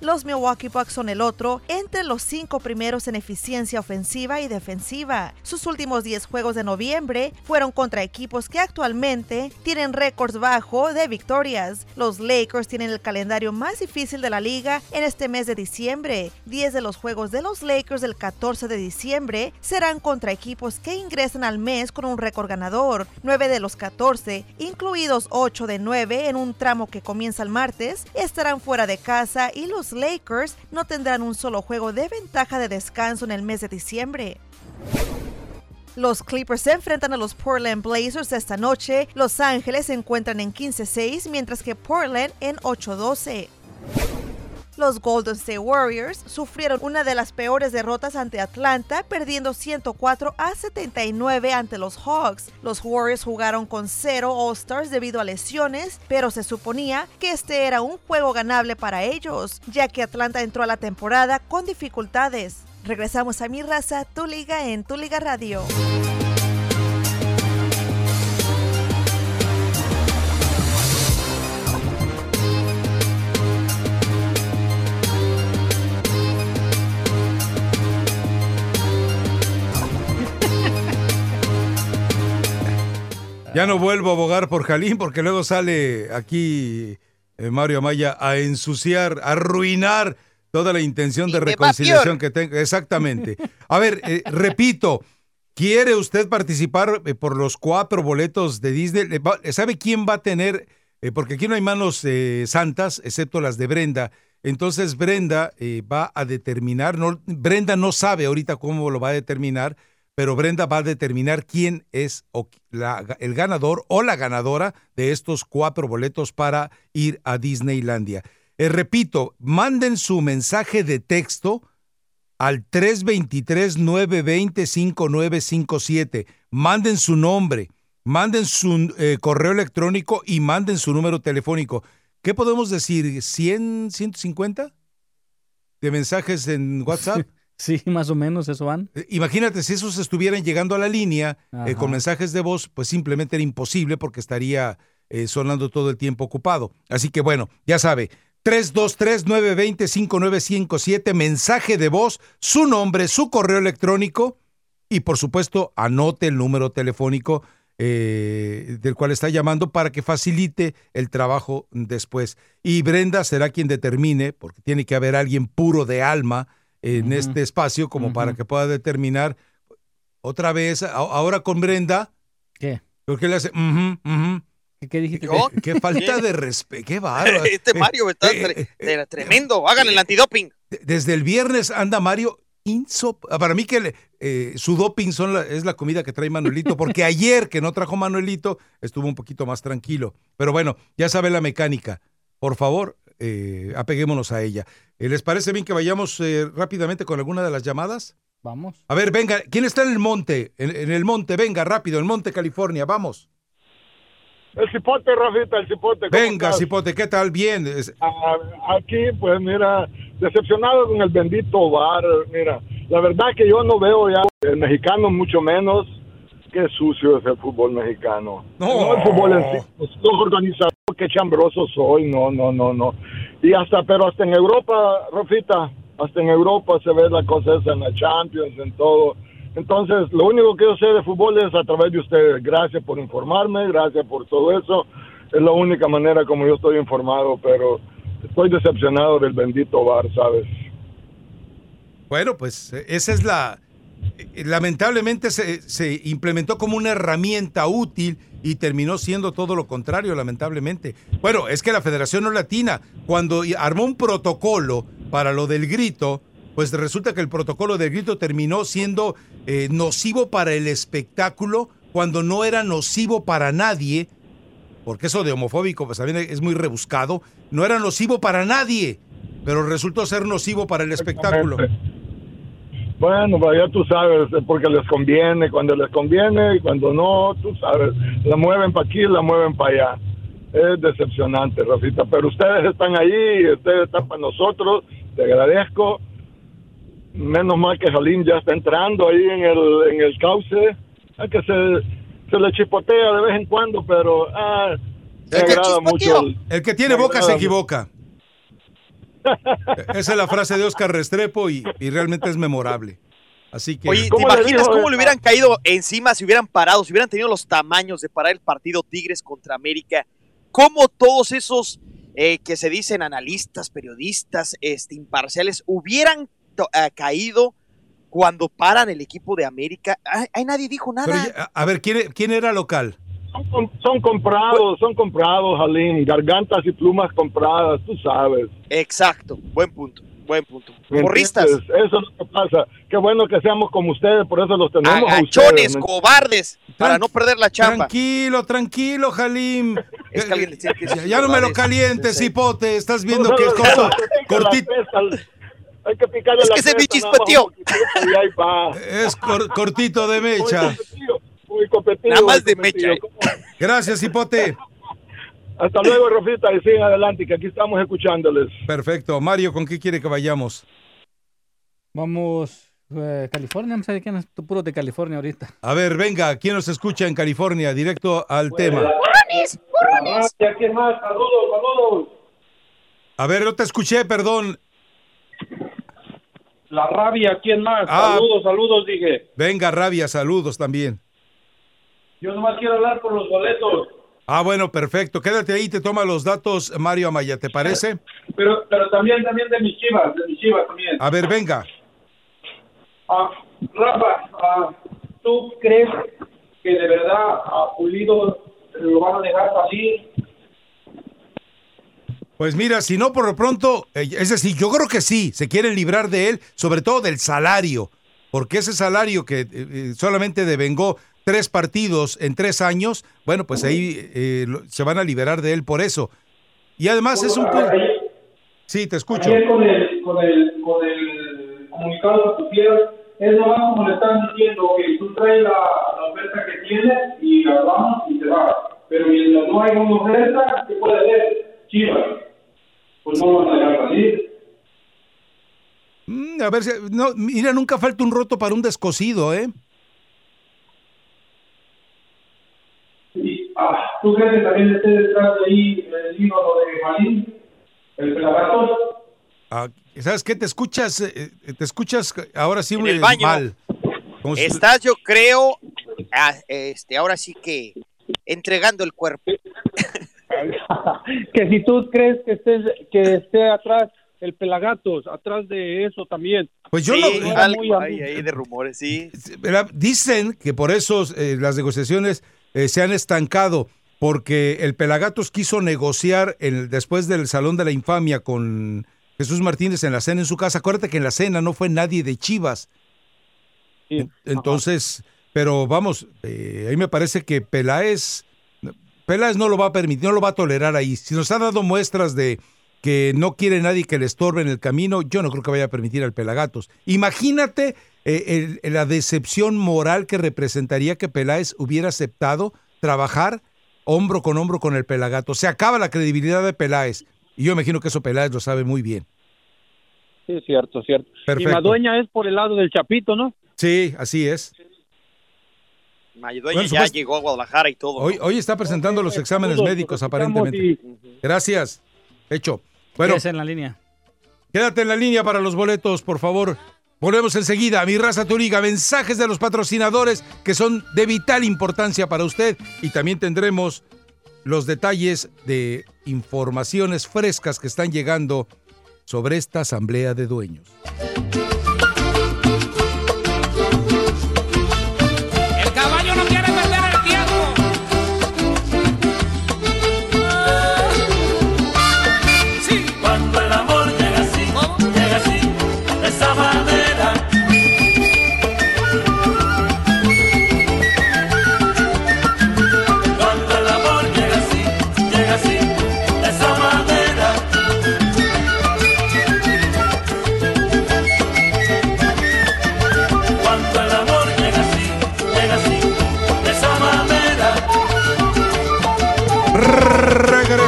los Milwaukee Bucks son el otro, entre los cinco primeros en eficiencia ofensiva y defensiva. Sus últimos 10 juegos de noviembre fueron contra equipos que actualmente tienen récords bajo de victorias. Los Lakers tienen el calendario más difícil de la liga en este mes de diciembre. 10 de los juegos de los Lakers del 14 de diciembre serán contra equipos que ingresan al mes con un récord ganador. 9 de los 14, incluidos 8 de 9 en un tramo que comienza el martes, estarán fuera de casa y los Lakers no tendrán un solo juego de ventaja de descanso en el mes de diciembre. Los Clippers se enfrentan a los Portland Blazers esta noche. Los Ángeles se encuentran en 15-6, mientras que Portland en 8-12. Los Golden State Warriors sufrieron una de las peores derrotas ante Atlanta, perdiendo 104 a 79 ante los Hawks. Los Warriors jugaron con cero All-Stars debido a lesiones, pero se suponía que este era un juego ganable para ellos, ya que Atlanta entró a la temporada con dificultades. Regresamos a mi raza, tu liga en tu liga radio. Ya no vuelvo a abogar por Jalín porque luego sale aquí eh, Mario Amaya a ensuciar, a arruinar toda la intención de reconciliación que tengo. Exactamente. A ver, eh, repito, ¿quiere usted participar eh, por los cuatro boletos de Disney? ¿Sabe quién va a tener? Eh, porque aquí no hay manos santas, excepto las de Brenda. Entonces Brenda va a determinar, no, Brenda no sabe ahorita cómo lo va a determinar, pero Brenda va a determinar quién es la- el ganador o la ganadora de estos cuatro boletos para ir a Disneylandia. Eh, repito, manden su mensaje de texto al 323-920-5957. Manden su nombre, manden su eh, correo electrónico y manden su número telefónico. ¿Qué podemos decir? ¿100, 150 de mensajes en WhatsApp? Sí, más o menos eso van. Eh, Imagínate, si esos estuvieran llegando a la línea eh, con mensajes de voz, pues simplemente era imposible porque estaría eh, sonando todo el tiempo ocupado. Así que bueno, ya sabe, 323-920-5957, mensaje de voz, su nombre, su correo electrónico y por supuesto anote el número telefónico eh, del cual está llamando para que facilite el trabajo después. Y Brenda será quien determine, porque tiene que haber alguien puro de alma en este espacio como para que pueda determinar otra vez, a- ahora con Brenda. ¿Qué? Porque le hace. ¿Qué, qué dijiste? Qué falta de respeto, qué bárbaro. Este Mario está Eh, tre- tre- tremendo. Hagan el antidoping. Desde el viernes anda Mario insop para mí que le- eh, su doping son la- es la comida que trae Manuelito, porque ayer que no trajo Manuelito estuvo un poquito más tranquilo. Pero bueno, ya sabe la mecánica. Por favor, eh, apeguémonos a ella. Eh, ¿Les parece bien que vayamos eh, rápidamente con alguna de las llamadas? Vamos. A ver, venga, ¿quién está en el monte? En, en el monte, venga, rápido, el monte, California, vamos. El cipote, Rafita, el cipote. ¿cómo Venga, estás? Cipote, ¿qué tal? Bien. Es- Ah, aquí, pues mira, decepcionado con el bendito bar. Mira, la verdad que yo no veo ya el mexicano, mucho menos. Qué sucio es el fútbol mexicano. No. el fútbol en sí. pues, Los organizadores, qué chambroso soy. No, no, no, no. Y hasta, pero hasta en Europa, Rafita, hasta en Europa se ve la cosa esa en la Champions, en todo. Entonces, lo único que yo sé de fútbol es a través de ustedes. Gracias por informarme, gracias por todo eso. Es la única manera como yo estoy informado, pero estoy decepcionado del bendito bar, ¿sabes? Bueno, pues esa es la... eh, Lamentablemente se, se implementó como una herramienta útil y terminó siendo todo lo contrario, lamentablemente. Bueno, es que la Federación No Latina, cuando armó un protocolo para lo del grito, pues resulta que el protocolo del grito terminó siendo eh, nocivo para el espectáculo cuando no era nocivo para nadie, porque eso de homofóbico pues también es muy rebuscado, no era nocivo para nadie, pero resultó ser nocivo para el espectáculo. Bueno, pues ya tú sabes, es porque les conviene, cuando les conviene y cuando no, tú sabes, la mueven para aquí, la mueven para allá. Es decepcionante, Rafita, pero ustedes están ahí, ustedes están para nosotros, te agradezco. Menos mal que Jalín ya está entrando ahí en el, en el cauce, hay que se, se le chipotea de vez en cuando, pero ah, me agrada mucho. el- El que tiene me boca se equivoca. Esa es la frase de Oscar Restrepo y, y realmente es memorable. Así que. Oye, ¿te ¿Cómo le imaginas cómo le hubieran caído encima si hubieran parado, si hubieran tenido los tamaños de parar el partido Tigres contra América? ¿Cómo todos esos eh, que se dicen analistas, periodistas, este, imparciales, hubieran ah, caído cuando paran el equipo de América? Ay, ay, nadie dijo nada. Pero ya- a ver, ¿quién, quién era local? Son, com- son comprados, son comprados, Jalín, gargantas y plumas compradas, tú sabes. Exacto, buen punto, buen punto. ¿Me Porristas? Eso es lo que pasa. Qué bueno que seamos como ustedes, por eso los tenemos a agachones, ustedes. ¿me cobardes, para no perder la chamba. Tranquilo, tranquilo, Jalim. Es que alguien Ya, no me lo calientes, Sí, sí. hipote. Estás viendo que es corto, cortito. Hay que picarle Es la que se me va. Es cor- cortito de mecha. Muy competido, Nada más de mecha, eh. Gracias, hipote. Hasta luego, Rafita, y sigan adelante, que aquí estamos escuchándoles. Perfecto. Mario, ¿con qué quiere que vayamos? Vamos, eh, California, no sé quién es puro de California ahorita. A ver, venga, ¿quién nos escucha en California? Directo al tema. ¿Quién más? Saludos, saludos. A ver, no te escuché, perdón. La rabia, ¿quién más? Ah. Saludos, saludos, dije. Venga, Rabia, saludos también. Yo nomás quiero hablar por los boletos. Ah, bueno, perfecto. Quédate ahí, te toma los datos Mario Amaya, ¿te parece? Pero, pero también, también de mis chivas, de mis chivas también. A ver, venga. Ah, Rafa, ah, ¿tú crees que de verdad a Pulido lo van a dejar salir? Pues mira, si no por lo pronto, eh, es decir, yo creo que sí, se quieren librar de él, sobre todo del salario, porque ese salario que eh, eh, solamente devengó tres partidos en tres años, bueno, pues ahí eh, lo- se van a liberar de él por eso. Y además es un... Sí, te escucho. Con el, con el, con el comunicado que pusieron, es nomás como le están diciendo que tú traes la, la oferta que tienes y la vamos y te vas. Pero mientras no hay una oferta, ¿qué puede hacer? Chivas. Pues no lo van a dejar salir. Mm, a ver, si- no, mira, nunca falta un roto para un descosido, ¿eh? Y, ah, ¿Tú crees que también esté detrás de ahí el ídolo de Malín? El pelagatos. Ah, ¿Sabes qué? Te escuchas, eh, eh, te escuchas ahora sí En el baño. mal. Si- Estás, yo creo, ah, este, ahora sí que entregando el cuerpo. que si tú crees que estés que esté atrás el pelagatos, atrás de eso también. Pues yo sí, lo- era algo muy hay ahí de rumores, sí. Dicen que por eso eh, las negociaciones eh, se han estancado, porque el Pelagatos quiso negociar el- después del Salón de la Infamia con Jesús Martínez en la cena en su casa. Acuérdate que en la cena no fue nadie de Chivas. En- Entonces, pero vamos, eh, ahí me parece que Peláez, Peláez no lo va a permitir, no lo va a tolerar ahí. Si nos ha dado muestras de que no quiere nadie que le estorbe en el camino, yo no creo que vaya a permitir al Pelagatos. Imagínate eh, el- la decepción moral que representaría que Peláez hubiera aceptado trabajar hombro con hombro con el Pelagato. Se acaba la credibilidad de Peláez. Y yo imagino que eso Peláez lo sabe muy bien. Sí, cierto, cierto. Perfecto. Y Madueña es por el lado del Chapito, ¿no? Sí, así es. Mayedueña Bueno, ya supuesto- llegó a Guadalajara y todo. Hoy, hoy está presentando los exámenes médicos, aparentemente. Gracias. Hecho. Bueno, Quédese en la línea. quédate en la línea para los boletos, por favor. Volvemos enseguida a Mi Raza Tu Liga. Mensajes de los patrocinadores que son de vital importancia para usted. Y también tendremos los detalles de informaciones frescas que están llegando sobre esta asamblea de dueños.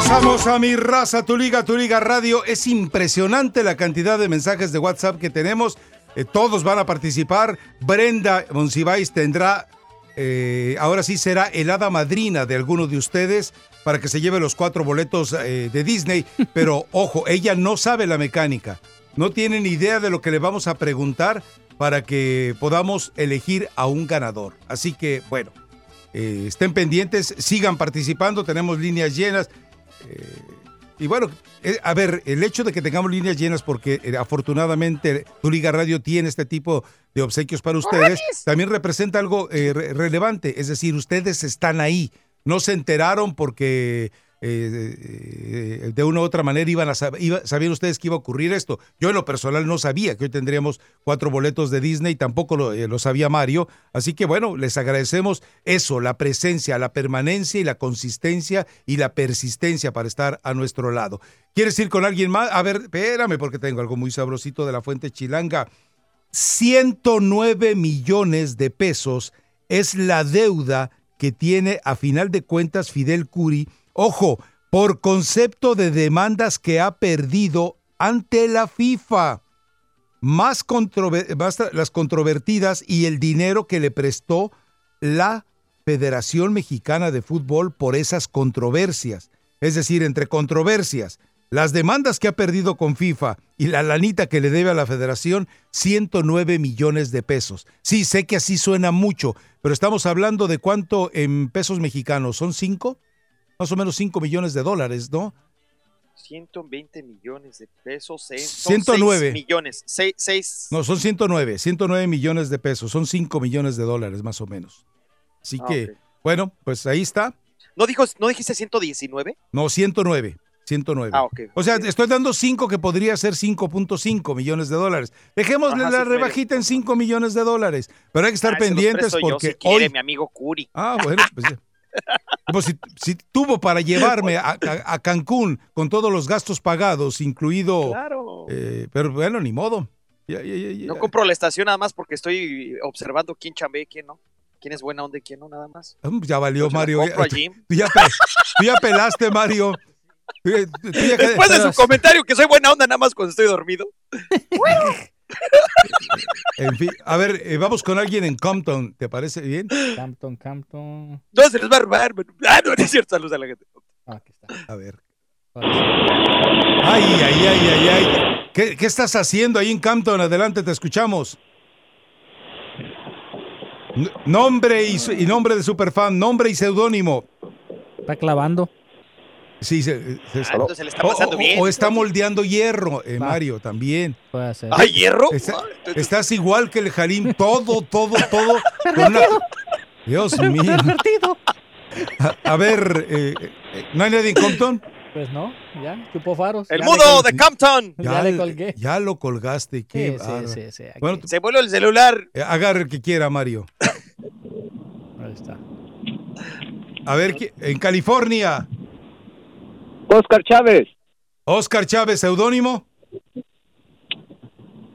Regresamos a mi raza, tu liga, tu liga radio. Es impresionante la cantidad de mensajes de WhatsApp que tenemos. Eh, todos van a participar. Brenda Monsiváis tendrá, eh, ahora sí será el hada madrina de alguno de ustedes para que se lleve los cuatro boletos eh, de Disney. Pero ojo, ella no sabe la mecánica. No tiene ni idea de lo que le vamos a preguntar para que podamos elegir a un ganador. Así que, bueno, estén pendientes, sigan participando, tenemos líneas llenas. Eh, y bueno, eh, a ver, el hecho de que tengamos líneas llenas, porque eh, afortunadamente tu Liga Radio tiene este tipo de obsequios para ustedes, también representa algo re- relevante. Es decir, ustedes están ahí, no se enteraron porque eh, eh, de una u otra manera iban a sabían ustedes que iba a ocurrir esto. Yo en lo personal no sabía que hoy tendríamos cuatro boletos de Disney, tampoco lo, eh, lo sabía Mario. Así que bueno, les agradecemos eso, la presencia, la permanencia y la consistencia y la persistencia para estar a nuestro lado. ¿Quieres ir con alguien más? A ver, espérame porque tengo algo muy sabrosito de la fuente chilanga. 109 millones de pesos es la deuda que tiene a final de cuentas Fidel Curi, ojo, por concepto de demandas que ha perdido ante la FIFA. Más, controver- las controvertidas y el dinero que le prestó la Federación Mexicana de Fútbol por esas controversias. Es decir, entre controversias, las demandas que ha perdido con FIFA y la lanita que le debe a la federación, 109 millones de pesos. Sí, sé que así suena mucho, pero estamos hablando de cuánto en pesos mexicanos. ¿Son cinco? Más o menos 5 millones de dólares, ¿no? 120 millones de pesos. son 109. seis millones. Seis, seis- No, son 109, 109 millones de pesos, son 5 millones de dólares más o menos. Así Ah, que, ok. bueno, pues ahí está. ¿No, dijo, ¿No dijiste 119? No, 109. 109. Ah, ok, O sea, estoy dando 5 que podría ser 5.5 millones de dólares. Dejémosle Ajá, la sí, rebajita en 5 millones de dólares. Pero hay que estar Ah, pendientes presto yo, porque si quiere, hoy... mi amigo Curi. Ah, bueno, pues... Como si, si tuvo para llevarme a, a- a Cancún con todos los gastos pagados, incluido... Claro. eh, pero bueno, ni modo. Ya, ya, ya, ya. No compro la estación nada más porque estoy observando quién chambea y quién no. ¿Quién es buena onda y quién no, nada más? Ah, Ya valió, Pues Mario. compro. Tú ya, pe- tú ya pelaste, Mario. Tú ya- tú ya- Después de su comentario que soy buena onda nada más cuando estoy dormido. En fin, a ver, eh, vamos con alguien en Compton. ¿Te parece bien? Campton, Campton. No, se les va a robar. mano. Ah, no, no es cierto. Saludos a la gente. Ah, aquí está. A ver. Ay, ay, ay, ay, ay. ¿Qué, qué estás haciendo ahí en Campton? Adelante, te escuchamos. N- nombre y nombre de superfan, nombre y seudónimo. Está clavando. Sí, se, se- Ah, entonces le está o- pasando o- bien. O está moldeando hierro, eh. Mario, también. Puede ser. ¿Ay, hierro? Está- Ah, estás igual que el Jalim, todo, todo, todo. una- Dios mío. A, a ver, eh, eh, ¿no hay nadie en Compton? Pues no, ya, chupó faros. El Ya mudo col- de Campton. Ya le colgué. ya lo colgaste. Qué Sí, sí, bárbaro. sí, sí, aquí. Bueno, Se vuelve el celular. eh, agarre el que quiera, Mario. Ahí está. A ver, ¿qui- en California. Oscar Chávez. Oscar Chávez, seudónimo.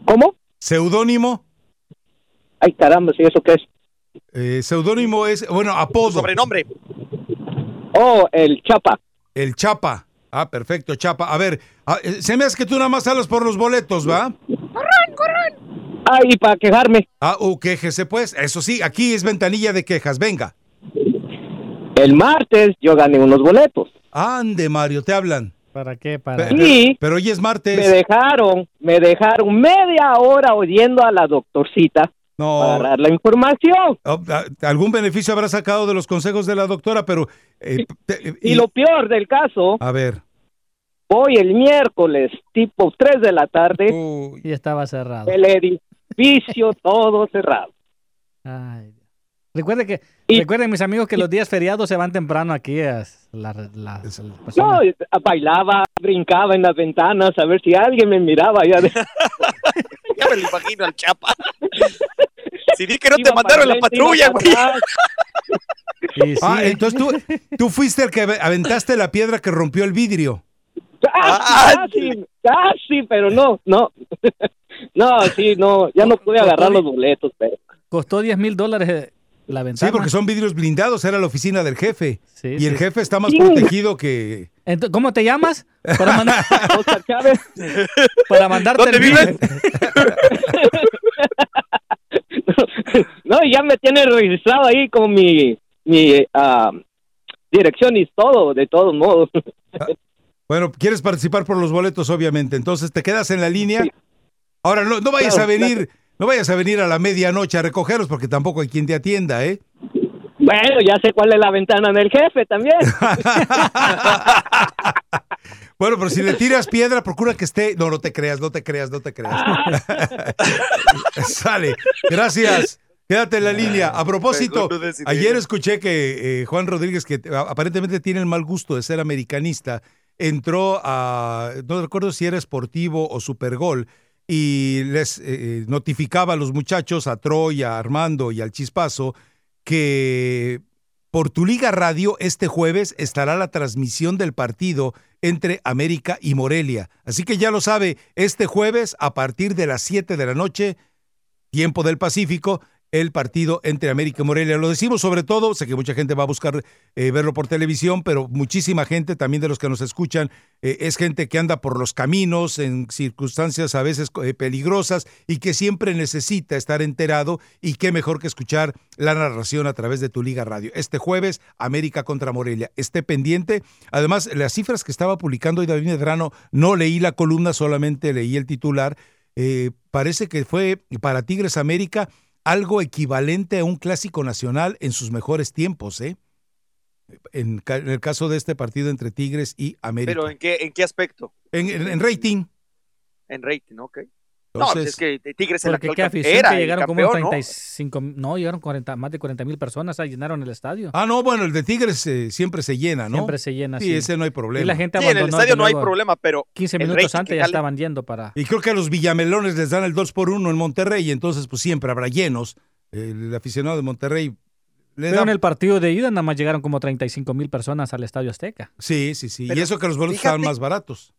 ¿Cómo? Seudónimo. Ay, caramba, ¿sí eso qué es? Eh, seudónimo es, bueno, apodo. Sobrenombre. Oh, el Chapa. El Chapa. Ah, perfecto, Chapa. A ver, ah, eh, se me hace que tú nada más hablas por los boletos, ¿va? ¡Corran, corran! Ay, para quejarme. Ah, uh, quéjese pues. Eso sí, aquí es ventanilla de quejas. Venga. El martes yo gané unos boletos. Ande, Mario, te hablan. ¿Para qué? Para... Pe- Sí. Pero hoy es martes. Me dejaron, me dejaron media hora oyendo a la doctorcita No. para dar la información. Oh, ah, Algún beneficio habrá sacado de los consejos de la doctora, pero... eh, te- Y lo peor del caso, A ver. hoy el miércoles, tipo 3 de la tarde, Y estaba cerrado. el edificio todo cerrado. Ay. Recuerde que, recuerden mis amigos que los días feriados se van temprano aquí a la, la-. No, bailaba, brincaba en las ventanas a ver si alguien me miraba allá de... Ya me lo imagino al Chapa. Si di que no te mandaron la patrulla, güey. Ah, entonces tú, tú fuiste el que ave- aventaste la piedra que rompió el vidrio. Casi, casi, casi, pero no, no. No, sí, no, ya no pude agarrar los boletos, pero... Costó 10 mil dólares Sí, porque son vidrios blindados, era la oficina del jefe. y el sí. jefe está más Sí. protegido que... ¿Cómo te llamas? Para, mandar- Oscar Chávez. para mandarte ¿Dónde el bill. No, y ya me tiene registrado ahí con mi, mi ah, dirección y todo, de todos modos. Bueno, quieres participar por los boletos, obviamente. Entonces te quedas en la línea. Ahora, no, no vayas Claro, a venir, no vayas a venir a la medianoche a recogerlos porque tampoco hay quien te atienda, ¿eh? Bueno, ya sé cuál es la ventana del jefe también. Bueno, pero si le tiras piedra, procura que esté. No, no te creas, no te creas, no te creas. Sale. Gracias. Quédate en la línea. A propósito, ayer escuché que eh, Juan Rodríguez, que aparentemente tiene el mal gusto de ser americanista, entró a, no recuerdo si era Sportivo o Supergol, y les eh, notificaba a los muchachos, a Troy, a Armando y al Chispazo, que por tu Liga Radio este jueves estará la transmisión del partido entre América y Morelia. Así que ya lo sabe, este jueves a partir de las 7 de la noche, tiempo del Pacífico, el partido entre América y Morelia. Lo decimos sobre todo, sé que mucha gente va a buscar eh, verlo por televisión, pero muchísima gente, también de los que nos escuchan, eh, es gente que anda por los caminos en circunstancias a veces eh, peligrosas y que siempre necesita estar enterado y qué mejor que escuchar la narración a través de tu Liga Radio. Este jueves, América contra Morelia. Esté pendiente. Además, las cifras que estaba publicando hoy David Medrano, no leí la columna, solamente leí el titular. Parece que fue para Tigres América algo equivalente a un clásico nacional en sus mejores tiempos, ¿eh? En, en el caso de este partido entre Tigres y América. Pero ¿en qué, ¿en qué aspecto? En, en- en rating. En rating, ok. No, pues es que Tigres el Porque actual era que llegaron como campeón, ¿no? 35, no, llegaron 40, más de 40 mil personas, ah, llenaron el estadio. Ah, no, bueno, el de Tigres eh, siempre se llena, ¿no? Siempre se llena, Sí, sí. ese no hay problema. Y la gente Sí, en el estadio no hay problema, pero 15 el minutos antes ya estaban yendo para... Y creo que a los Villamelones les dan el 2 por 1 en Monterrey, y entonces pues siempre habrá llenos. El aficionado de Monterrey le Pero da... en el partido de ida nada más llegaron como 35 mil personas al Estadio Azteca. Sí, sí, sí. Pero y eso que los boletos estaban más baratos.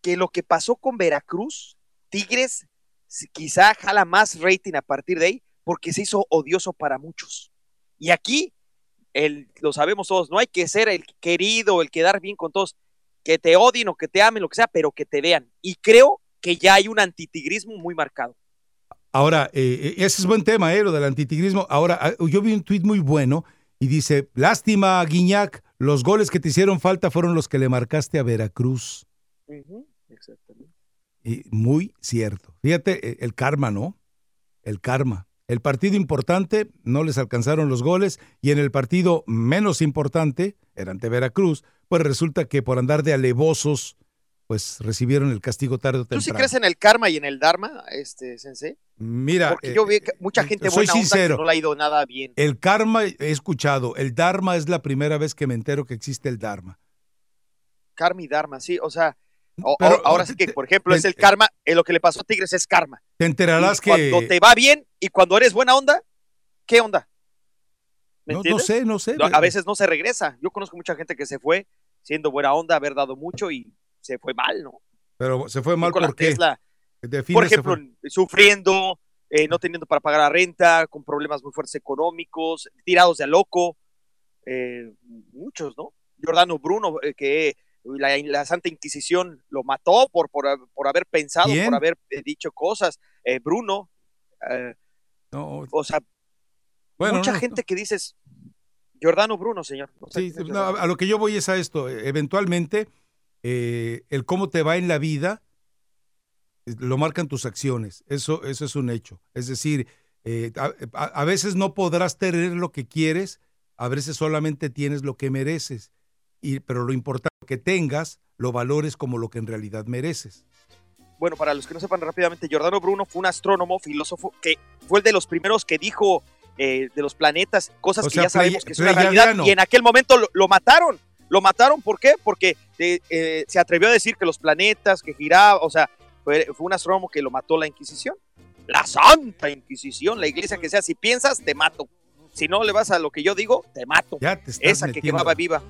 que lo que pasó con Veracruz, Tigres quizá jala más rating a partir de ahí porque se hizo odioso para muchos. Y aquí, el, lo sabemos todos, no hay que ser el querido, el quedar bien con todos, que te odien o que te amen, lo que sea, pero que te vean. Y creo que ya hay un antitigrismo muy marcado. Ahora, eh, eh, ese es buen tema, eh, lo del antitigrismo. Ahora, ah, yo vi un tuit muy bueno y dice, lástima, Guiñac, los goles que te hicieron falta fueron los que le marcaste a Veracruz. Y muy cierto. Fíjate, eh, el karma, ¿no? El karma. El partido importante no les alcanzaron los goles y en el partido menos importante, era ante Veracruz, pues resulta que por andar de alevosos, pues recibieron el castigo tarde o ¿Tú sí temprano. crees en el karma y en el dharma, este, Sensei? Mira, Porque eh, yo vi que mucha gente soy buena sincero. que no le ha ido nada bien. El karma, he escuchado, el Dharma es la primera vez que me entero que existe el Dharma. Karma y dharma, sí, o sea, o- Pero, o- ahora sí que, por ejemplo, es el karma, eh, lo que le pasó a Tigres es karma. Te enterarás Y que... Cuando te va bien y cuando eres buena onda, ¿qué onda? ¿Me No, sé, no sé. A veces no se regresa. Yo conozco mucha gente que se fue siendo buena onda, haber dado mucho y se fue mal, ¿no? Pero se fue mal ¿por qué? Tesla, por ejemplo, sufriendo, eh, no teniendo para pagar la renta, con problemas muy fuertes económicos, tirados de a loco, eh, muchos, ¿no? Giordano Bruno, eh, que la, la Santa Inquisición lo mató por, por, por haber pensado, ¿Quién? por haber dicho cosas. Eh, Bruno, eh, No, o sea, Bueno, mucha no, gente que dices, Giordano Bruno, señor. Sé Sí, Giordano. a lo que yo voy es a esto. eh, Eventualmente, eh, el cómo te va en la vida lo marcan tus acciones. Eso, eso es un hecho. Es decir, a- a veces no podrás tener lo que quieres, a veces solamente tienes lo que mereces. Y, pero lo importante que tengas, lo valores como lo que en realidad mereces. Bueno, para los que no sepan rápidamente, Giordano Bruno fue un astrónomo, filósofo, que fue el de los primeros que dijo eh, de los planetas cosas O que sea, ya sabemos que es una realidad. Y en aquel momento lo, lo mataron. Lo mataron, ¿por qué? Porque eh, eh, se atrevió a decir que los planetas, que giraba, o sea, fue, fue un astrónomo que lo mató la Inquisición. La Santa Inquisición, la iglesia que sea, si piensas, te mato. Si no le vas a lo que yo digo, te mato. Ya te Esa que quemaba viva.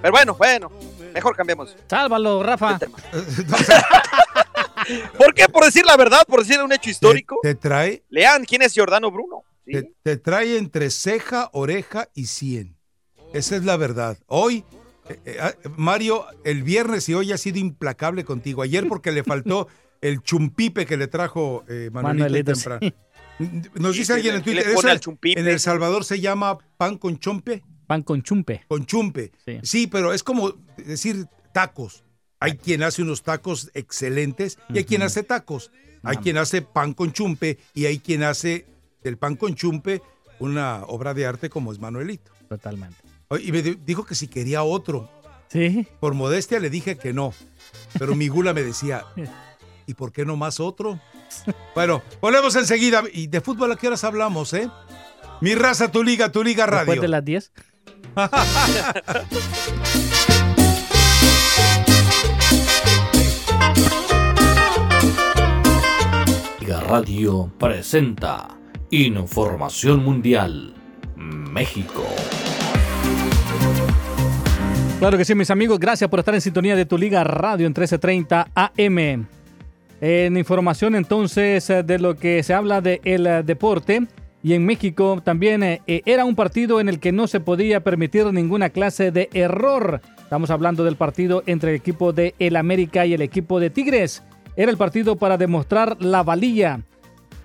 Pero bueno, bueno, mejor cambiemos. Sálvalo, Rafa. ¿Por qué? Por decir la verdad, por decir un hecho histórico. Te trae, Lean quién es Giordano Bruno. te, te trae entre ceja, oreja y cien. Esa es la verdad. Hoy, eh, eh, ah, Mario, el viernes y hoy ha sido implacable contigo. Ayer porque le faltó el chumpipe que le trajo eh, Manuelito, temprano. sí. Nos dice ¿qué alguien en Twitter, en El Salvador se llama pan con chompe. Pan con chumpe. Con chumpe. Sí. Sí, pero es como decir tacos. Hay quien hace unos tacos excelentes y hay quien hace tacos. Hay quien hace pan con chumpe y hay quien hace del pan con chumpe una obra de arte como es Manuelito. Totalmente. Y me di- dijo que si quería otro. Sí. Por modestia le dije que no. Pero mi gula me decía, ¿y por qué no más otro? Bueno, volvemos enseguida. ¿Y de fútbol a qué horas hablamos, eh? Mi raza, tu liga, tu liga radio. Después de las 10. Liga Radio presenta Información Mundial México. Claro que sí, mis amigos. Gracias por estar en sintonía de tu Liga Radio en 1330 AM. En información entonces eh, de lo que se habla del de deporte y en México también eh, eh, era un partido en el que no se podía permitir ninguna clase de error. Estamos hablando del partido entre el equipo de El América y el equipo de Tigres. Era el partido para demostrar la valía,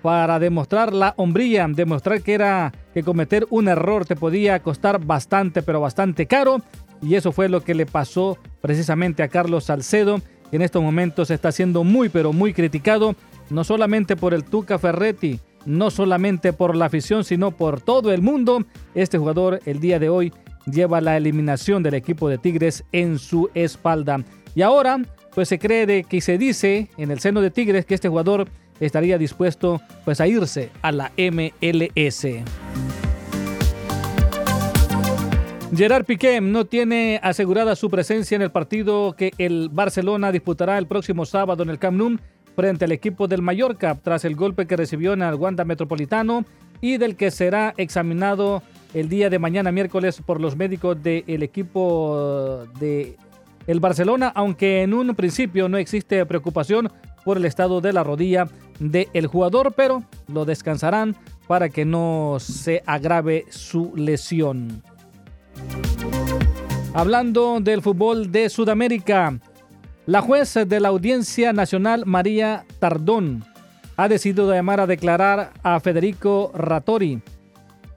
para demostrar la hombría, demostrar que era que cometer un error te podía costar bastante, pero bastante caro. Y eso fue lo que le pasó precisamente a Carlos Salcedo, que en estos momentos está siendo muy, pero muy criticado, no solamente por el Tuca Ferretti, no solamente por la afición, sino por todo el mundo. Este jugador el día de hoy lleva la eliminación del equipo de Tigres en su espalda. Y ahora, pues se cree de que se dice en el seno de Tigres que este jugador estaría dispuesto pues a irse a la MLS. Gerard Piqué no tiene asegurada su presencia en el partido que el Barcelona disputará el próximo sábado en el Camp Nou frente al equipo del Mallorca tras el golpe que recibió en el Wanda Metropolitano y del que será examinado el día de mañana miércoles por los médicos del equipo de el Barcelona, aunque en un principio no existe preocupación por el estado de la rodilla del jugador, pero lo descansarán para que no se agrave su lesión. Hablando del fútbol de Sudamérica, la juez de la Audiencia Nacional María Tardón ha decidido llamar a declarar a Federico Rattori,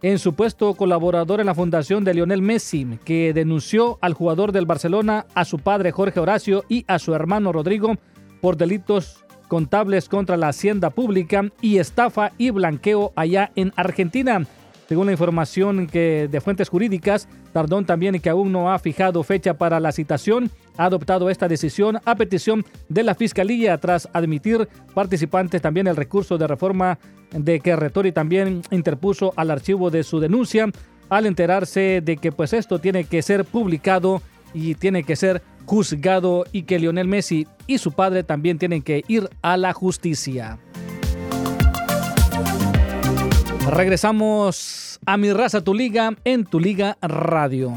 en supuesto colaborador en la fundación de Lionel Messi, que denunció al jugador del Barcelona, a su padre Jorge Horacio y a su hermano Rodrigo por delitos contables contra la hacienda pública y estafa y blanqueo allá en Argentina. Según la información que de fuentes jurídicas, Tardón también que aún no ha fijado fecha para la citación, ha adoptado esta decisión a petición de la Fiscalía tras admitir participantes también el recurso de reforma de que Retori también interpuso al archivo de su denuncia al enterarse de que pues esto tiene que ser publicado y tiene que ser juzgado y que Lionel Messi y su padre también tienen que ir a la justicia. Regresamos a Mi Raza Tu Liga en Tu Liga Radio.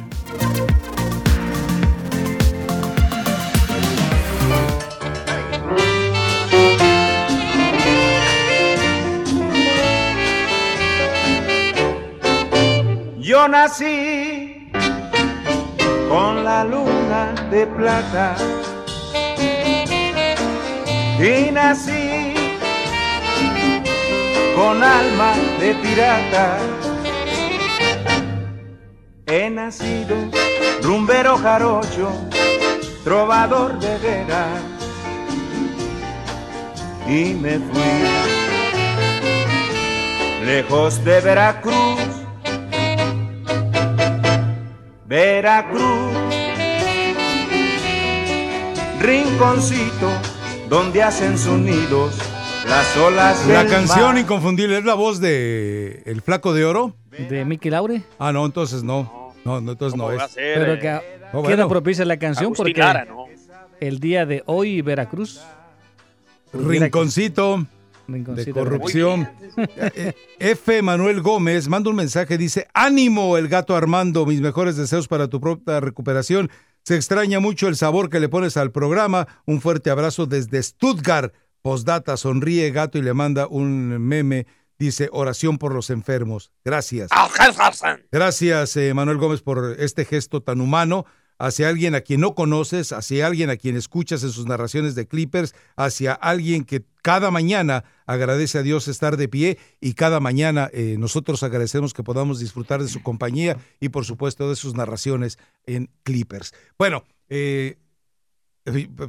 Yo nací con la luna de plata y nací con alma de pirata. He nacido rumbero jarocho, trovador de veras y me fui lejos de Veracruz. Veracruz, rinconcito donde hacen sus nidos las olas La canción mar. inconfundible es la voz de El Flaco de Oro. ¿De Mickey Laure? Ah, no, entonces no. No, no entonces no ¿Cómo va a es. ser, Pero eh? que Oh, queda bueno. propicia la canción Agustín porque Lara, ¿no? el día de hoy Veracruz. Rinconcito de Rinconcito corrupción. Eh, F. Manuel Gómez manda un mensaje, dice, ánimo el gato Armando, mis mejores deseos para tu propia recuperación. Se extraña mucho el sabor que le pones al programa. Un fuerte abrazo desde Stuttgart. Postdata, sonríe gato y le manda un meme. Dice, oración por los enfermos. Gracias. Gracias, eh, Manuel Gómez, por este gesto tan humano hacia alguien a quien no conoces, hacia alguien a quien escuchas en sus narraciones de Clippers, hacia alguien que cada mañana agradece a Dios estar de pie y cada mañana eh, nosotros agradecemos que podamos disfrutar de su compañía y por supuesto de sus narraciones en Clippers. Bueno, eh, eh,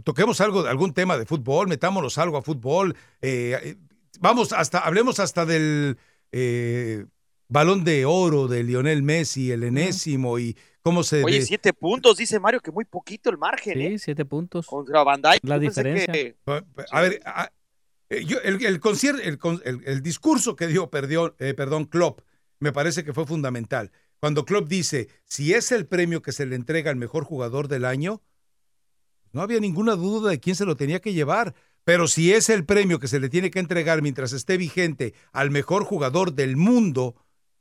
toquemos algo, algún tema de fútbol, metámonos algo a fútbol, eh, eh, vamos hasta, hablemos hasta del eh, balón de oro de Lionel Messi, el enésimo y cómo se... Oye, de- siete puntos, dice Mario, que muy poquito el margen, ¿eh? Sí, siete puntos. Contra Bandai. La diferencia. que- A ver, a- eh, yo- el, el, concier- el el- el discurso que dio perdió, eh, perdón, Klopp me parece que fue fundamental. Cuando Klopp dice, si es el premio que se le entrega al mejor jugador del año, no había ninguna duda de quién se lo tenía que llevar. Pero si es el premio que se le tiene que entregar mientras esté vigente al mejor jugador del mundo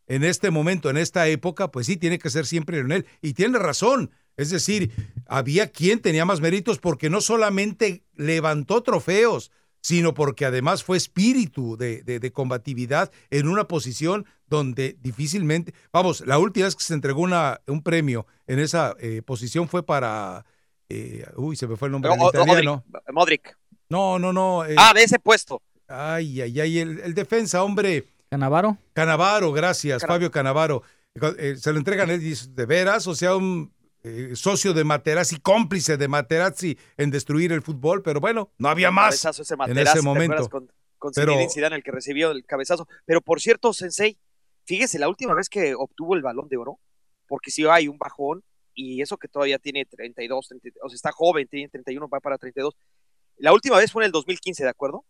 en este momento, en esta época, pues sí, tiene que ser siempre Lionel. Y tiene razón. Es decir, había quien tenía más méritos porque no solamente levantó trofeos, sino porque además fue espíritu de, de- combatividad en una posición donde difícilmente, vamos, la última vez que se entregó un premio en esa eh, posición fue para, eh, uy, se me fue el nombre, el O- o- italiano. Modric. Modric. No, no, no. eh, Ah, de ese puesto. Ay, ay, ay, el, el defensa, hombre. ¿Canavaro? Canavaro, gracias, Fabio Canavaro. Eh, se lo entregan él, dice, de veras, o sea, un eh, socio de Materazzi, cómplice de Materazzi en destruir el fútbol, pero bueno, no había más Cabezazo ese en ese momento. Con, con Pero- Zidane, el que recibió el cabezazo. Pero por cierto, Sensei, fíjese, la última vez que obtuvo el balón de oro, porque sí hay un bajón, y eso que todavía tiene 32, 30, o sea, está joven, tiene 31, va para 32. La última vez fue en el 2015, ¿de acuerdo?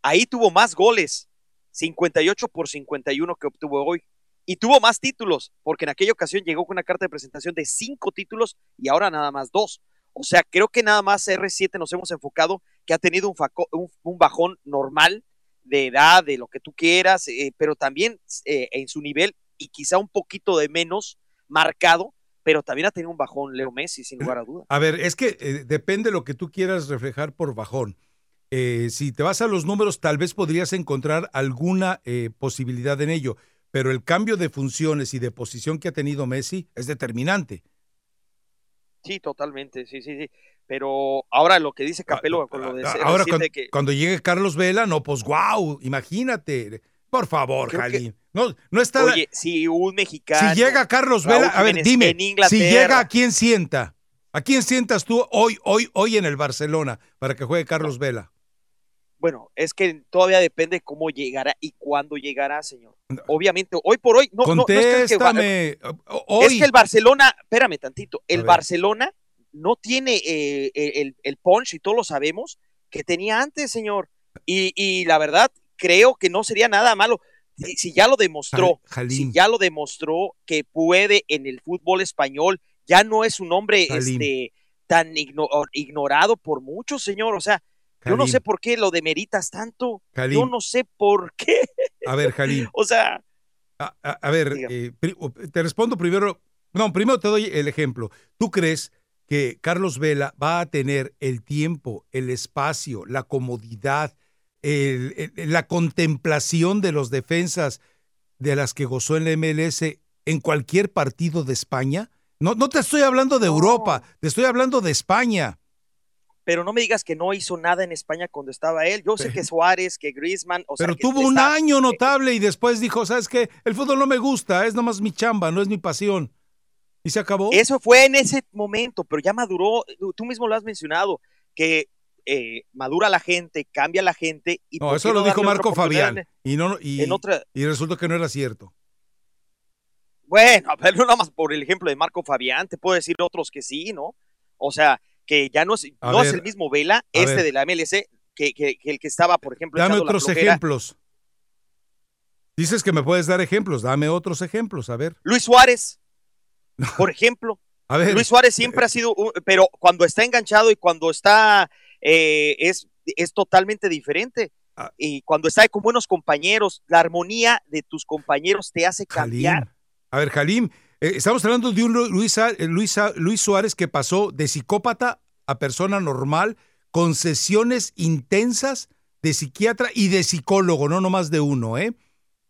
Ahí tuvo más goles, 58 por 51 que obtuvo hoy. Y tuvo más títulos, porque en aquella ocasión llegó con una carta de presentación de cinco títulos y ahora nada más dos. O sea, creo que nada más R7 nos hemos enfocado que ha tenido un, bajón normal de edad, de lo que tú quieras, eh, pero también eh, en su nivel y quizá un poquito de menos marcado, pero también ha tenido un bajón Leo Messi, sin lugar a duda. A ver, es que eh, depende lo que tú quieras reflejar por bajón. Eh, si te vas a los números, tal vez podrías encontrar alguna eh, posibilidad en ello, pero el cambio de funciones y de posición que ha tenido Messi es determinante. Sí, totalmente, sí, sí, sí. Pero ahora lo que dice Capelo con lo de A- CR7 Ahora, cuando, que cuando llegue Carlos Vela, no, pues wow, imagínate. Por favor, Jalín. No, no está. Oye, si un mexicano. si llega Carlos Raúl Vela, a ver, dime, si llega, ¿a quién sienta? ¿A quién sientas tú hoy, hoy, hoy en el Barcelona para que juegue Carlos Vela? Bueno, es que todavía depende cómo llegará y cuándo llegará, señor. Obviamente, hoy por hoy, no, no, no es que Contéstame. hoy. Es que el Barcelona, espérame tantito, el. Barcelona no tiene eh, el, el punch, y todos lo sabemos, que tenía antes, señor. Y, y la verdad, creo que no sería nada malo. Si, ya lo demostró, Jal- si ya lo demostró que puede en el fútbol español, ya no es un hombre este, tan igno- ignorado por muchos, señor. O sea, yo no sé por qué lo demeritas tanto. Yo no sé por qué. A ver, Jalín. O sea, A, a- a ver, eh, te respondo primero. No, primero te doy el ejemplo. ¿Tú crees que Carlos Vela va a tener el tiempo, el espacio, la comodidad, la contemplación de los defensas de las que gozó en la MLS en cualquier partido de España? No, no te estoy hablando de Europa, te estoy hablando de España. Pero no me digas que no hizo nada en España cuando estaba él. Yo sé que Suárez, que Griezmann, o sea, Pero tuvo un está- año notable y después dijo, ¿sabes qué? El fútbol no me gusta, es nomás mi chamba, no es mi pasión. Y se acabó. Eso fue en ese momento, pero ya maduró. Tú mismo lo has mencionado, que eh, madura la gente, cambia la gente. Y No, ¿por eso lo dijo Marco Fabián. Y, no, y, en otra- y resultó que no era cierto. Bueno, pero nada más por el ejemplo de Marco Fabián, te puedo decir otros que sí, ¿no? O sea, que ya no es, A no es el mismo Vela, este ver. de la MLC, que, que- que el que estaba, por ejemplo, Dame la otros ejemplos. Dices que me puedes dar ejemplos, dame otros ejemplos, a ver. Luis Suárez, por ejemplo. A ver. Luis Suárez siempre ha sido, un- pero cuando está enganchado y cuando está, eh, es, es totalmente diferente. Ah. Y cuando está con buenos compañeros, la armonía de tus compañeros te hace cambiar. Jalim. A ver, Jalim, eh, estamos hablando de un Lu- Luis, Sa- eh, Luis, Luis Suárez que pasó de psicópata a persona normal con sesiones intensas de psiquiatra y de psicólogo, no nomás de uno, ¿eh?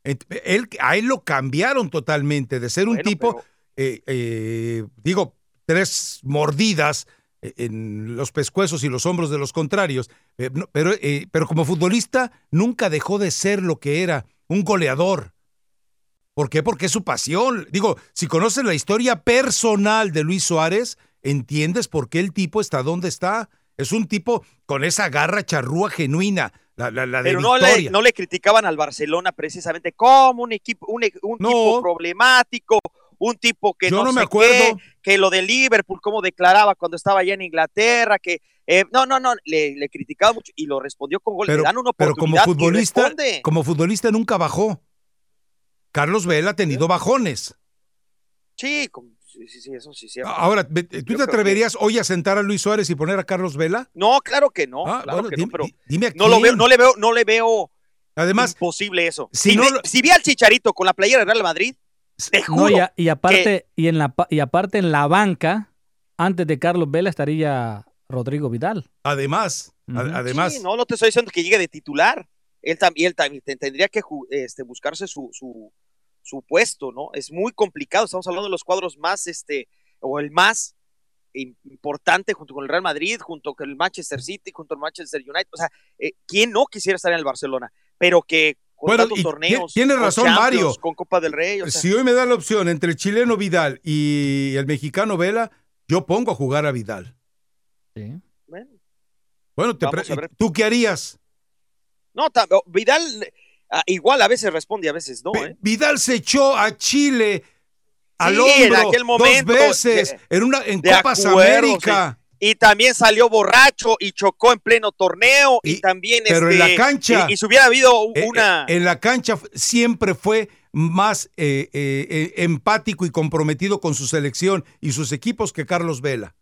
Él, a él lo cambiaron totalmente de ser un Bueno, tipo, eh, eh, digo, tres mordidas en los pescuezos y los hombros de los contrarios, eh, no, pero, eh, pero como futbolista nunca dejó de ser lo que era, un goleador. ¿Por qué? Porque es su pasión. Digo, si conoces la historia personal de Luis Suárez, entiendes por qué el tipo está donde está. Es un tipo con esa garra charrúa genuina, la, la, la de Pero no le, no le criticaban al Barcelona precisamente como un equipo, un, un No. tipo problemático, un tipo que Yo no, no me sé acuerdo. qué, que lo de Liverpool, cómo declaraba cuando estaba allá en Inglaterra, que eh, no, no, no, le, le criticaba mucho y lo respondió con gol. pero, le dan una pero como y futbolista, como futbolista nunca bajó. Carlos Vela ha tenido bajones. Sí, con- sí, sí, eso sí, cierto. Ahora, ¿tú Yo te atreverías hoy a sentar a Luis Suárez y poner a Carlos Vela? No, claro que no, Ah, claro bueno, que dime- no, pero di- dime a no lo veo, no le veo, no le veo Además, imposible eso. si Si, no si vi al Chicharito con la playera de Real Madrid, te No, y, a- y aparte, que- y, en la, y aparte en la banca, antes de Carlos Vela estaría Rodrigo Vidal. Además, además, Sí, no, no te estoy diciendo que llegue de titular. Él también, él también te- tendría que este, buscarse su, su, su puesto, ¿no? Es muy complicado. Estamos hablando de los cuadros más, este, o el más im- importante junto con el Real Madrid, junto con el Manchester City, junto al Manchester United. O sea, eh, ¿quién no quisiera estar en el Barcelona? Pero que con Bueno, tantos y torneos, ti- tiene con razón, Champions, Mario. con Copa del Rey, o sea, si hoy me da la opción entre el chileno Vidal y el mexicano Vela, yo pongo a jugar a Vidal. bueno. Bueno, te. ¿tú qué harías? No, Vidal ah, igual a veces responde, a veces no, ¿eh? Vidal se echó a Chile al Sí, en hombro aquel momento, dos veces de- en una en de Copas acuerdo, América. Y también salió borracho y chocó en pleno torneo y, también pero en este, la cancha- y, y si hubiera habido u- Eh, una eh, en la cancha siempre fue más eh, eh, eh, empático y comprometido con su selección y sus equipos que Carlos Vela.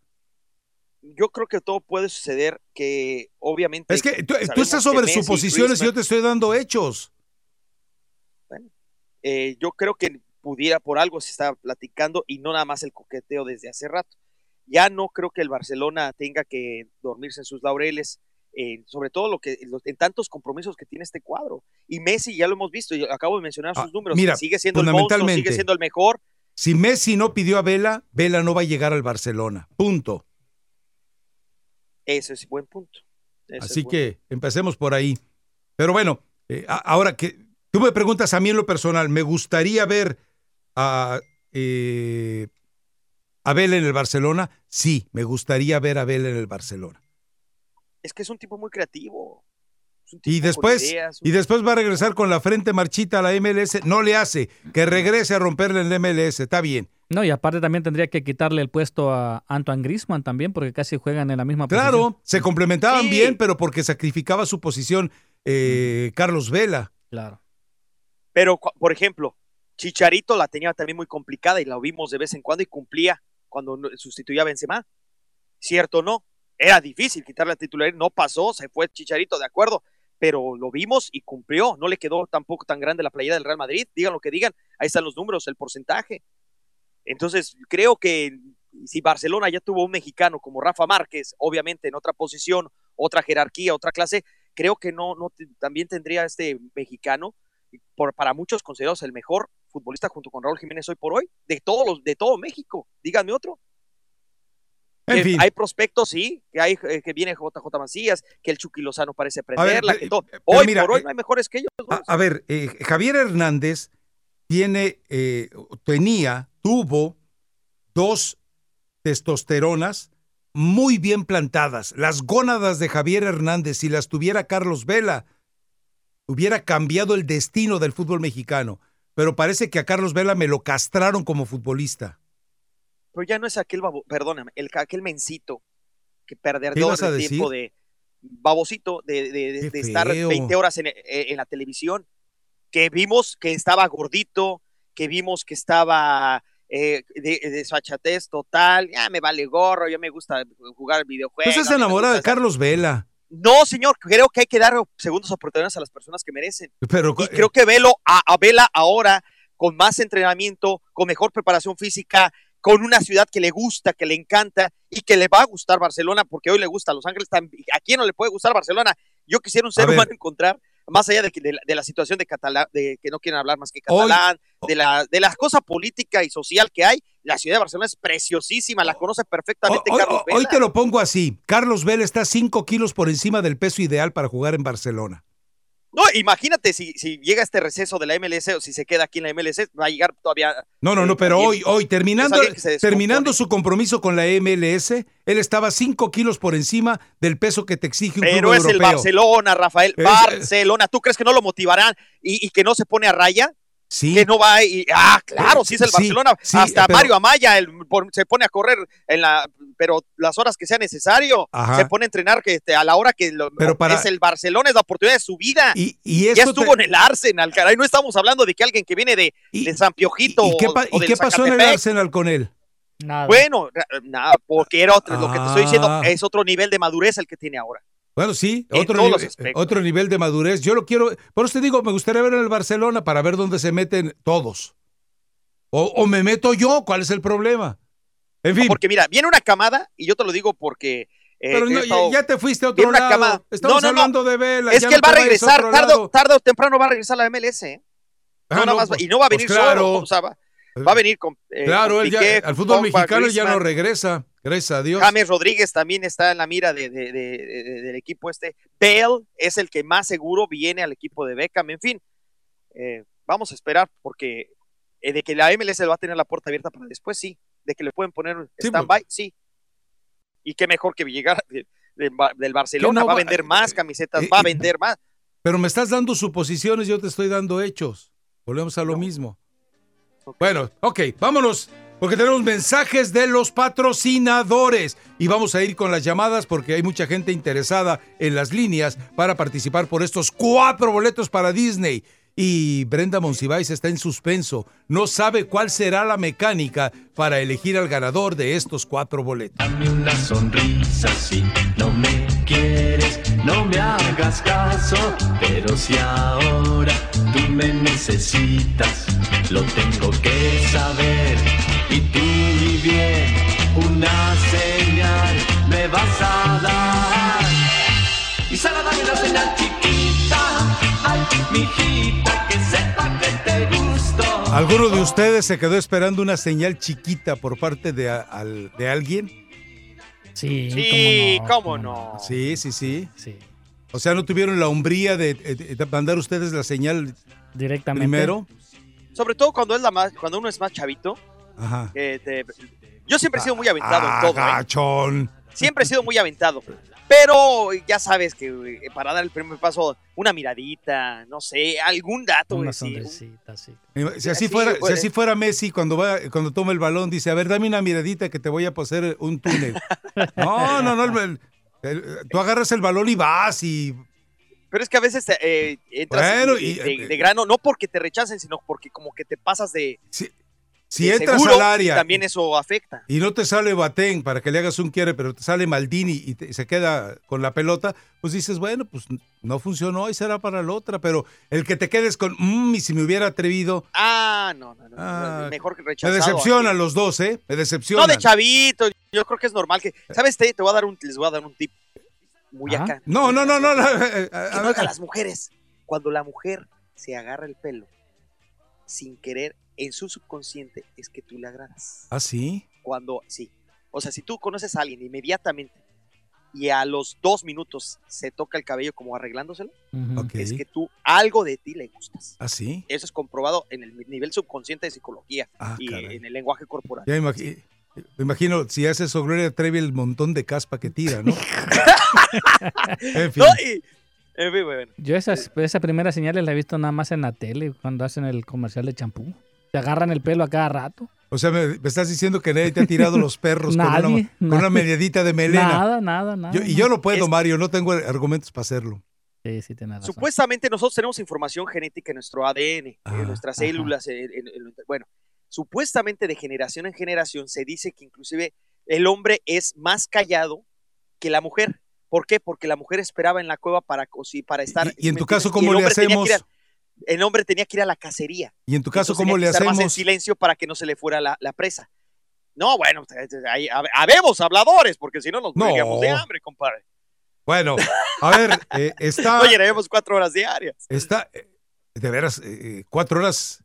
yo creo que todo puede suceder que obviamente Es que tú, estás sobre Messi, suposiciones y yo te estoy dando hechos. eh, yo creo que pudiera por algo se está platicando y no nada más el coqueteo desde hace rato. Ya no creo que el Barcelona tenga que dormirse en sus laureles, eh, sobre todo lo que los- en tantos compromisos que tiene este cuadro. Y Messi ya lo hemos visto, y acabo de mencionar sus números, Ah, mira, sigue siendo el monstruo, sigue siendo el mejor. Si Messi no pidió a Vela, Vela no va a llegar al Barcelona. Punto. Ese es buen punto. Ese Así buen que empecemos por ahí. Pero bueno, eh, ahora que tú me preguntas a mí en lo personal, ¿me gustaría ver a, eh, a Vela en el Barcelona? Sí, me gustaría ver a Vela en el Barcelona. Es que es un tipo muy creativo. Es un Y tipo después, ideas, y después va a regresar con la frente marchita a la MLS. No le hace que regrese a romperle el MLS. Está bien. No, y aparte también tendría que quitarle el puesto a Antoine Griezmann también, porque casi juegan en la misma posición. Claro, se complementaban Sí. bien, pero porque sacrificaba su posición eh, Carlos Vela. Claro. Pero, por ejemplo, Chicharito la tenía también muy complicada y la vimos de vez en cuando y cumplía cuando sustituía a Benzema. ¿Cierto o no? Era difícil quitarle la titularidad, no pasó, se fue Chicharito, de acuerdo, pero lo vimos y cumplió. No le quedó tampoco tan grande la playera del Real Madrid, digan lo que digan, ahí están los números, el porcentaje. Entonces, creo que si Barcelona ya tuvo un mexicano como Rafa Márquez, obviamente en otra posición, otra jerarquía, otra clase, creo que no, no también tendría este mexicano, por, para muchos considerados el mejor, futbolista junto con Raúl Jiménez hoy por hoy, de todos los, de todo México. Díganme otro. En Que fin. Hay prospectos, sí, que hay eh, que viene JJ Macías, que el Chucky Lozano parece prenderla, pe- que todo. pero Hoy mira, por hoy eh, no hay mejores que ellos. A, a ver, eh, Javier Hernández tiene, eh, tenía, tuvo dos testosteronas muy bien plantadas. Las gónadas de Javier Hernández, si las tuviera Carlos Vela, hubiera cambiado el destino del fútbol mexicano. Pero parece que a Carlos Vela me lo castraron como futbolista. Pero ya no es aquel babo, perdóname, el, aquel mencito que perder ¿Qué ibas a el decir? tiempo de babosito de, de- de- estar feo. 20 horas en, eh, en la televisión, que vimos que estaba gordito, que vimos que estaba eh, de, de desfachatez total, ya me vale gorro, ya me gusta jugar videojuegos. Estás enamorado de Carlos Vela. No, señor, creo que hay que dar segundos oportunidades a las personas que merecen. Pero, Y creo que Velo a, a Vela ahora, con más entrenamiento, con mejor preparación física, con una ciudad que le gusta, que le encanta y que le va a gustar Barcelona, porque hoy le gusta a Los Ángeles también. ¿A quién no le puede gustar Barcelona? Yo quisiera un ser humano encontrar, más allá de, que- de la, de la situación de catalán, de que no quieren hablar más que catalán, de la de las cosas política y social que hay, la ciudad de Barcelona es preciosísima, la conoce perfectamente Hoy, Carlos hoy Vela. te lo pongo así. Carlos Vela está 5 kilos por encima del peso ideal para jugar en Barcelona. No, imagínate si, si llega este receso de la MLS o si se queda aquí en la MLS, va a llegar todavía No, no, eh, no, pero también. hoy, hoy, terminando, terminando su compromiso con la MLS, él estaba 5 kilos por encima del peso que te exige un Pero club es el europeo. Barcelona, Rafael. Es- Barcelona. ¿Tú crees que no lo motivarán y, y que no se pone a raya? Sí. Que no va y, ah, claro, sí es el Barcelona. sí, Hasta pero- Mario Amaya el- por- se pone a correr en la, pero las horas que sea necesario. Ajá. Se pone a entrenar que este, a la hora que lo- Pero para- es el Barcelona, es la oportunidad de su vida. Y, y ya estuvo te- en el Arsenal, caray. No estamos hablando de que alguien que viene de, de San Piojito ¿Y qué, pa- o y qué pasó en el. Arsenal con él? Nada. Bueno, nada, porque era otro, lo que te estoy diciendo Ah. es otro nivel de madurez el que tiene ahora. Bueno, sí, otro, aspectos. otro nivel de madurez. Yo lo quiero, por eso te digo, me gustaría ver en el Barcelona para ver dónde se meten todos. O, o me meto yo, ¿cuál es el problema? En fin, Porque mira, viene una camada, y yo te lo digo porque. eh, pero he no, estado- ya te fuiste a otro lado. camada. Estamos No, hablando de Vela. Es que él va a regresar, tarde, o- tarde o temprano va a regresar a la MLS. ¿eh? Ah, nada más, pues- y no va a venir pues claro. solo. o sea, va, va a venir con. eh, Claro, con él ya- Piqué, al fútbol Pogba, mexicano ya no regresa. Gracias a Dios. James Rodríguez también está en la mira de, de- de- de- del equipo este. Bale es el que más seguro viene al equipo de Beckham. En fin, eh, vamos a esperar porque eh, de que la MLS va a tener la puerta abierta para después, sí. De que le pueden poner Sí, stand-by, sí. Y qué mejor que llegar de- de- del Barcelona. no va a vender más camisetas, eh, va a eh, vender más. Pero me estás dando suposiciones, yo te estoy dando hechos. Volvemos a lo mismo. Bueno, ok, vámonos, porque tenemos mensajes de los patrocinadores y vamos a ir con las llamadas porque hay mucha gente interesada en las líneas para participar por estos cuatro boletos para Disney. Y Brenda Monsiváis está en suspenso, no sabe cuál será la mecánica para elegir al ganador de estos cuatro boletos. Dame una sonrisa si no me quieres, no me hagas caso, pero si ahora tú me necesitas, lo tengo que saber. Y tú muy bien, una señal me vas a dar. Y solo dame una señal chiquita, ay, mijita, que sepa que te gusto. ¿Alguno de ustedes se quedó esperando una señal chiquita por parte de, de alguien? Sí, Sí, cómo no. Sí, sí, sí. Sí. O sea, ¿no tuvieron la hombría de, de- de mandar ustedes la señal Directamente. primero? Sobre todo cuando, es la más, cuando uno es más chavito. Ajá. que te- yo siempre he sido muy aventado en todo. ¿eh? Agachón. Siempre he sido muy aventado. Pero ya sabes que eh, para dar el primer paso, una miradita, no sé, algún dato. Una güey, sí, un- sonrisita, sí. Si así, Sí, fuera, si así fuera Messi, cuando va, cuando toma el balón, dice, a ver, dame una miradita que te voy a poner un túnel. no, no, no. el- el- tú agarras el balón y vas y... Pero es que a veces eh, entras Bueno, de, y- de- de grano, no porque te rechacen, sino porque como que te pasas de, Si entras seguro, al área y también eso afecta. y no te sale Batén para que le hagas un quiere, pero te sale Maldini y, te- y se queda con la pelota, pues dices, bueno, pues no funcionó y será para la otra. Pero el que te quedes con, mmm, y si me hubiera atrevido, Ah, no, no, no, Ah, mejor que me rechazado. decepcionan aquí. los dos, ¿eh? Me decepcionan. No de chavito, yo creo que es normal que, ¿sabes? Te, te voy a dar un, les voy a dar un tip muy Ah. acá. No, no, no, no. no, eh, eh, Que no a- oigan las mujeres. Cuando la mujer se agarra el pelo, sin querer, en su subconsciente, es que tú le agradas. ¿Ah, sí? Cuando, sí. O sea, si tú conoces a alguien inmediatamente y a los dos minutos se toca el cabello como arreglándoselo, es que tú algo de ti le gustas. ¿Ah, sí? Eso es comprobado en el nivel subconsciente de psicología Ah, y caray. en el lenguaje corporal. Ya me imagi- me imagino, si hace eso Gloria Trevi, el montón de caspa que tira, ¿no? en fin. No, y- en fin, bueno. Yo esas, esa primera señales la he visto nada más en la tele, cuando hacen el comercial de champú. Se agarran el pelo a cada rato. O sea, me, me estás diciendo que nadie te ha tirado los perros con, una, con una mediadita de melena. Nada, nada, nada. Yo- y yo no puedo, Es- Mario, no tengo argumentos para hacerlo. Sí, sí, tienes razón. Supuestamente nosotros tenemos información genética en nuestro ADN, Ah, en nuestras células. en- en- en- bueno, supuestamente de generación en generación se dice que inclusive el hombre es más callado que la mujer. ¿Por qué? Porque la mujer esperaba en la cueva para, para estar. Y- y en ¿me tu caso? ¿cómo le hombre tenía que ir hacemos? El hombre tenía que ir a la cacería. Y en tu caso, Entonces ¿cómo le más en hacemos? silencio para que no se le fuera la, la presa. No, bueno, ahí hab- habemos habladores, porque si no nos No. de hambre, compadre. Bueno, a ver, eh, está, llenaremos cuatro horas diarias. está, eh, de veras, eh, cuatro horas.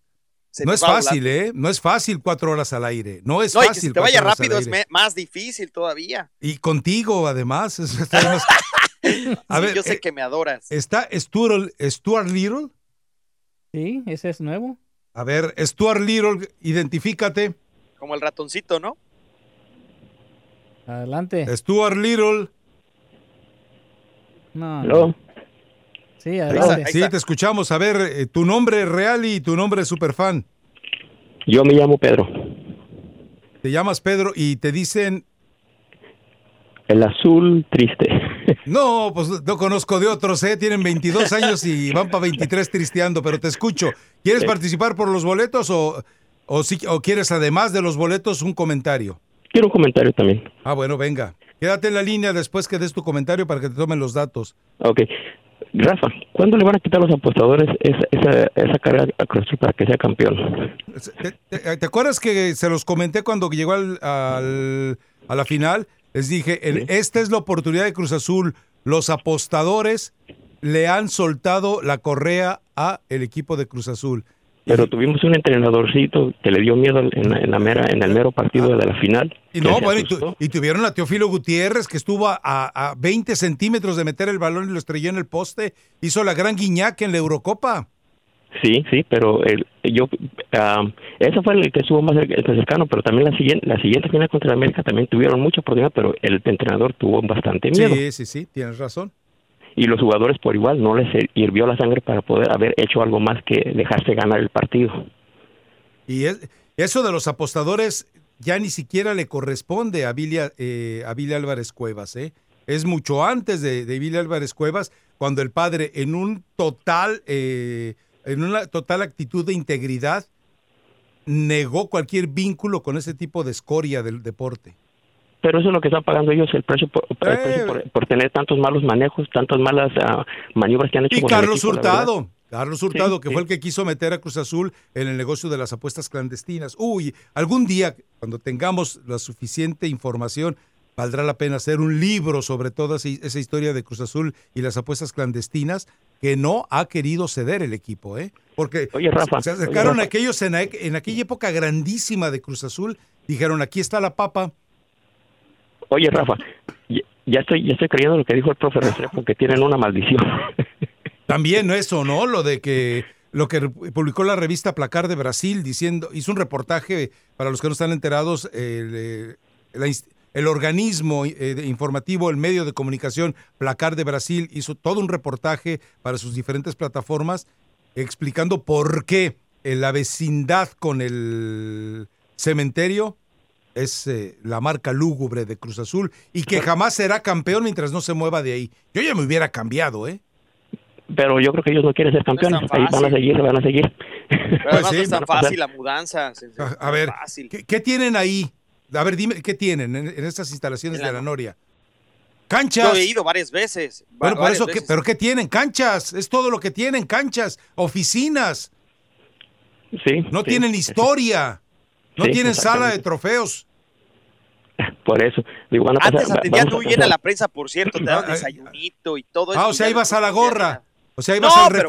Se no es fácil. ¿eh? No es fácil cuatro horas al aire. No es No, y fácil. que se te vaya rápido es más difícil todavía. Y contigo, además. eso está más- A Sí, ver, yo sé que me adoras. ¿Está Stuart, Stuart Little? Sí, ese es nuevo. A ver, Stuart Little, identifícate. Como el ratoncito, ¿no? Adelante. Stuart Little. No. Sí, adelante. Sí, te escuchamos. A ver, eh, tu nombre real y tu nombre superfan. Yo me llamo Pedro. Te llamas Pedro y te dicen, El azul triste. No, pues no conozco de otros, ¿eh? Tienen 22 años y van para 23 tristeando, pero te escucho. ¿Quieres Sí. participar por los boletos o, o, sí- o quieres además de los boletos un comentario? Quiero un comentario también. Ah, bueno, venga. Quédate en la línea después que des tu comentario para que te tomen los datos. Ok. Rafa, ¿cuándo le van a quitar a los apostadores esa, esa, esa carga a Cruz para que sea campeón? ¿Te, te- te acuerdas que se los comenté cuando llegó al, al- a la final? Les dije, esta es la oportunidad de Cruz Azul. Los apostadores le han soltado la correa a el equipo de Cruz Azul. Pero tuvimos un entrenadorcito que le dio miedo en, la- en la mera, en el mero partido de la final. Y no, bueno, y, tu- y tuvieron a Teófilo Gutiérrez que estuvo a, a 20 centímetros de meter el balón y lo estrelló en el poste. Hizo la gran guiñaca en la Eurocopa. Sí, sí, pero el, yo, ah, ese fue el que estuvo más el cercano, pero también la siguiente, la siguiente final contra el América también tuvieron mucha oportunidad, pero el entrenador tuvo bastante miedo. Sí, sí, sí, tienes razón. Y los jugadores por igual no les hirvió la sangre para poder haber hecho algo más que dejarse ganar el partido. Y es- eso de los apostadores ya ni siquiera le corresponde a Billy, eh, a Billy Álvarez Cuevas. ¿eh? Es mucho antes de, de Billy Álvarez Cuevas, cuando el padre, en un total, eh, en una total actitud de integridad, negó cualquier vínculo con ese tipo de escoria del deporte. Pero eso es lo que están pagando ellos, el precio por, el Eh. precio por, por tener tantos malos manejos, tantas malas ah, maniobras que han hecho Y con el Carlos equipo. Hurtado, Carlos Hurtado, Sí, que sí. fue el que quiso meter a Cruz Azul en el negocio de las apuestas clandestinas. Uy, algún día, cuando tengamos la suficiente información, valdrá la pena hacer un libro sobre toda esa historia de Cruz Azul y las apuestas clandestinas que no ha querido ceder el equipo, ¿eh? Porque Oye, Rafa, se acercaron oye, Rafa. aquellos en, aquella época grandísima de Cruz Azul, dijeron, aquí está la papa. Oye, Rafa, ya, ya estoy ya estoy creyendo lo que dijo el profe Restrepo, que tienen una maldición. También eso, ¿no? Lo de que lo que publicó la revista Placar de Brasil diciendo, hizo un reportaje para los que no están enterados, eh, la el organismo eh, informativo, el medio de comunicación Placar de Brasil hizo todo un reportaje para sus diferentes plataformas explicando por qué en la vecindad con el cementerio es eh, la marca lúgubre de Cruz Azul y que jamás será campeón mientras no se mueva de ahí. Yo ya me hubiera cambiado, ¿eh? Pero yo creo que ellos no quieren ser campeones. Ahí van a seguir, van a seguir. Pero Pues sí, no fácil la mudanza. A, ver, fácil. ¿qué, qué tienen ahí? A ver, dime, ¿qué tienen en, en estas instalaciones En la- de la Noria? Yo Canchas. he ido varias veces. Bueno, por eso, ¿qué- veces. ¿pero qué tienen? Canchas. Es todo lo que tienen, canchas, oficinas. Sí. No sí. tienen historia. No Sí, tienen sala de trofeos. Por eso. Digo, van a pasar- Antes atendían muy bien a la prensa, por cierto, te daban desayunito y todo eso. Ah, o sea, ibas a la gorra. O sea, ibas No, al bueno.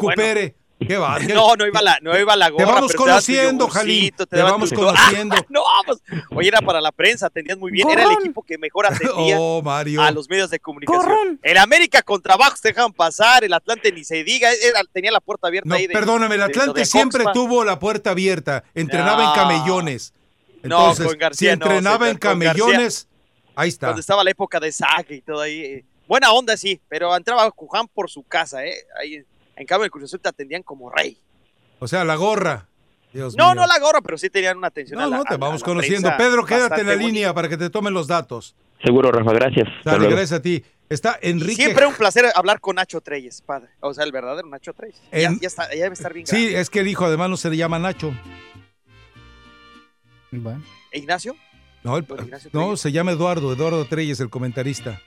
¿Qué va? ¿Qué- No, no iba la, no iba la Te gorra. vamos te tu conociendo, Jalín. Te vamos tu- conociendo. no, pues, oye, era para la prensa, atendían muy bien. Era el equipo que mejor atendía Oh, Mario. a los medios de comunicación. Gorrón. El América con trabajos te dejaban pasar, el Atlante ni se diga, era- tenía la puerta abierta No, ahí. De, perdóname, el de Atlante de siempre Coxpa. tuvo la puerta abierta. Entrenaba en No. camellones. No, Entonces, con García si no, entrenaba en García. camellones, ahí está. Cuando estaba la época de Saga y todo ahí. eh, Buena onda, sí, pero entraba Cuján por su casa, ¿eh? Ahí, en cambio, en Cruz Azul te atendían como rey. O sea, la gorra. Dios No, mío. no la gorra, pero sí tenían una atención. No, a la- no, te vamos a conociendo. Pedro, quédate en la línea para que te tomen los datos. Seguro, Rafa, gracias. Dale, gracias a ti. Está Enrique. Siempre un placer hablar con Nacho Treyes, padre. O sea, el verdadero Nacho Treyes. Ya, En- ya está, ya debe estar bien Sí, grande. es que el hijo además no se le llama Nacho. Bueno. ¿E Ignacio? No, el- Ignacio no, se llama Eduardo, Eduardo Treyes, el comentarista.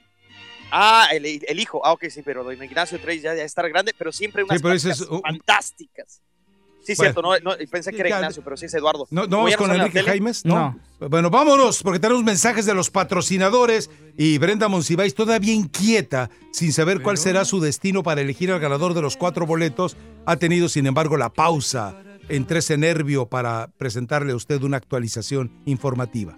Ah, el, el hijo. Ah, ok, sí, pero don Ignacio Treyes ya debe estar grande, pero siempre unas Sí, pero ese es pláticas un- fantásticas. Sí, Bueno. cierto, no, no, pensé que era Ya- Ignacio, pero sí es Eduardo. ¿No, no vamos ya con Enrique Jaimes? ¿No? Bueno, vámonos, porque tenemos mensajes de los patrocinadores y Brenda Monsiváis todavía inquieta, sin saber cuál será su destino para elegir al ganador de los cuatro boletos, ha tenido, sin embargo, la pausa entre ese nervio para presentarle a usted una actualización informativa.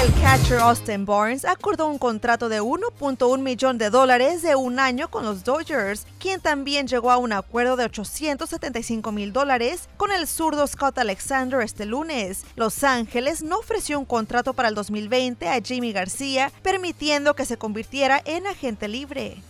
El catcher Austin Barnes acordó un contrato de 1.1 millón de dólares de un año con los Dodgers, quien también llegó a un acuerdo de 875 mil dólares con el zurdo Scott Alexander este lunes. Los Ángeles no ofreció un contrato para el 2020 a Jimmy García, permitiendo que se convirtiera en agente libre.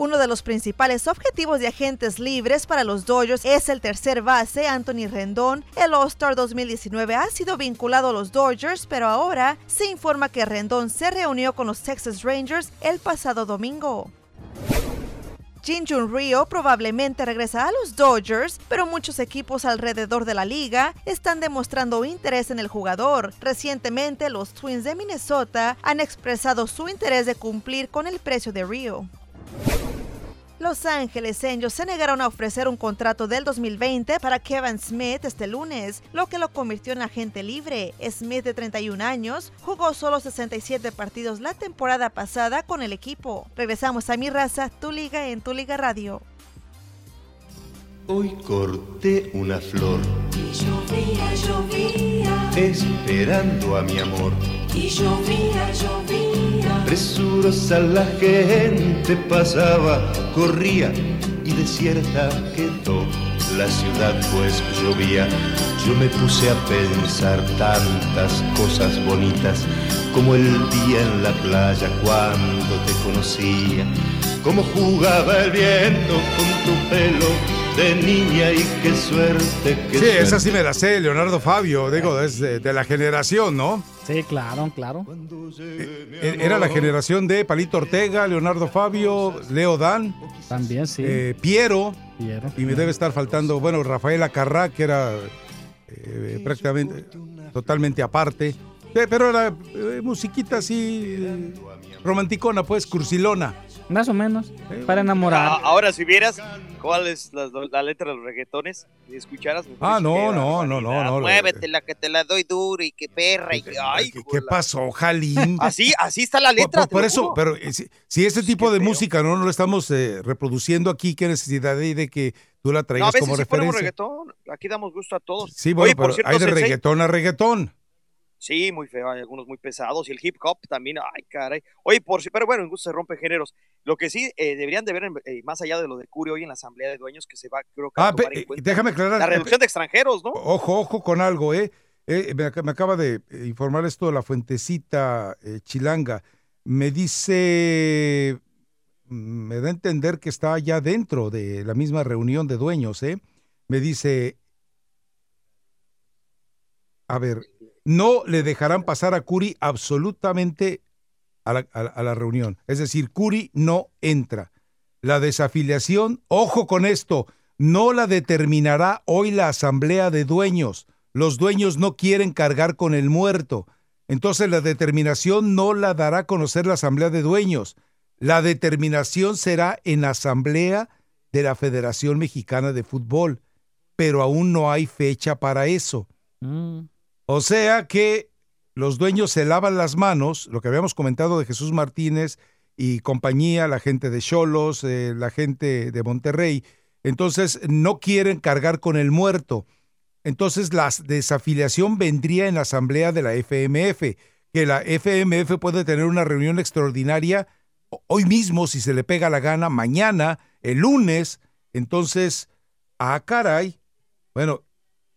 Uno de los principales objetivos de agentes libres para los Dodgers es el tercer base, Anthony Rendón. El All-Star 2019 ha sido vinculado a los Dodgers, pero ahora se informa que Rendón se reunió con los Texas Rangers el pasado domingo. Jin Jun Ryo probablemente regresa a los Dodgers, pero muchos equipos alrededor de la liga están demostrando interés en el jugador. Recientemente, los Twins de Minnesota han expresado su interés de cumplir con el precio de Ryo. Los Ángeles Angels se negaron a ofrecer un contrato del 2020 para Kevin Smith este lunes, lo que lo convirtió en agente libre. Smith, de 31 años, jugó solo 67 partidos la temporada pasada con el equipo. Regresamos a Mi Raza, Tu Liga en Tu Liga Radio. Hoy corté una flor Y llovía, llovía, esperando a mi amor. y llovía, llovía. Presurosa la gente pasaba, corría y desierta quedó la ciudad pues llovía. Yo me puse a pensar tantas cosas bonitas como el día en la playa cuando te conocía. Cómo jugaba el viento con tu pelo de niña y qué suerte que Sí, esa sí me la sé, Leonardo Fabio, digo, es de, de la generación, ¿no? Sí, claro, claro. E- Era la generación de Palito Ortega, Leonardo Fabio, Leo Dan. También, sí. eh, Piero. Piero. Y me debe estar faltando, bueno, Rafael Acarrá, que era eh, prácticamente totalmente aparte. Eh, Pero era eh, musiquita así, eh, romanticona, pues, cursilona. Más o menos. Para A- enamorar. ahora, si vieras cuál es la, la letra de los reggaetones y escucharas. me Ah, no, no, no, no, no. Muévete la que te la doy duro y que perra y que. Ay, ¿Qué, qué pasó, Jalín? Así, así está la Por, letra. por- por lo eso, juro. pero eh, si, si ese tipo de música no lo estamos eh, reproduciendo aquí, ¿qué necesidad hay de que tú la No, a traigas veces como ponemos referencia? reggaetón. Aquí damos gusto a todos. Sí, bueno, Oye, por pero cierto, hay de Sensei, reggaetón a reggaetón. Sí, muy feo, hay algunos muy pesados y el hip hop también, ay caray. Oye, por si, pero bueno, en gusto se rompe géneros. Lo que sí eh, deberían de ver, en- eh, más allá de lo de Curio hoy en la asamblea de dueños, que se va, creo que a Ah, pe- tomar en eh, cuenta déjame aclarar. la reducción de extranjeros, ¿no? Ojo, ojo con algo, ¿eh? Eh, me, ac- me acaba de informar esto de la fuentecita chilanga. Me dice, mm, me da a entender que está ya dentro de la misma reunión de dueños, ¿eh? Me dice, a ver, no le dejarán pasar a Curi absolutamente a la, la- la reunión. Es decir, Curi no entra. La desafiliación, ojo con esto, no la determinará hoy la asamblea de dueños. Los dueños no quieren cargar con el muerto. entonces la determinación no la dará a conocer la Asamblea de Dueños. La determinación será en Asamblea de la Federación Mexicana de Fútbol, pero aún no hay fecha para eso. Mm. O sea que los dueños se lavan las manos, lo que habíamos comentado de Jesús Martínez y compañía, la gente de Cholos, eh, la gente de Monterrey, entonces no quieren cargar con el muerto. Entonces la desafiliación vendría en la asamblea de la FMF, que la FMF puede tener una reunión extraordinaria hoy mismo, si se le pega la gana, mañana, el lunes. Entonces, ah, caray. Bueno,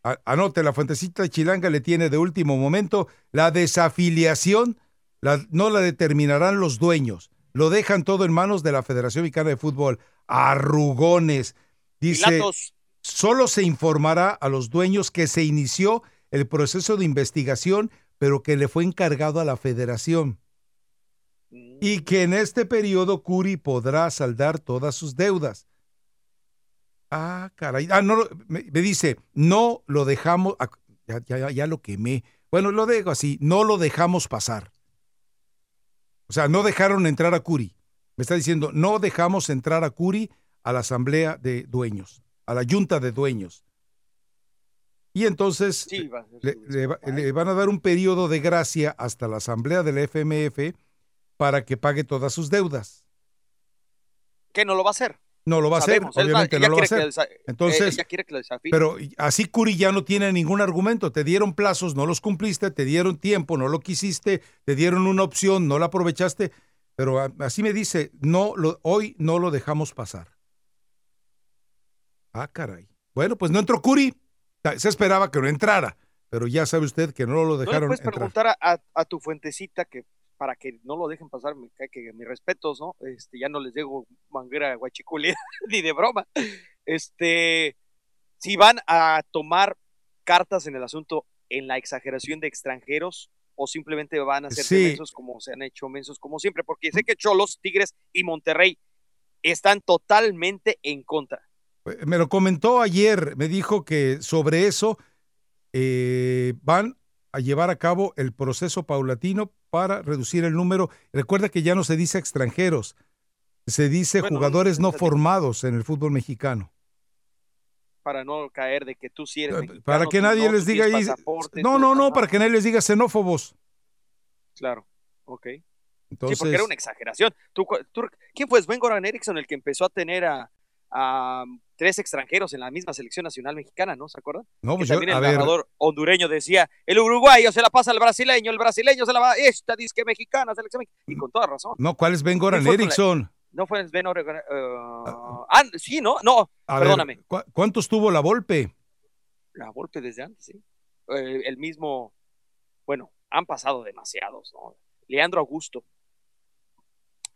a- anote, la fuentecita chilanga le tiene de último momento la desafiliación, la- no la determinarán los dueños. Lo dejan todo en manos de la Federación Mexicana de Fútbol. Arrugones. Dice, Pilatos. solo se informará a los dueños que se inició el proceso de investigación, pero que le fue encargado a la federación. Y que en este periodo Curi podrá saldar todas sus deudas. Ah, caray. Ah, no, me, me dice, no lo dejamos, ah, ya, ya- ya- lo quemé. Bueno, lo dejo así, no lo dejamos pasar. O sea, no dejaron entrar a Curi. Me está diciendo, no dejamos entrar a Curi a la asamblea de dueños, a la junta de dueños. Y entonces Sí, va le, le va- le van a dar un periodo de gracia hasta la asamblea del FMF para que pague todas sus deudas. ¿Qué no lo va a hacer? No lo va a hacer, va- obviamente no lo va a hacer. eh, Entonces, ella quiere que lo desafíe. pero así Curi ya no tiene ningún argumento. Te dieron plazos, no los cumpliste, te dieron tiempo, no lo quisiste, te dieron una opción, no la aprovechaste. Pero así me dice, no lo, hoy no lo dejamos pasar. Ah, caray. Bueno, pues no entró Curi. Se esperaba que no entrara, pero ya sabe usted que no lo ¿No le dejaron puedes entrar. preguntar a tu fuentecita que para que no lo dejen pasar, me cae que mis respetos, ¿no? Este, ya no les digo manguera guachiculi ni de broma. Este, si van a tomar cartas en el asunto en la exageración de extranjeros o simplemente van a hacer Sí. mensos como se han hecho mensos como siempre, porque sé que Cholos, Tigres y Monterrey están totalmente en contra. Me lo comentó ayer, me dijo que sobre eso eh, van a llevar a cabo el proceso paulatino para reducir el número. Recuerda que ya no se dice extranjeros, se dice Bueno, jugadores no formados en el fútbol mexicano. para no caer de que tú sí eres mexicano, Eh, Para que nadie no, les diga ahí. No, no, no, para que nadie les diga xenófobos. Claro, ok. Entonces, sí, porque era una exageración. ¿Tú, cu- tú- ¿Quién fue Sven Goran Eriksson el que empezó a tener a, a tres extranjeros en la misma selección nacional mexicana, ¿no? ¿Se acuerdan? No, Que pues yo- también el narrador hondureño decía, el uruguayo se la pasa al brasileño, el brasileño se la va, esta disque mexicana, selección mexicana. Y con toda razón. no, ¿cuál es Ben Goran ¿Quién fue con la- Eriksson? No fue Sven Goran uh, ah, sí, ¿no? No, A ver, perdóname. ¿cu- ¿cuántos tuvo la Volpe? La golpe desde antes, sí. Eh, el mismo, bueno, han pasado demasiados, ¿no? Leandro Augusto.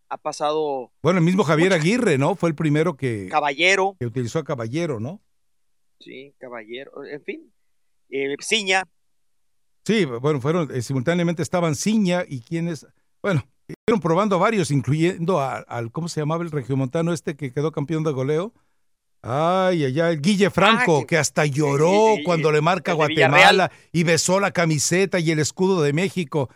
Ha pasado Bueno, el mismo Javier Aguirre, ¿no? Fue el primero que, Caballero, que utilizó a Caballero, ¿no? sí, Caballero, en fin. Eh, Ciña, Sí, bueno, fueron, eh, simultáneamente estaban Ciña y quienes, bueno, fueron probando a varios, incluyendo a- al, ¿cómo se llamaba el regiomontano este que quedó campeón de goleo? Ay, allá, el Guille Franco, Ah, que- que hasta lloró sí, cuando le marca Guatemala y besó la camiseta y el escudo de México.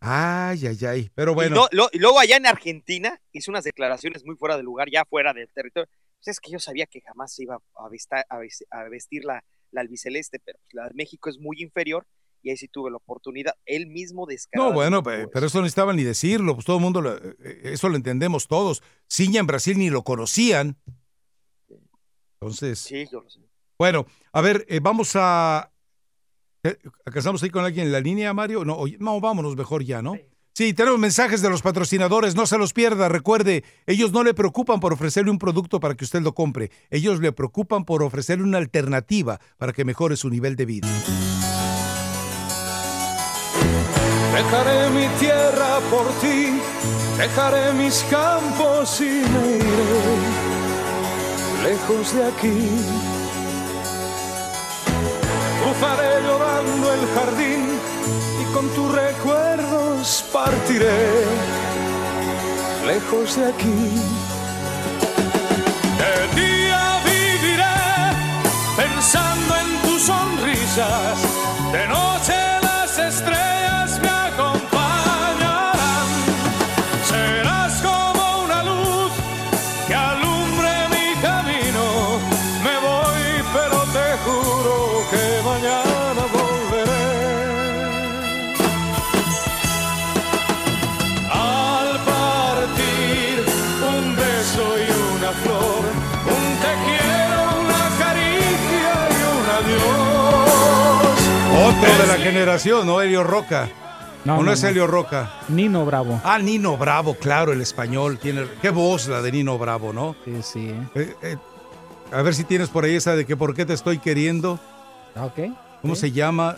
Ay, ay, ay. Pero bueno, no- lo- y luego allá en Argentina hizo unas declaraciones muy fuera de lugar, ya fuera del territorio. Pues es que yo sabía que jamás se iba a, vestir la, la albiceleste, pero pues, la de México es muy inferior y ahí sí tuve la oportunidad. Él mismo descarado. no, bueno, pe- pero eso no necesitaban ni decirlo, pues todo el mundo, lo- eh, eso lo entendemos todos. Ciña en Brasil ni lo conocían. Entonces, Sí, yo lo sé. Bueno, a ver, eh, vamos a. eh, ¿Alcanzamos ahí con alguien en la línea, Mario? No, oye, no, vámonos mejor ya, ¿no? Sí, tenemos mensajes de los patrocinadores, no se los pierda. Recuerde, ellos no le preocupan por ofrecerle un producto para que usted lo compre. Ellos le preocupan por ofrecerle una alternativa para que mejore su nivel de vida. Dejaré mi tierra por ti, dejaré mis campos y me iré lejos de aquí. Cruzaré llorando el jardín y con tus recuerdos partiré lejos de aquí. De día viviré pensando en tus sonrisas, De la generación, ¿no? Helio Roca. No, ¿O no, no, es no. Helio Roca? Nino Bravo. Ah, Nino Bravo, claro, el español. Tiene, qué voz la de Nino Bravo, ¿no? Sí, sí. Eh, eh, a ver si tienes por ahí esa de que por qué te estoy queriendo. Ah, Ok. ¿Cómo Sí. se llama?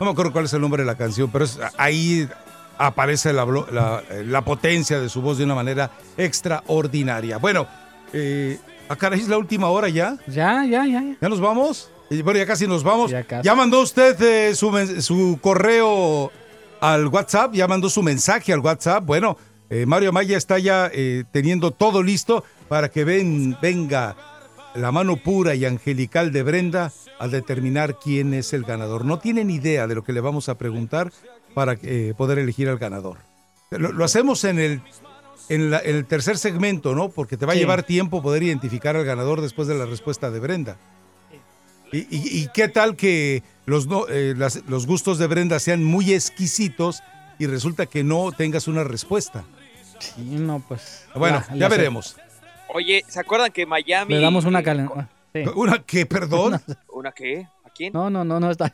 No me acuerdo cuál es el nombre de la canción, pero es- ahí aparece la, blo- la- la potencia de su voz de una manera extraordinaria. Bueno, eh, ¿a caray es la última hora ya? Ya, ya, ya. ya. ¿Ya nos vamos? Y Bueno, ya casi nos vamos. Ya casi. mandó usted eh, su, correo al WhatsApp? ¿Ya mandó su mensaje al WhatsApp? Bueno, eh, Mario Amaya está ya eh, teniendo todo listo para que ven, venga la mano pura y angelical de Brenda a determinar quién es el ganador. No tienen idea de lo que le vamos a preguntar para poder elegir al ganador. Lo, lo hacemos en el, en la- el tercer segmento, ¿no? Porque te va a llevar tiempo poder identificar al ganador después de la respuesta de Brenda. ¿Y, y- y qué tal que los, no- eh, las- los gustos de Brenda sean muy exquisitos y resulta que no tengas una respuesta? Sí, no, pues. Bueno, la- ya la sé. veremos. Oye, ¿se acuerdan que Miami... Le damos una eh, calentón. ¿Una qué, perdón? ¿Una qué? ¿A quién? No, no, no, no está. A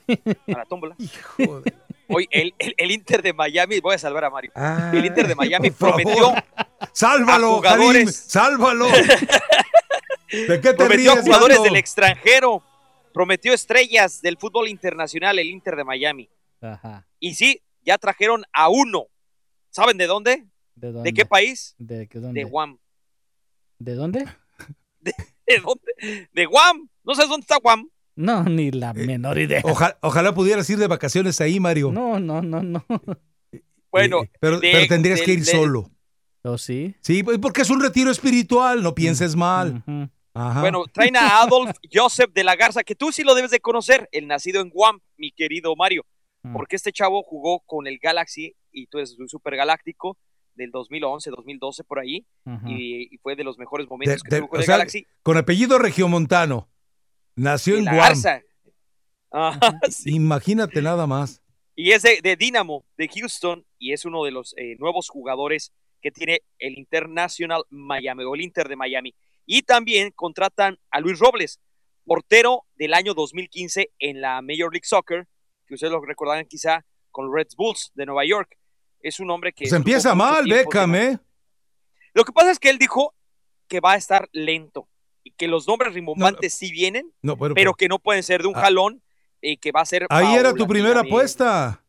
la tómbola. Oye, el, el- el Inter de Miami, voy a salvar a Mario. Ah, el Inter de Miami favor. prometió ¡Sálvalo, a jugadores. Karim! ¡Sálvalo! ¿De qué te prometió a jugadores del extranjero, prometió estrellas del fútbol internacional, el Inter de Miami. Ajá. Y sí, ya trajeron a uno. ¿Saben de dónde? ¿De dónde? ¿De qué país? ¿De qué dónde? De Guam. ¿De dónde? ¿De dónde? De Guam. ¿No sabes dónde está Guam? No, ni la menor idea. Oja- ojalá pudieras ir de vacaciones ahí, Mario. No, no, no, no. Bueno, Pero, de- pero tendrías que ir solo. ¿O sí? Sí, pues, porque es un retiro espiritual, no pienses mal. Ujú. Ajá. Bueno, traen a Adolf Joseph de la Garza, que tú sí lo debes de conocer, el nacido en Guam, mi querido Mario. Mm. Porque este chavo jugó con el Galaxy y tú eres un super galáctico del 2011, 2012 por ahí y, y fue de los mejores De- momentos que de- tuvo con el sea, Galaxy. con apellido regiomontano. Nació de en la Guam. Garza. Ajá, sí. Imagínate nada más. Y es de, de Dynamo, de Houston, y es uno de los eh, nuevos jugadores que tiene el International Miami o el Inter de Miami. Y también contratan a Luis Robles, portero del año 2015 en la Major League Soccer, que ustedes lo recordarán quizá con los Red Bulls de Nueva York. Es un hombre que... Se estuvo empieza mal, Beckham, ¿eh? Lo que pasa es que él dijo que va a estar lento y que los nombres rimbombantes sí vienen, No, pero que no pueden ser de un jalón y que va a ser... Ahí era tu primera apuesta.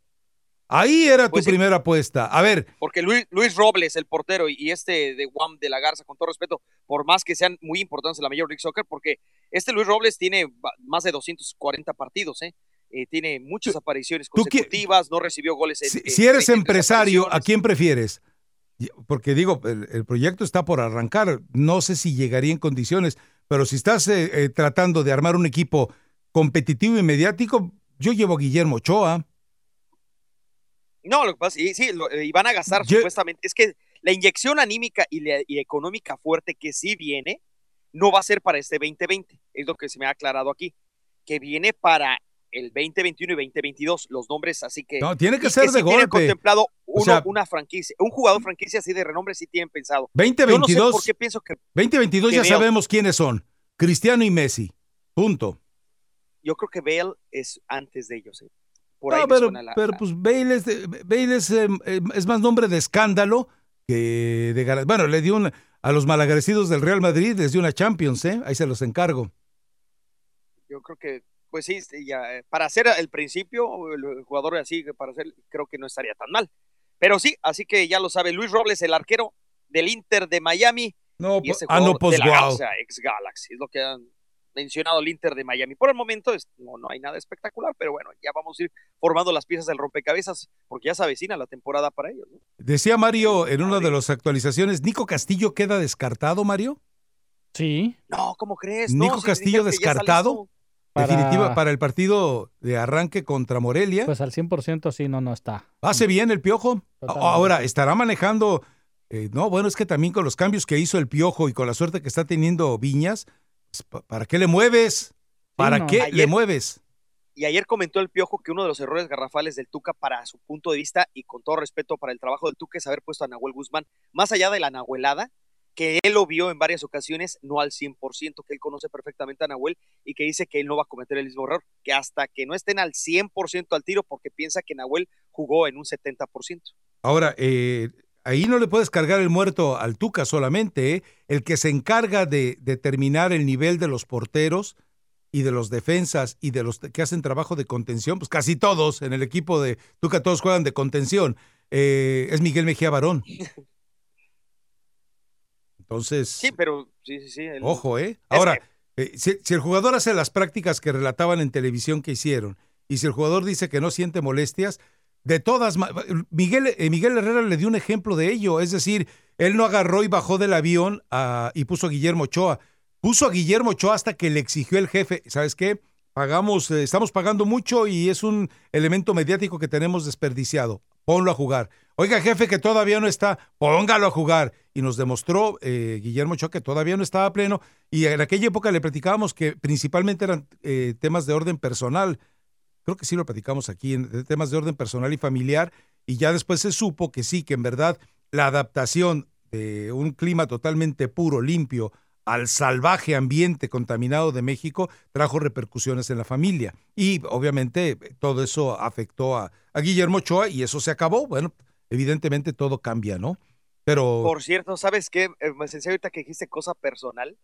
Ahí era Pues tu sí. primera apuesta. A ver, porque Luis, Luis Robles, el portero, y este de Guam de la Garza, con todo respeto, por más que sean muy importantes en la Major League Soccer, porque este Luis Robles tiene más de 240 partidos, ¿eh? Eh, tiene muchas apariciones consecutivas, no recibió goles en, si, en si eres 23 empresario, ¿a quién prefieres? Porque digo, el, el proyecto está por arrancar. No sé si llegaría en condiciones, pero si estás eh, eh, tratando de armar un equipo competitivo y mediático, yo llevo a Guillermo Ochoa. No, lo que pasa, y, sí, lo- eh, y van a gastar Yo- supuestamente, es que la inyección anímica y, la- y económica fuerte que sí viene, no va a ser para este 2020, es lo que se me ha aclarado aquí, que viene para el 2021 y 2022, los nombres así que... No, tiene que ser sí de tienen golpe. contemplado uno- sea- una franquicia, un jugador franquicia así de renombre sí tienen pensado. 2022. Yo no sé por qué pienso que 2022 que ya Bale- sabemos quiénes son. Cristiano y Messi. Punto. yo creo que Bale es antes de ellos. eh. Por ahí No, pero, suena la- pero pues Bale, es, de- Bale es, eh, eh, es más nombre de escándalo que de Bueno, le dio una- a los malagrecidos del Real Madrid, les dio una Champions, ¿eh? Ahí se los encargo. yo creo que, pues sí, este, ya, eh, para hacer el principio, el jugador así, para hacer, creo que no estaría tan mal. Pero sí, así que ya lo sabe, Luis Robles, el arquero del Inter de Miami. No, y ese ah, no, pues, de la. Garza, ex Galaxy, es lo que han mencionado el Inter de Miami. Por el momento es- no, no hay nada espectacular, pero bueno, ya vamos a ir formando las piezas del rompecabezas, porque ya se avecina la temporada para ellos. ¿no? Decía Mario en una de las actualizaciones, ¿Nico Castillo queda descartado, Mario? Sí. No, ¿cómo crees? ¿Nico Castillo descartado? Para- Definitiva para el partido de arranque contra Morelia. Pues al 100% sí, no, no está. ¿Hace bien el Piojo? Totalmente. Ahora, ¿estará manejando? eh, no, bueno, es que también con los cambios que hizo el Piojo y con la suerte que está teniendo Viñas, ¿para qué le mueves? ¿Para no. qué le mueves? Y ayer comentó el Piojo que uno de los errores garrafales del Tuca para su punto de vista y con todo respeto para el trabajo del Tuca es haber puesto a Nahuel Guzmán, más allá de la nahuelada, que él lo vio en varias ocasiones, no al 100%, que él conoce perfectamente a Nahuel y que dice que él no va a cometer el mismo error, que hasta que no estén al 100% al tiro porque piensa que Nahuel jugó en un 70%. Ahora, eh, ahí no le puedes cargar el muerto al Tuca solamente, ¿eh? el que se encarga de determinar el nivel de los porteros y de los defensas y de los que hacen trabajo de contención, pues casi todos en el equipo de Tuca, todos juegan de contención, eh, es Miguel Mejía Barón. Entonces, Sí, pero sí, sí, sí. ojo, ¿eh? Ahora, eh, si, si el jugador hace las prácticas que relataban en televisión que hicieron, y si el jugador dice que no siente molestias, de todas Miguel, eh, Miguel Herrera le dio un ejemplo de ello, es decir, él no agarró y bajó del avión a- y puso a Guillermo Ochoa, puso a Guillermo Ochoa hasta que le exigió el jefe, ¿sabes qué? Pagamos, eh, estamos pagando mucho y es un elemento mediático que tenemos desperdiciado. Ponlo a jugar. Oiga, jefe, que todavía no está, póngalo a jugar. Y nos demostró eh, Guillermo Ochoa que todavía no estaba pleno. Y en aquella época le platicábamos que principalmente eran eh, temas de orden personal. Creo que sí lo platicamos aquí, en, temas de orden personal y familiar. Y ya después se supo que sí, que en verdad la adaptación de un clima totalmente puro, limpio, al salvaje ambiente contaminado de México trajo repercusiones en la familia. Y obviamente todo eso afectó a, Guillermo Ochoa y eso se acabó. Bueno, evidentemente todo cambia, ¿no? Pero Por cierto, ¿sabes qué? Eh, me sensei, ahorita que dijiste cosa personal,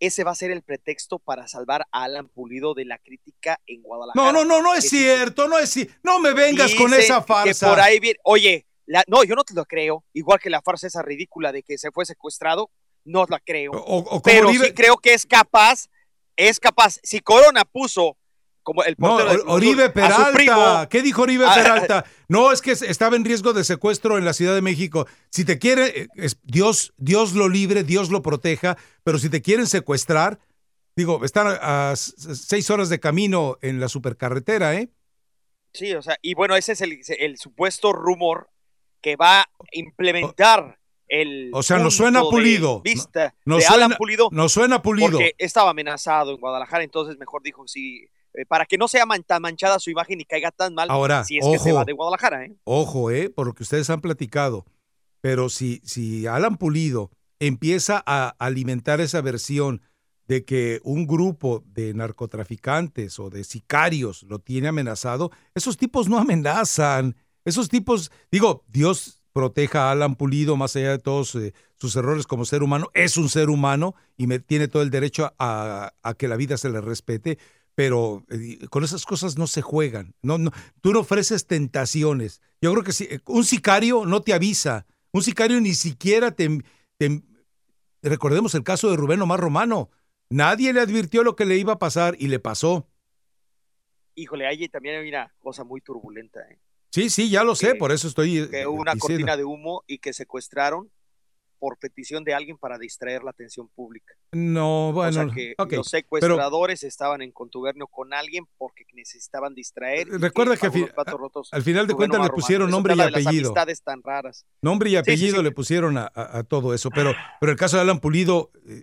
ese va a ser el pretexto para salvar a Alan Pulido de la crítica en Guadalajara. no, no, no, no es cierto, no es ci- No me vengas con esa farsa. Que por ahí viene, oye, la- no, yo no te lo creo, igual que la farsa esa ridícula de que se fue secuestrado, no la creo. O- o como pero sí creo que es capaz, es capaz. Si Corona puso como el No, de Oribe Peralta. primo, ¿Qué dijo Oribe Ah, Peralta? No, es que estaba en riesgo de secuestro en la Ciudad de México. Si te quiere, eh, es- Dios, Dios lo libre, Dios lo proteja, pero si te quieren secuestrar, digo, están a, seis horas de camino en la supercarretera, ¿eh? Sí, o sea, y bueno, ese es el, el supuesto rumor que va a implementar el. O sea, nos suena pulido. Vista Nos de suena- Alan Pulido. nos suena pulido. Porque estaba amenazado en Guadalajara, entonces mejor dijo sí. Eh, para que no sea man- tan manchada su imagen y caiga tan mal Ahora, si es que se ojo. va de Guadalajara, ¿eh? Ojo, ¿eh? Por lo que ustedes han platicado. Pero si, si Alan Pulido empieza a alimentar esa versión de que un grupo de narcotraficantes o de sicarios lo tiene amenazado, esos tipos no amenazan. Esos tipos, digo, Dios proteja a Alan Pulido más allá de todos eh, sus errores como ser humano. Es un ser humano y me, tiene todo el derecho a, a que la vida se le respete. Pero eh, con esas cosas no se juegan. No, no, tú no ofreces tentaciones. Yo creo que si, eh, un sicario no te avisa. Un sicario ni siquiera te, te- Recordemos el caso de Rubén Omar Romano. Nadie le advirtió lo que le iba a pasar y le pasó. Híjole, ahí también hay una cosa muy turbulenta, ¿eh? Sí, sí, ya lo sé, por eso estoy. eh, Que hubo una diciendo. cortina de humo y que secuestraron por petición de alguien para distraer la atención pública. No, bueno. o sea que los pero- secuestradores estaban en contubernio con alguien porque necesitaban distraer. Recuerda que al fi- rotos final de cuentas le pusieron nombre y apellido. Las tan raras. Nombre y Sí, sí, apellido sí. le pusieron a, a- a todo eso. Pero, pero el caso de Alan Pulido, eh,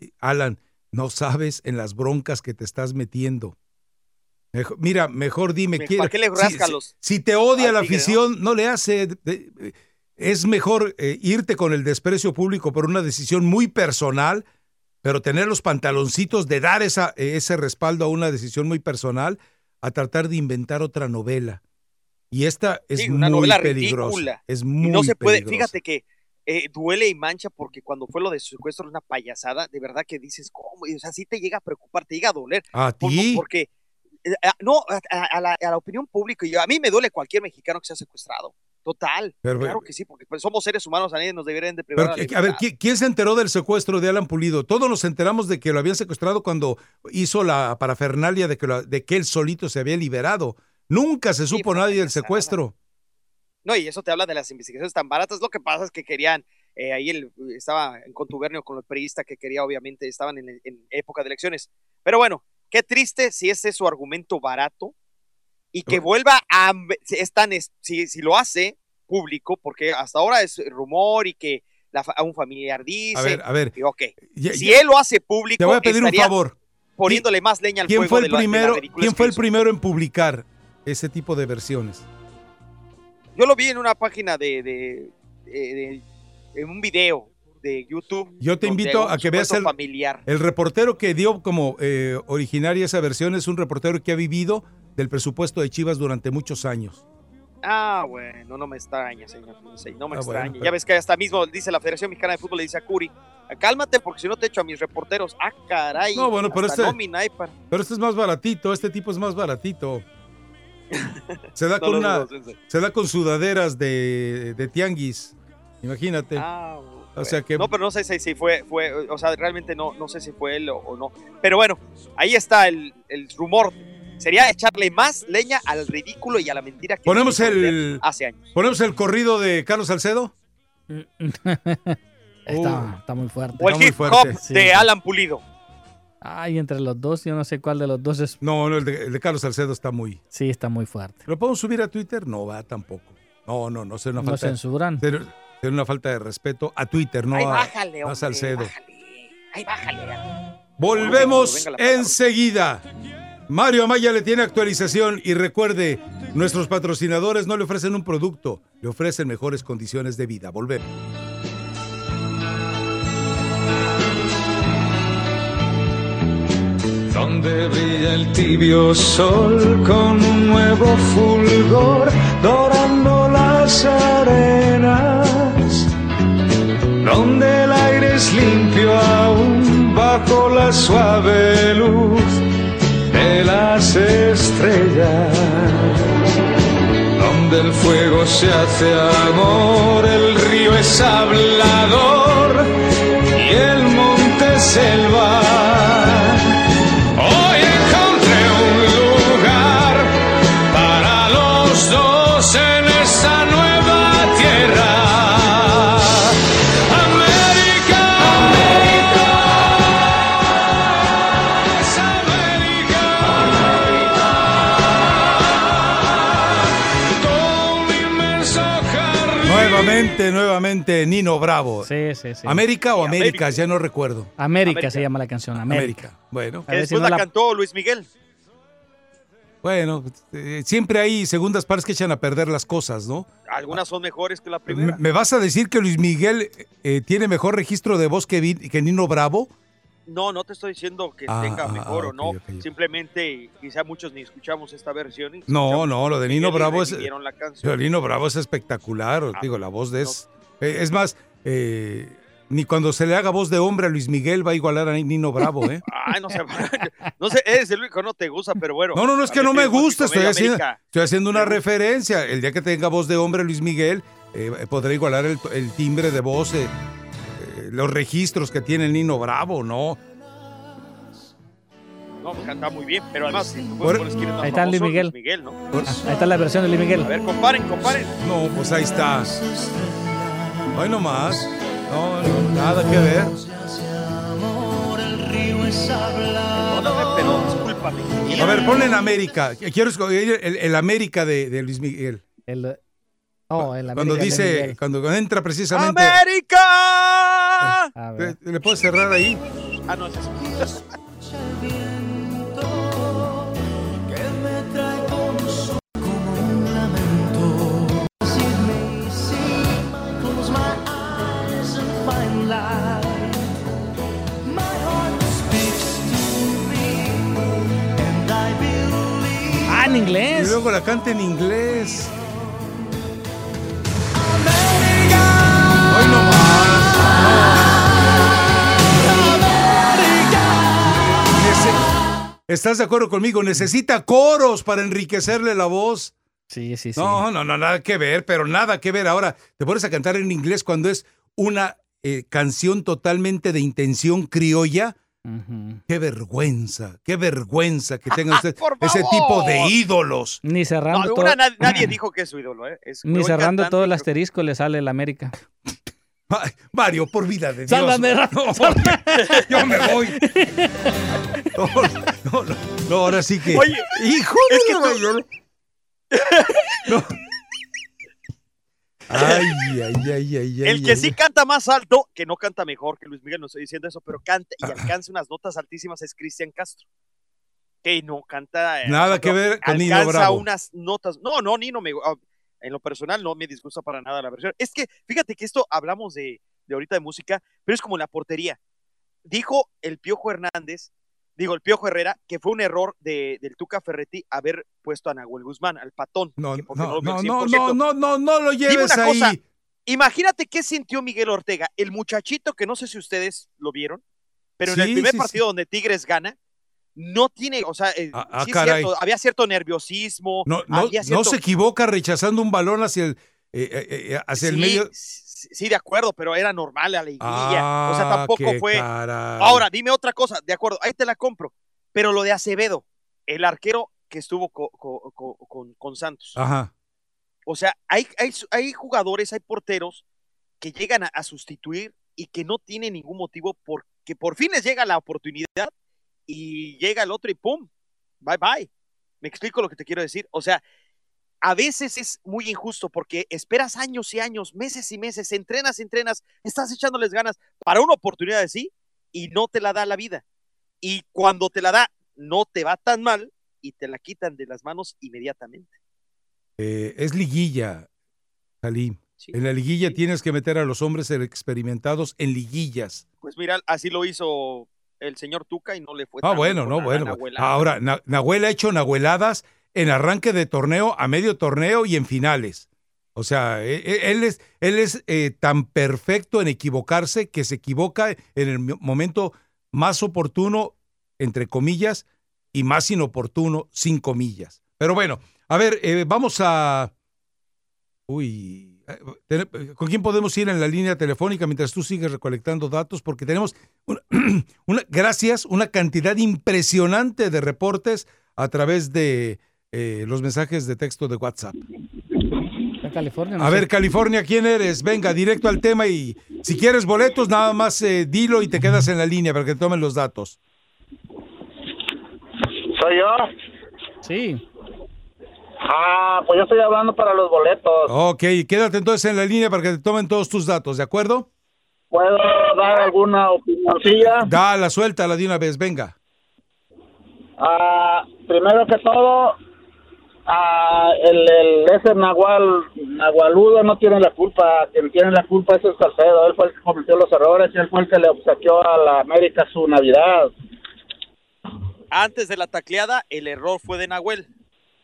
eh, Alan, no sabes en las broncas que te estás metiendo. Mira, mejor dime. Me- ¿quiere- ¿para qué le rasca si, los- si te odia la tigre, no? afición, no? le hace. de- de- es mejor eh, irte con el desprecio público por una decisión muy personal, pero tener los pantaloncitos de dar esa, ese respaldo a una decisión muy personal, a tratar de inventar otra novela. Y esta es Sí, una muy novela peligrosa. ridícula. Es Y muy no se puede, peligrosa. fíjate que eh, duele y mancha porque cuando fue lo de secuestro una payasada, de verdad que dices, ¿cómo? Y, O sea, sí te llega a preocupar, te llega a doler. ¿A ti? Porque, eh, a- no, a, a- a la, a la opinión pública, y yo, a mí me duele cualquier mexicano que sea secuestrado. Total. Pero- claro que sí, porque pues, somos seres humanos, a nadie nos deberían de privar Pero, que- a ver, libertad. ¿qui- ¿quién se enteró del secuestro de Alan Pulido? Todos nos enteramos de que lo habían secuestrado cuando hizo la parafernalia de que, lo- de que él solito se había liberado. Nunca se supo nadie del secuestro. No, y eso te habla de las investigaciones tan baratas. Lo que pasa es que querían, eh, ahí él estaba en contubernio con el periodista que quería, obviamente, estaban en, en época de elecciones. Pero bueno, qué triste si ese es su argumento barato y que vuelva a, si es tan, es- si, si lo hace público, porque hasta ahora es rumor y que la a un familiar dice. A ver, a ver. Ya- si ya- él lo hace público, Te voy a pedir un favor. Poniéndole más leña al ¿Quién fuego fue el de la- de la primero, ¿quién fue el primero en publicar ese tipo de versiones? Yo lo vi en una página de, de, de- de- en un video de YouTube. Yo te invito a que veas el, familiar. el reportero que dio como eh, originaria esa versión, es un reportero que ha vivido del presupuesto de Chivas durante muchos años. Ah, bueno, no me extraña, señor. No me Ah, bueno, extraña. pero- Ya ves que hasta mismo dice la Federación Mexicana de Fútbol, le dice a Curi, cálmate porque si no te echo a mis reporteros. Ah, caray. No, bueno, pero este- hay para- Pero este es más baratito, este tipo es más baratito. Se da No con una, se da con sudaderas de, de tianguis. Imagínate. Ah, o sea que No, pero no sé si, si fue, fue, o sea, realmente no, no sé si fue él o, o no. Pero bueno, ahí está el, el rumor. Sería echarle más leña al ridículo y a la mentira que ponemos el hace años. ponemos el corrido de Carlos Salcedo. Está, está muy fuerte. O el hip hop de Alan Pulido. Ay, entre los dos, yo no sé cuál de los dos es. No, no, el de, el de Carlos Salcedo está muy. Sí, está muy fuerte. ¿Lo podemos subir a Twitter? No va tampoco. No, no, no, sería una ¿No falta. censuran? Sería, sería una falta de respeto a Twitter, no Ay, a, bájale, a hombre, Salcedo. Ay, bájale. Volvemos Venga enseguida. Mario Amaya le tiene actualización y recuerde, nuestros patrocinadores no le ofrecen un producto, le ofrecen mejores condiciones de vida. Volvemos. Donde brilla el tibio sol con un nuevo fulgor, dorando las arenas. Donde el aire es limpio aún bajo la suave luz las estrellas. Donde el fuego se hace amor, el río es hablador y el monte selva. Hoy Nino Bravo. Sí, sí, sí. ¿América o Américas? Ya no recuerdo. América, América. se llama la canción. América. América. Bueno, Que si después no la, la- cantó Luis Miguel. bueno, eh, siempre hay segundas partes que echan a perder las cosas, ¿no? Algunas son mejores que la ¿Me, primera. me vas a decir que Luis Miguel eh, tiene mejor registro de voz que, Vi- que Nino Bravo? No, no te estoy diciendo que Ah, tenga ah, mejor ah, o no. Simplemente, quizá muchos ni escuchamos esta versión. No, no, lo de Nino Bravo es. revivieron la canción. Pero Nino Bravo es espectacular. Ah, digo, la voz de es. Eh, es más, eh, ni cuando se le haga voz de hombre a Luis Miguel va a igualar a Nino Bravo, ¿eh? Ay, no sé, no sé, eres el único no te gusta, pero bueno. No, no, no, es que no me gusta. Estoy haciendo, estoy haciendo una referencia. El día que tenga voz de hombre Luis Miguel, eh, podrá igualar el, el timbre de voz, eh, eh, los registros que tiene el Nino Bravo, ¿no? No, pues canta muy bien, pero además, tú Por- es más Ahí está Luis Miguel. Luis Miguel, ¿no? Ahí está la versión de Luis Miguel. A ver, comparen, comparen. No, pues ahí está. Hoy nomás. No, no, nada que ver. A ver, ponle en América. Quiero escoger el, el América de, de Luis Miguel. El, oh, el Cuando América dice, Miguel. cuando entra precisamente. ¡América! A ver. ¿Le, le puedes cerrar ahí? Ah, no, la canta en inglés. Hoy. ¿Estás de acuerdo conmigo? Necesita coros para enriquecerle la voz. Sí, sí, sí. No, no, no, nada que ver, pero nada que ver. Ahora, te pones a cantar en inglés cuando es una eh, canción totalmente de intención criolla. Qué vergüenza, qué vergüenza que tenga usted Por ese tipo de ídolos. Ni cerrando No, todo. una, nadie dijo que es su ídolo, ¿eh? Es Ni cerrando todo el asterisco le sale el América. Ay, Mario, por vida de Dios. Sálvame, No, yo me voy. No, no, no, no, ahora sí que. Oye, hijo es que tú- No. Ay, ay, ay, ay, ay. El que ay, sí ay. canta más alto, que no canta mejor que Luis Miguel, no estoy diciendo eso, pero canta y alcanza unas notas altísimas es Cristian Castro. Que no canta. eh, Nada que ver con Nino alcanza unas notas. No, no, Nino me. ah, En lo personal no me disgusta para nada la versión. Es que, fíjate que esto hablamos de, de ahorita de música, pero es como la portería. Dijo el Piojo Hernández, digo el Piojo Herrera, que fue un error de, del Tuca Ferretti haber puesto a Nahuel Guzmán, al patón. No, no, no, no, 100%. no, no, no, no lo lleves una ahí. cosa, imagínate qué sintió Miguel Ortega, el muchachito que no sé si ustedes lo vieron, pero en el Sí, primer sí, partido donde Tigres gana, no tiene, o sea, eh, Ah, ah, sí cierto, había cierto nerviosismo, No, no, había no cierto- se equivoca rechazando un balón hacia el, eh, eh, eh, hacia el Sí, medio. Sí, de acuerdo, pero era normal a la liguilla. Ah, o sea, tampoco qué fue. caray. Ahora, dime otra cosa, de acuerdo, ahí te la compro. Pero lo de Acevedo, el arquero que estuvo co- co- co- con, con Santos. Ajá. O sea, hay, hay, hay jugadores, hay porteros que llegan a, a sustituir y que no tienen ningún motivo porque por fin les llega la oportunidad y llega el otro y ¡pum! Bye bye. Me explico lo que te quiero decir. O sea, a veces es muy injusto porque esperas años y años, meses y meses, entrenas, entrenas, estás echándoles ganas para una oportunidad de sí y no te la da la vida. Y cuando te la da, no te va tan mal y te la quitan de las manos inmediatamente. Eh, es liguilla, Salim. En la liguilla tienes que meter a los hombres experimentados en liguillas. Pues mira, así lo hizo el señor Tuca y no le fue Ah, tan bueno, no, bueno. Nahuelada. Ahora, Na- Nahuel ha hecho nahueladas en arranque de torneo, a medio torneo y en finales. O sea, e- e- él es, él es eh, tan perfecto en equivocarse que se equivoca en el mo- momento más oportuno, entre comillas, y más inoportuno, sin comillas. Pero bueno, a ver, eh, vamos a... Uy, eh, ¿con quién podemos ir en la línea telefónica mientras tú sigues recolectando datos? Porque tenemos, una- gracias, una cantidad impresionante de reportes a través de eh, los mensajes de texto de WhatsApp. California. no A sé. ver, California, ¿quién eres? Venga, directo al tema y si quieres boletos, nada más eh, dilo y te quedas en la línea para que tomen los datos. ¿Soy yo? Sí. Ah, pues yo estoy hablando para los boletos. Ok, quédate entonces en la línea para que te tomen todos tus datos, ¿de acuerdo? ¿Puedo dar alguna opinioncilla? Da la suelta la de una vez, venga. Ah, primero que todo, ah, el, el, ese Nahual, Nahualudo no tiene la culpa. Quien tiene la culpa es el Salcedo. Él fue el que cometió los errores y él fue el que le obsequió a la América su Navidad. Antes de la tacleada, el error fue de Nahuel.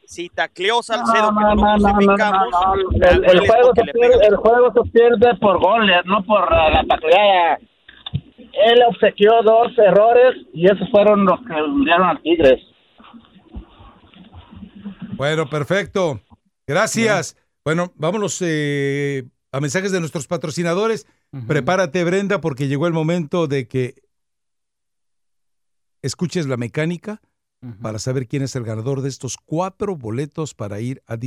Si tacleó Salcedo, No, que no, no, no. El, juego se pierde, el juego se pierde por goles, no por ah, la tacleada. Él obsequió dos errores y esos fueron los que hundieron al Tigres. Bueno, perfecto. Gracias. Bueno, vámonos eh, a mensajes de nuestros patrocinadores. Prepárate, Brenda, porque llegó el momento de que escuches la mecánica para saber quién es el ganador de estos cuatro boletos para ir a